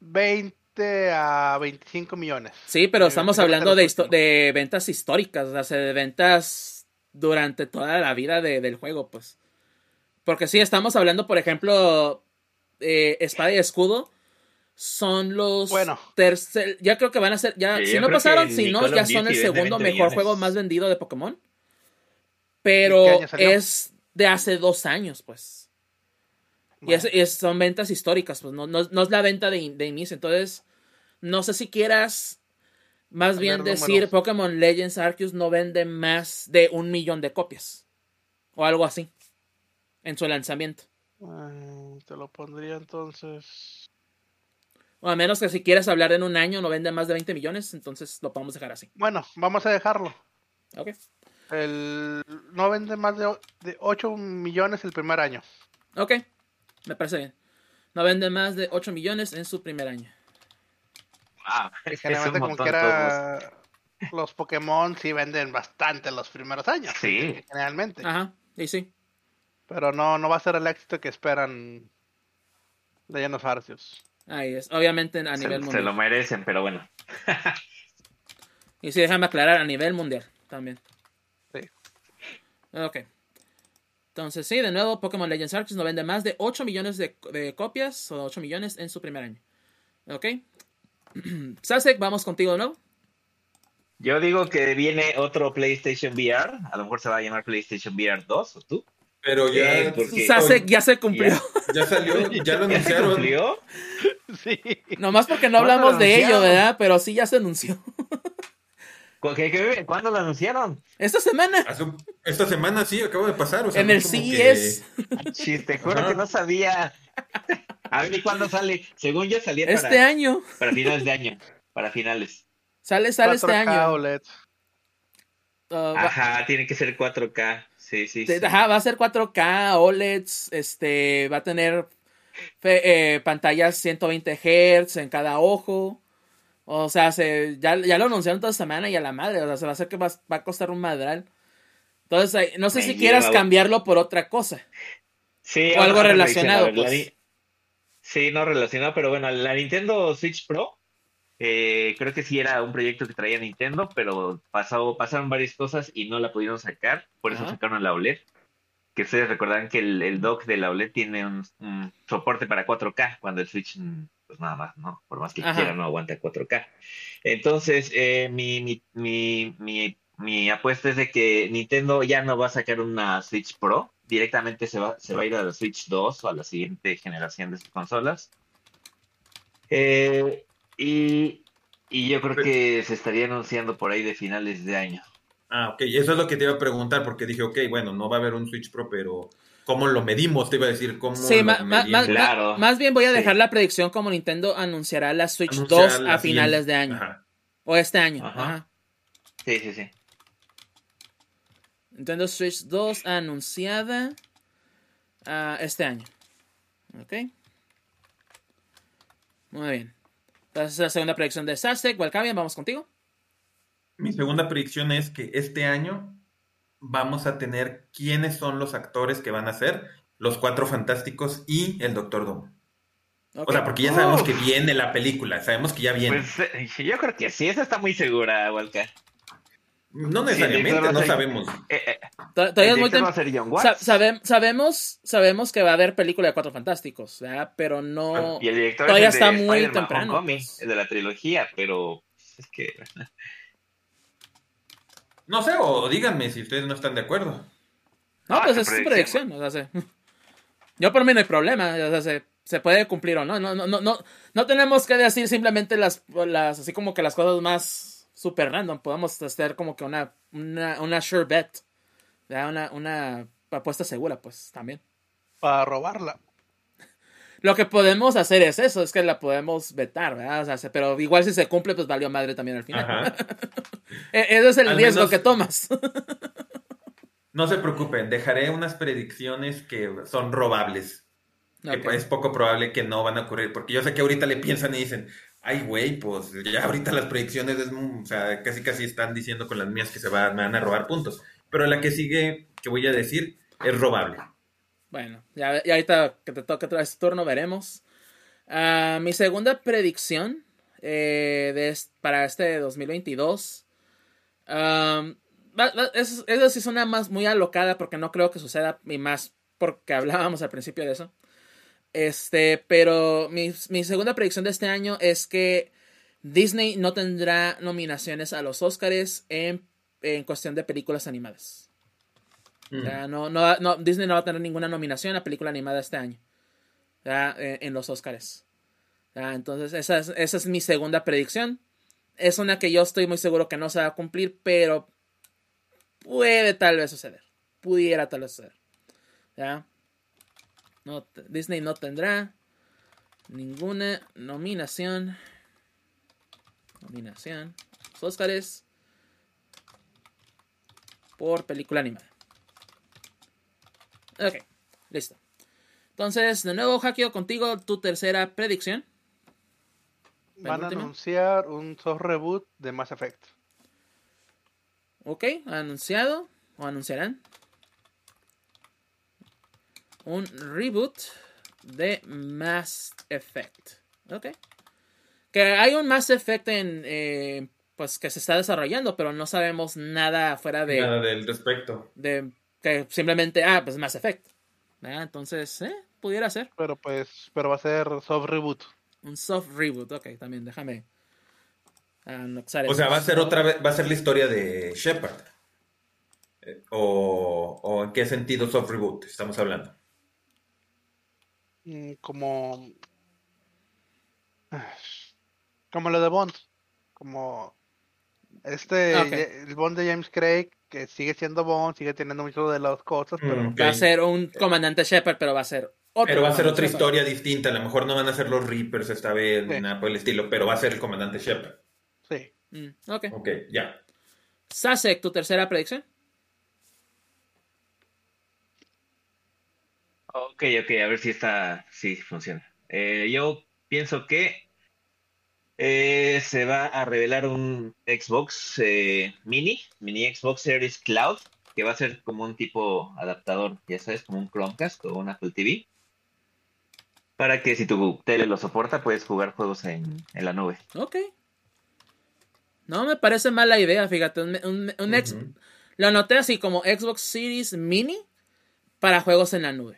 20 a 25 millones. Sí, pero estamos hablando de, de, ventas históricas, o sea, de ventas durante toda la vida de, del juego, pues. Porque sí, estamos hablando, por ejemplo, eh, Espada y Escudo son los bueno tercer ya creo que van a ser ya sí, si no pasaron si no ya son el segundo mejor millones. juego más vendido de Pokémon pero es de hace dos años pues bueno. y, es, es, son ventas históricas pues no, no, no es la venta de, de, inicio entonces no sé si quieras más a bien decir. Pokémon Legends Arceus no vende más de un millón de copias o algo así en su lanzamiento Ay, te lo pondría entonces o a menos que si quieres hablar en un año no vende más de 20 millones, entonces lo podemos dejar así. Bueno, vamos a dejarlo. Ok. El, no vende más de, de 8 millones el primer año. Ok, me parece bien. No vende más de 8 millones en su primer año. Wow, Generalmente como que era... Los Pokémon sí venden bastante los primeros años. Sí. Generalmente. Ajá, y sí. Pero no, no va a ser el éxito que esperan de Llenos Arceus. Ahí es, obviamente a nivel mundial. Se lo merecen, pero bueno. y sí, déjame aclarar, a nivel mundial también. Sí. Ok. Entonces, sí, de nuevo, Pokémon Legends Arceus no vende más de 8 millones de, de copias, o 8 millones en su primer año. Ok. Sasek, vamos contigo, ¿no? Yo digo que viene otro PlayStation VR. A lo mejor se va a llamar PlayStation VR 2, ¿o tú? Pero ya. Eh, porque, Sasek ya se cumplió. Ya, ya salió, ya lo anunciaron. ¿Ya se cumplió? Sí. Nomás porque no hablamos de ello, ¿verdad? Pero sí ya se anunció. ¿Qué, qué, cuándo lo anunciaron? Esta semana. Esta semana sí, acabo de pasar. O sea, en no el CES. Que... Chiste, juro que no sabía. A ver, ¿y cuándo sale? Según yo salía este para, año. Para finales de año. Para finales. Sale, sale este año. OLED. Uh, Ajá, tiene que ser 4K. Sí, sí, sí. Ajá, va a ser 4K, OLEDs, este, va a tener eh, pantallas 120 Hz en cada ojo. O sea, se, ya, ya lo anunciaron toda semana y a la madre. O sea, se va a hacer que va, va a costar un madral. Entonces, no sé si quieras cambiarlo por otra cosa. Sí, o algo relacionado. Pues. Sí, no relacionado, pero bueno, la Nintendo Switch Pro. Eh, creo que sí era un proyecto que traía Nintendo, pero pasó, pasaron varias cosas y no la pudieron sacar. Por eso Ajá. sacaron la OLED que ustedes recordarán que el, el dock de la OLED tiene un, un, soporte para 4K, cuando el Switch, pues nada más, ¿no? Por más que Ajá. quiera, no aguanta 4K. Entonces, eh, mi, mi, mi, mi, mi apuesta es de que Nintendo ya no va a sacar una Switch Pro, directamente se va, se va a ir a la Switch 2 o a la siguiente generación de sus consolas. Eh, y, y yo creo que se estaría anunciando por ahí de finales de año. Ah, ok, eso es lo que te iba a preguntar, porque dije, ok, bueno, no va a haber un Switch Pro, pero ¿cómo lo medimos? Te iba a decir, ¿cómo sí, lo ma, ma, claro. más bien voy a dejar sí. la predicción como Nintendo anunciará la Switch Anunciar 2 a finales de año. Ajá. O este año. Ajá. Ajá. Sí, sí, sí. Nintendo Switch 2 anunciada uh, este año. Ok. Muy bien. Entonces, la segunda predicción de Sastek. Walcavian, vamos contigo. Mi segunda predicción es que este año vamos a tener quiénes son los actores que van a ser los Cuatro Fantásticos y el Doctor Doom. Okay. O sea, porque ya sabemos que viene la película, sabemos que ya viene. Pues eh, yo creo que sí, esa está muy segura, Walker. No necesariamente, sí, no sabemos. Eh, eh, Todavía es muy Sa sabe sabemos, sabemos que va a haber película de Cuatro Fantásticos, ¿verdad? pero no. Y el director todavía es el está muy temprano. Homecoming, pues. el de la trilogía, pero es que. No sé, o díganme si ustedes no están de acuerdo. No, ah, pues es su predicción. O sea, se... Yo por mí no hay problema. O sea, se... se puede cumplir o no. No, no, no, no, no tenemos que decir simplemente las, las, así como que las cosas más super random. Podemos hacer como que una, una, una sure bet. Una, una apuesta segura, pues, también. Para robarla. Lo que podemos hacer es eso, es que la podemos vetar, ¿verdad? O sea, pero igual si se cumple, pues valió madre también al final. E-, ese es el riesgo que tomas. no se preocupen, dejaré unas predicciones que son robables. Que es poco probable que no van a ocurrir, porque yo sé que ahorita le piensan y dicen, ay, güey, pues ya ahorita las predicciones, es, o sea, casi casi están diciendo con las mías que se van, van a robar puntos. Pero la que sigue, que voy a decir, es robable. Bueno, ya, ya ahorita que te toque otra vez turno veremos. Ah, mi segunda predicción eh, para este 2022. Um, sí suena más muy alocada porque no creo que suceda y más porque hablábamos al principio de eso. Este, pero mi, mi segunda predicción de este año es que Disney no tendrá nominaciones a los Oscars en, en cuestión de películas animadas. No, no, no, Disney no va a tener ninguna nominación a película animada este año. Eh, en los Oscars. Entonces, esa es, esa es mi segunda predicción. Es una que yo estoy muy seguro que no se va a cumplir, pero puede tal vez suceder. Pudiera tal vez suceder. No, Disney no tendrá ninguna nominación. Nominación. Los Oscars. Por película animada. Ok, listo. Entonces, de nuevo, Hakio, contigo tu tercera predicción. Van a anunciar un soft reboot de Mass Effect. Ok, anunciado o anunciarán un reboot de Mass Effect. Ok. Que hay un Mass Effect en, eh, pues que se está desarrollando, pero no sabemos nada fuera de... Nada del respecto. De que simplemente, ah, pues Mass Effect. Entonces, eh, pudiera ser. Pero pues, pero va a ser soft reboot. Un soft reboot, ok, también déjame. o sea, va a ser otra vez, va a ser la historia de Shepard. Eh, o, o, en qué sentido soft reboot estamos hablando? Mm, como. Como lo de Bond. Como. Este. El Bond de James Craig que sigue siendo Bond, sigue teniendo mucho de las cosas, pero... Mm, va a ser un comandante Shepard, pero va a ser otro Pero va a ser otra historia distinta, a lo mejor no van a ser los Reapers esta vez, ni nada por el estilo, pero va a ser el comandante Shepard. Sí. Mm, ok. Ok, ya. Sasek, ¿tu tercera predicción? Ok, ok, a ver si está, si funciona. Eh, yo pienso que eh, se va a revelar un Xbox eh, Mini, Mini Xbox Series Cloud, que va a ser como un tipo adaptador, ya sabes, como un Chromecast o un Apple TV. Para que si tu tele lo soporta, puedes jugar juegos en, la nube. Ok. No me parece mala idea, fíjate. Un, Lo anoté así como Xbox Series Mini para juegos en la nube.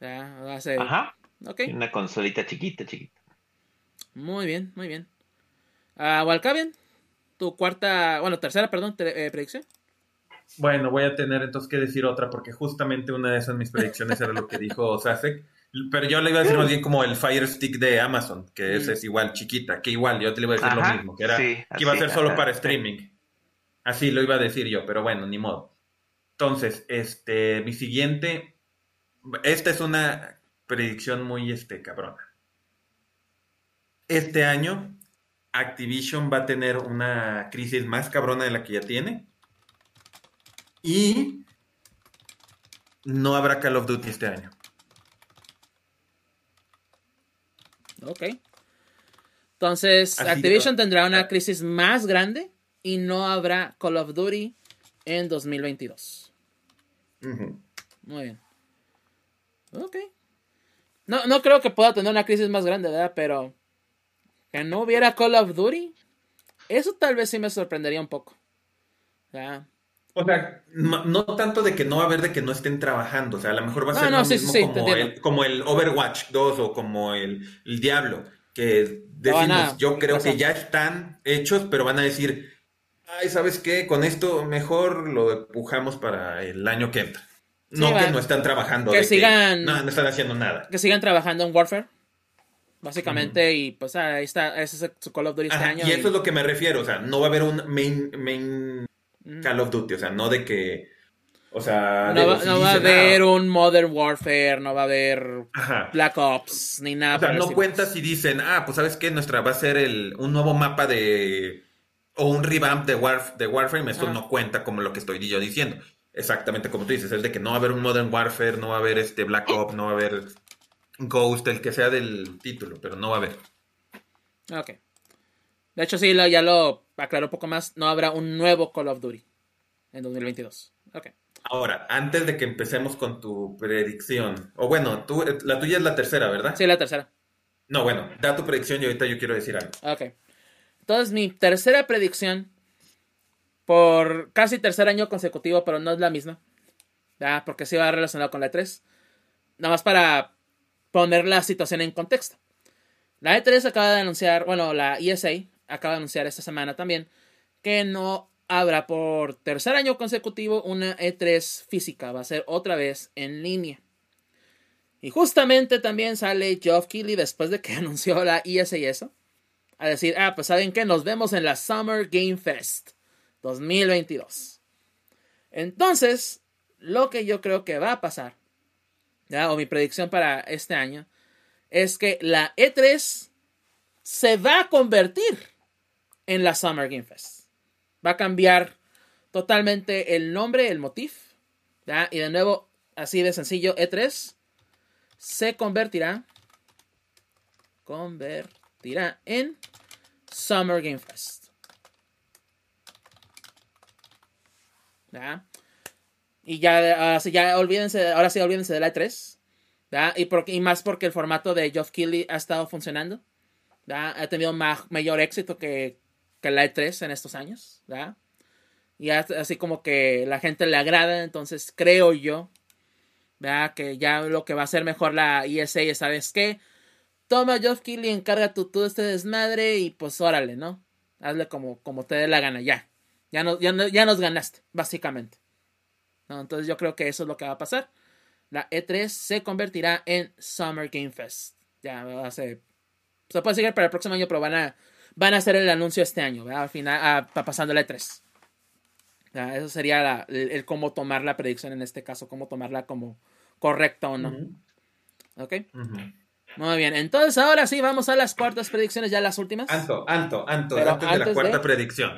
va a ser... Ajá. Okay. Una consolita chiquita, chiquita. Muy bien, muy bien. Uh, Walcavian, tu cuarta, bueno, tercera, perdón, eh, predicción. Bueno, voy a tener entonces que decir otra porque justamente una de esas mis predicciones era lo que dijo Sasek. Pero yo le iba a decir más bien como el Fire Stick de Amazon, que ese mm. es igual chiquita, que igual yo te le iba a decir lo mismo, que era que iba a ser solo para streaming. Así lo iba a decir yo, pero bueno, ni modo. Entonces, este, mi siguiente, esta es una predicción muy este cabrona este año Activision va a tener una crisis más cabrona de la que ya tiene. Y no habrá Call of Duty este año. Ok. Entonces, Activision tendrá una crisis más grande y no habrá Call of Duty en 2022. Muy bien. Ok. No, no creo que pueda tener una crisis más grande, ¿verdad? Pero que no hubiera Call of Duty, eso tal vez sí me sorprendería un poco. O sea, no, tanto de que no va a haber de que no estén trabajando, o sea, a lo mejor va a ser lo mismo como, el, Overwatch 2 o como el, Diablo, que decimos, yo creo que ya están hechos, pero van a decir, ay, ¿sabes qué? Con esto mejor lo empujamos para el año que entra. no que no están trabajando. Que sigan. no, no están haciendo nada. Que sigan trabajando en Warfare. Básicamente, y pues ahí está, ese es su Call of Duty este año. Y eso es lo que me refiero, o sea, no va a haber un main, main Call of Duty, o sea, no de que o sea, no, va, a haber un Modern Warfare, no va a haber Black Ops, ni nada. O sea, no cuenta si dicen, ah, pues sabes qué, nuestra va a ser el, un nuevo mapa de. o un revamp de, Warf de Warframe. Esto no cuenta como lo que estoy yo diciendo. Exactamente como tú dices, es de que no va a haber un Modern Warfare, no va a haber este Black Ops, no va a haber Ghost, el que sea del título, pero no va a haber. Ok. De hecho, sí, ya lo aclaró un poco más. No habrá un nuevo Call of Duty en 2022. Ok. Ahora, antes de que empecemos con tu predicción, o bueno, tú, la tuya es la tercera, ¿verdad? Sí, la tercera. No, bueno, da tu predicción y ahorita yo quiero decir algo. Ok. Entonces, mi tercera predicción, por casi tercer año consecutivo, pero no es la misma, ¿ya? porque sí va relacionado con la E3, nada más para poner la situación en contexto. La E3 acaba de anunciar, bueno, la ESA acaba de anunciar esta semana también, que no habrá por tercer año consecutivo una E3 física, va a ser otra vez en línea. Y justamente también sale Geoff Keighley después de que anunció la ESA y eso, a decir, ah, pues saben que nos vemos en la Summer Game Fest 2022. Entonces, lo que yo creo que va a pasar, o mi predicción para este año, es que la E3 se va a convertir en la Summer Game Fest. Va a cambiar totalmente el nombre, el motif. Y de nuevo, así de sencillo, E3 se convertirá, convertirá en Summer Game Fest. ¿Ya? Y ya, así ya olvídense, ahora sí olvídense de la E3. Y, y más porque el formato de Geoff Keighley ha estado funcionando. Ha tenido mayor éxito que, que la E3 en estos años. Y así como que la gente le agrada, entonces creo yo, ¿verdad? Que ya lo que va a ser mejor la ESA es, ¿sabes qué? Toma Geoff Keighley, encarga tú todo este desmadre y pues órale, ¿no? Hazle como, como te dé la gana, ya. Ya, no, ya, ya nos ganaste, básicamente. ¿No? Entonces yo creo que eso es lo que va a pasar. La E3 se convertirá en Summer Game Fest. Ya va a ser... Se puede seguir para el próximo año, pero van a van a hacer el anuncio este año, ¿verdad? Al final, ah, pasando la E3. Eso sería el, cómo tomar la predicción en este caso, cómo tomarla como correcta o no. ¿Ok? Muy bien, entonces ahora sí vamos a las cuartas predicciones, ya las últimas. Anto, Anto, Anto, antes, de la cuarta predicción.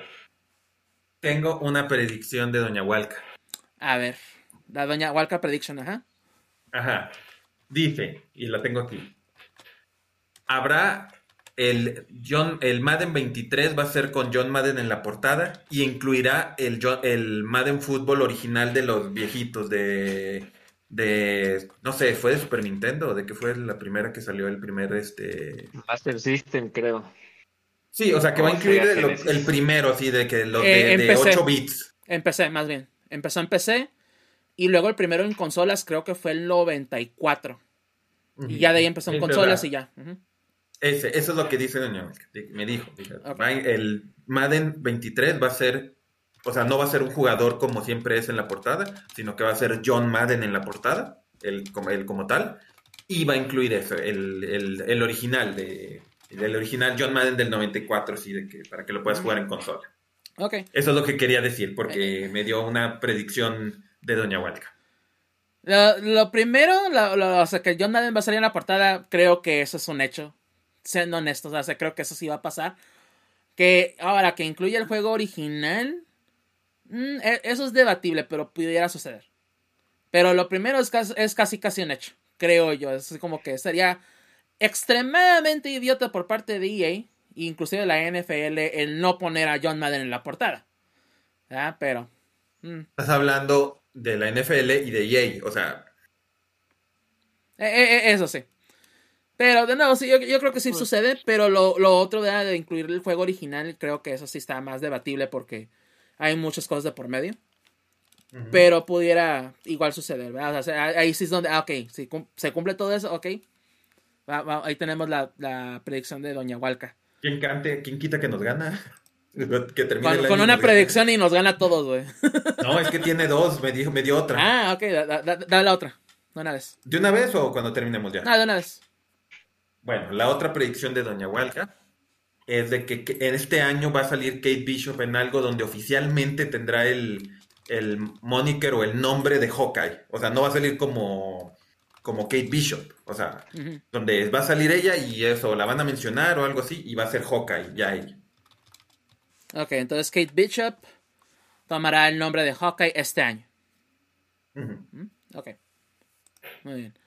Tengo una predicción de Doña Hualca. A ver, la Doña Hualca prediction, ajá. Ajá. Dice, y la tengo aquí. Habrá el, John, el Madden 23 va a ser con John Madden en la portada y incluirá el, el Madden Fútbol original de los viejitos de, de, no sé, ¿fue de Super Nintendo? ¿De qué fue la primera que salió? El primer, este... Master System, creo. Sí, o sea, que va a incluir el, primero, así, de que los de, eh, 8 bits. En PC, más bien. Empezó en PC y luego el primero en consolas creo que fue el 94. Y ya de ahí empezó en consolas y ya. Ese, eso es lo que dice Doña Me dijo. El Madden 23 va a ser, o sea, no va a ser un jugador como siempre es en la portada, sino que va a ser John Madden en la portada, el, el como tal, y va a incluir eso, el, original de, el original John Madden del 94, así de que para que lo puedas jugar en consola. Eso es lo que quería decir, porque me dio una predicción de Doña Hualca. Lo, primero, o sea, que John Madden va a salir en la portada, creo que eso es un hecho siendo honestos, o sea, creo que eso sí va a pasar. Que ahora que incluye el juego original, mm, e, eso es debatible, pero pudiera suceder. Pero lo primero es es casi casi un hecho, creo yo. Es como que sería extremadamente idiota por parte de EA, inclusive la NFL, el no poner a John Madden en la portada. ¿Ah? Pero... Mm. Estás hablando de la NFL y de EA, o sea... E, e, eso sí. Pero de nuevo, sí, yo, creo que sí pues sucede, pero lo, otro de, incluir el juego original, creo que eso sí está más debatible porque hay muchas cosas de por medio. Pero pudiera igual suceder, ¿verdad? ahí sí es donde, ah, ok, si se cumple todo eso, ok. ahí tenemos la, predicción de Doña Hualca. ¿Quién cante? ¿Quién quita que nos gana? Que termine Con, una predicción y nos gana a todos, güey. No, es que tiene dos, me, dijo, me dio otra. Ah, ok, da, da- da- dale la otra. De una vez. ¿De una vez o cuando terminemos ya? Ah, de una vez. Bueno, la otra predicción de Doña Walca es de que, que en este año va a salir Kate Bishop en algo donde oficialmente tendrá el, el moniker o el nombre de Hawkeye. O sea, no va a salir como, como Kate Bishop. O sea, donde va a salir ella y eso, la van a mencionar o algo así y va a ser Hawkeye, ya ella. Ok, entonces Kate Bishop tomará el nombre de Hawkeye este año. Ujú. Ok. Muy bien.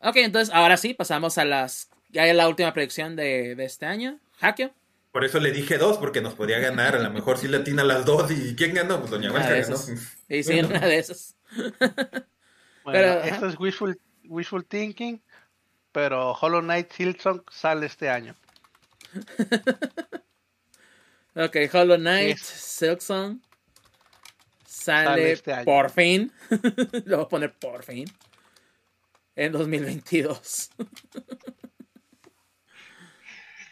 Ok, entonces ahora sí, pasamos a las. Ya es la última predicción de, de este año. Hakio. Por eso le dije dos, porque nos podía ganar. A lo mejor sí le atina las dos. ¿Y quién ganó? Pues Doña de ganó. Y sí, una de esas. Bueno, Pero, esto es wishful, wishful thinking, pero Hollow Knight Silksong sale este año. Ok, Hollow Knight, Es- Silksong. Sale, Sale este por fin. Lo voy a poner por fin. En 2022.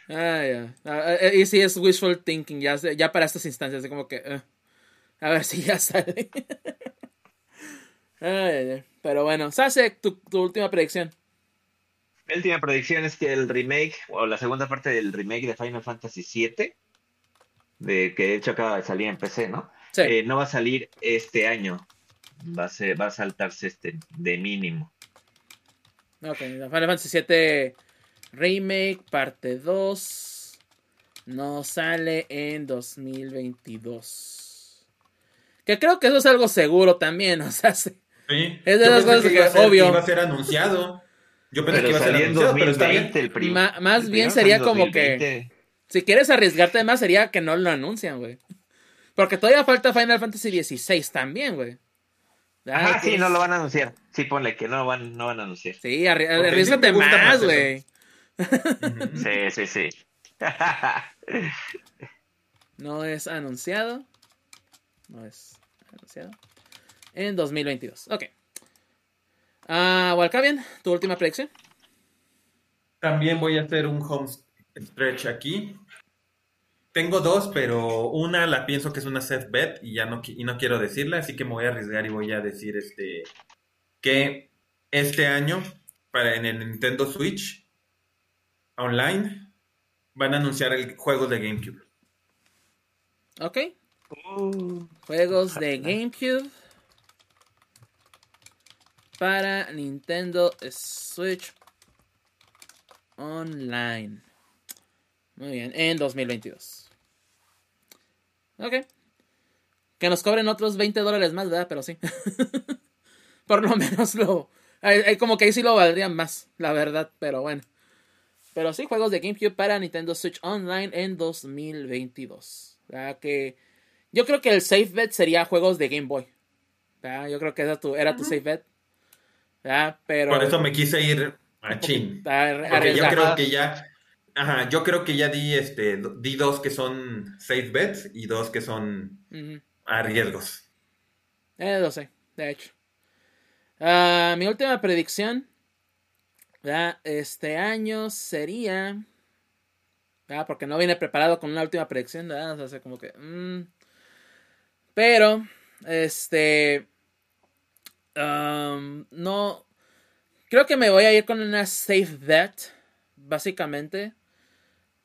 ah, ya. Ah, eh, y si es wishful thinking, ya, para estas instancias, como que. eh, a ver si ya sale. Ay, ay, ay. Pero bueno, Sasek, tu, tu última predicción. Mi última predicción es que el remake, o la segunda parte del remake de Final Fantasy VII, de que de hecho acaba de salir en PC, ¿no? Sí. Eh, no va a salir este año. Va a, ser- va a saltarse este de mínimo. Ok, Final Fantasy VII Remake, parte 2. No sale en 2022. Que creo que eso es algo seguro también, o sea, sí. Sí. Es de Yo las cosas que, a ser- obvio. Iba a ser anunciado. Yo pensé que iba a ser anunciado, pero está bien. 2020 el prim- Ma- más el bien sería como que- 2020. Si quieres arriesgarte más, sería que no lo anuncian, güey. Porque todavía falta Final Fantasy XVI también, güey. Ah, Ajá, sí, no lo van a anunciar. Sí, ponle que no van, no van a anunciar. Sí, arri- Porque arriesgate sí más, güey. Sí, sí, sí. No es anunciado. No es anunciado. En 2022. Ok. Ah, Walcavian, tu última predicción. También voy a hacer un home stretch aquí. Tengo dos, pero una la pienso que es una set bet y ya no, y no quiero decirla, así que me voy a arriesgar y voy a decir este que este año para en el Nintendo Switch online van a anunciar el juego de GameCube. Ok. Juegos de GameCube. Para Nintendo Switch Online. Muy bien, en 2022. Ok. Que nos cobren otros 20 dólares más, ¿verdad? Pero sí. Por lo menos lo... hay- hay como que ahí sí lo valdrían más, la verdad, pero bueno. Pero sí, juegos de GameCube para Nintendo Switch Online en 2022. ¿Verdad? Que yo creo que el safe bet sería juegos de Game Boy. ¿Verdad? Yo creo que era tu, era tu safe bet. ¿Verdad? Pero... Por eso me quise ir a chin. Porque yo creo que ya Ajá, yo creo que ya di este di dos que son safe bets y dos que son Ujú. arriesgos. Eh, lo sé, de hecho. Ah, mi última predicción ¿verdad? este año sería. ¿verdad? Porque no viene preparado con una última predicción, ¿verdad? O sea, hace como que. mm. Pero, este. Um, no. Creo que me voy a ir con una safe bet, básicamente.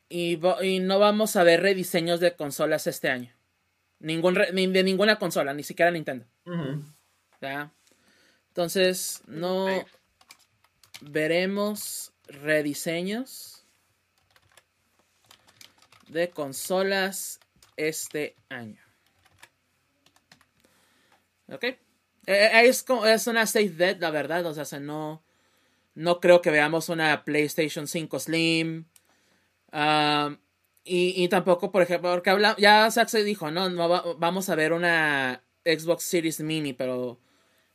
Y, no vamos a ver rediseños de consolas este año. Ningún ni de ninguna consola, ni siquiera Nintendo. Entonces, no veremos rediseños de consolas este año. ¿Ok? Eh, eh, es, como- es una safe bet, la verdad. O sea, se no, no creo que veamos una PlayStation 5 Slim. Ah, y, y tampoco, por ejemplo, porque habla, ya Saxe dijo, no, no va- vamos a ver una Xbox Series Mini, pero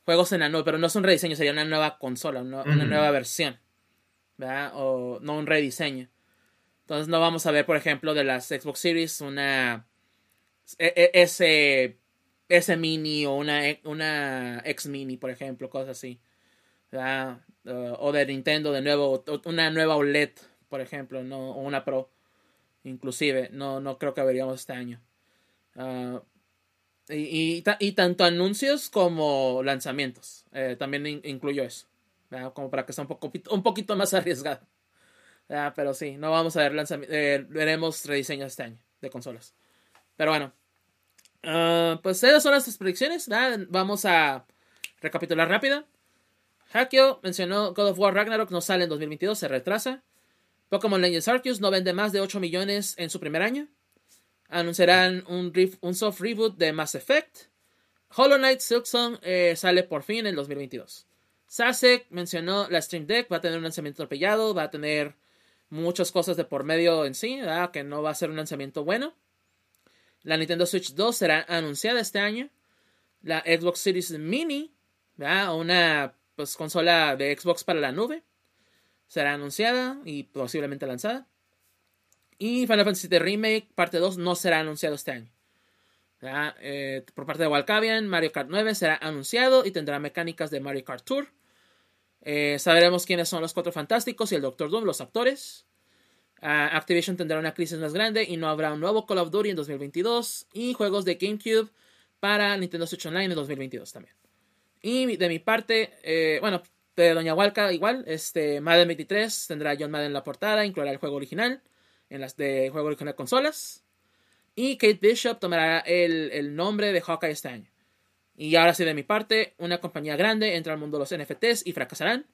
juegos en la nube, pero no es un rediseño, sería una nueva consola, una, una nueva versión, ¿verdad? O no un rediseño. Entonces no vamos a ver, por ejemplo, de las Xbox Series una e- e- ese ese mini o una una X mini, por ejemplo, cosas así. Uh, o de Nintendo de nuevo, una nueva OLED, por ejemplo, no o una Pro. Inclusive, no, no creo que veríamos este año. Ah, y, y, tanto anuncios como lanzamientos. Eh, también incluyo eso. Como para que sea un, poco, un poquito más arriesgado. Pero sí, no vamos a ver lanzamientos. Eh, veremos rediseños este año de consolas. Pero bueno. Ah, pues esas son las predicciones. Vamos a recapitular rápido. Hakio mencionó God of War Ragnarok no sale en 2022, se retrasa. Pokémon Legends Arceus no vende más de 8 millones en su primer año. Anunciarán un, un soft reboot de Mass Effect. Hollow Knight Silksong eh, sale por fin en 2022. Sasek mencionó la Stream Deck, va a tener un lanzamiento atropellado, va a tener muchas cosas de por medio en sí, que no va a ser un lanzamiento bueno. La Nintendo Switch 2 será anunciada este año. La Xbox Series Mini, una pues, consola de Xbox para la nube, será anunciada y posiblemente lanzada. Y Final Fantasy VII Remake parte 2 no será anunciado este año. Eh, por parte de Walcavian, Mario Kart 9 será anunciado y tendrá mecánicas de Mario Kart Tour. Eh, sabremos quiénes son los cuatro fantásticos y el Doctor Doom, los actores. Ah, Activision tendrá una crisis más grande y no habrá un nuevo Call of Duty en 2022. Y juegos de GameCube para Nintendo Switch Online en 2022 también. Y de mi parte, eh, bueno, de Doña Walca igual, este Madden 23 tendrá John Madden en la portada, incluirá el juego original en las de juego original consolas. Y Kate Bishop tomará el, nombre de Hawkeye este año. Y ahora sí de mi parte, una compañía grande entra al mundo de los NFTs y fracasarán.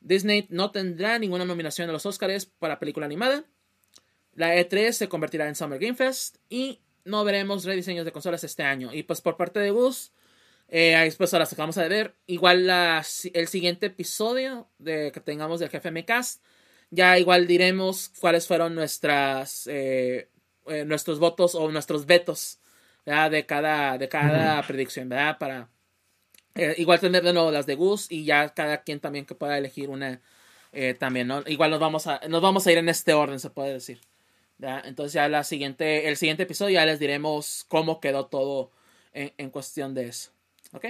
Disney no tendrá ninguna nominación a los Oscars para película animada. La E3 se convertirá en Summer Game Fest y no veremos rediseños de consolas este año. Y pues por parte de Gus, eh, pues ahora acabamos de ver. Igual el siguiente episodio de, que tengamos del GFM Cast, ya igual diremos cuáles fueron nuestras eh, eh, nuestros votos o nuestros vetos de cada, de cada predicción, ¿verdad? Para eh, igual tener de nuevo las de Gus y ya cada quien también que pueda elegir una también, ¿no? Igual nos vamos a nos vamos a ir en este orden, se puede decir. Entonces ya la siguiente, el siguiente episodio ya les diremos cómo quedó todo en, en cuestión de eso. ¿Ok?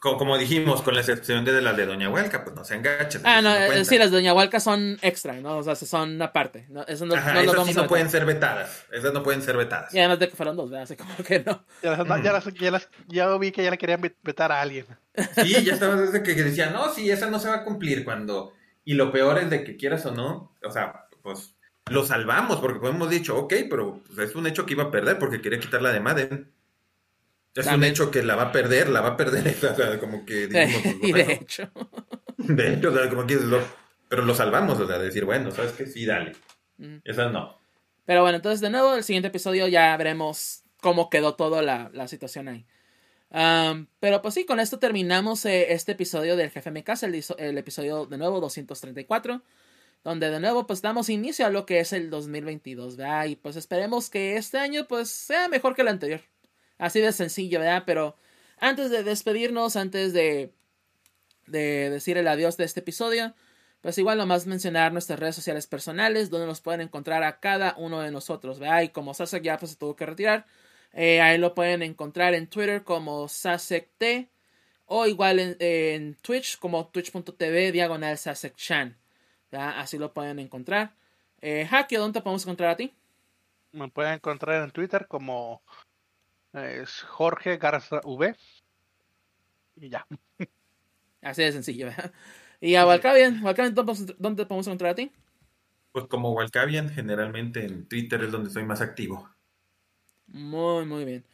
Como dijimos, con la excepción de las de Doña Huelca, pues no se enganchan. Ah, no, eh, sí, las de Doña Huelca son extra, ¿no? O sea, son aparte. ¿no? Eso no, Ajá, no esas sí no pueden ser vetadas. Esas no pueden ser vetadas. Y además de que fueron dos, ¿verdad? Así como que no. Ya, las, ya, las, ya, vi que ya le querían vetar a alguien. Sí, ya estaba desde que, decían, no, sí, esa no se va a cumplir cuando... Y lo peor es de que quieras o no, o sea, pues lo salvamos, porque pues hemos dicho, ok, pero pues, es un hecho que iba a perder porque quería quitarla de Madden. Es un hecho que la va a perder, la va a perder. Como que. y de hecho. De hecho, como que. Lo, pero lo salvamos, o sea, decir, bueno, ¿sabes qué? Sí, dale. Mm. Esa no. Pero bueno, entonces de nuevo, el siguiente episodio ya veremos cómo quedó toda la, la situación ahí. pero pues sí, con esto terminamos eh, este episodio del Jefe MK, el, el episodio de nuevo 234 donde de nuevo pues damos inicio a lo que es el 2022, ¿verdad? Y pues esperemos que este año pues sea mejor que el anterior. Así de sencillo, ¿verdad? Pero antes de despedirnos, antes de, de decir el adiós de este episodio, pues igual nomás mencionar nuestras redes sociales personales, donde nos pueden encontrar a cada uno de nosotros, ¿verdad? Y como Sasek ya pues se tuvo que retirar, eh, ahí lo pueden encontrar en Twitter como SasekT o igual en, Twitch como twitch.tv diagonal SasekChan. Así lo pueden encontrar. Eh, Haki, ¿dónde te podemos encontrar a ti? Me pueden encontrar en Twitter como es Jorge Garza V. Y ya. Así de sencillo, ¿verdad? Y a Walcavian, ¿dónde podemos encontrar a ti? Pues como Walcavian, generalmente en Twitter es donde soy más activo. Muy, muy bien.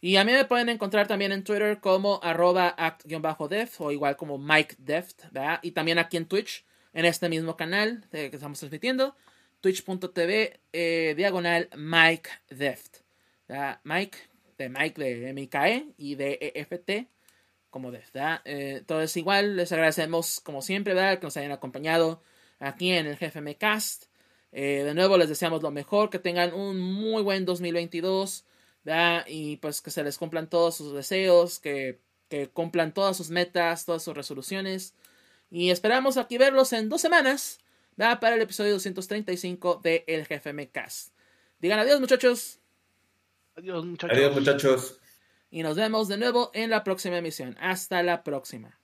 Y a mí me pueden encontrar también en Twitter como arroba act-def o igual como Mike Deft, ¿verdad? Y también aquí en Twitch, en este mismo canal que estamos transmitiendo, twitch.tv eh, diagonal Mike Deft. Mike de Mike de MIKE y de EFT como de verdad. Eh, igual les agradecemos como siempre ¿verdad? que nos hayan acompañado aquí en el GFM Cast. Eh, de nuevo les deseamos lo mejor, que tengan un muy buen 2022 ¿verdad? y pues que se les cumplan todos sus deseos, que, que cumplan todas sus metas, todas sus resoluciones. Y esperamos aquí verlos en dos semanas ¿verdad? para el episodio 235 de El GFM Cast. Digan adiós muchachos. Adiós, muchachos. Adiós, muchachos. Y nos vemos de nuevo en la próxima emisión. Hasta la próxima.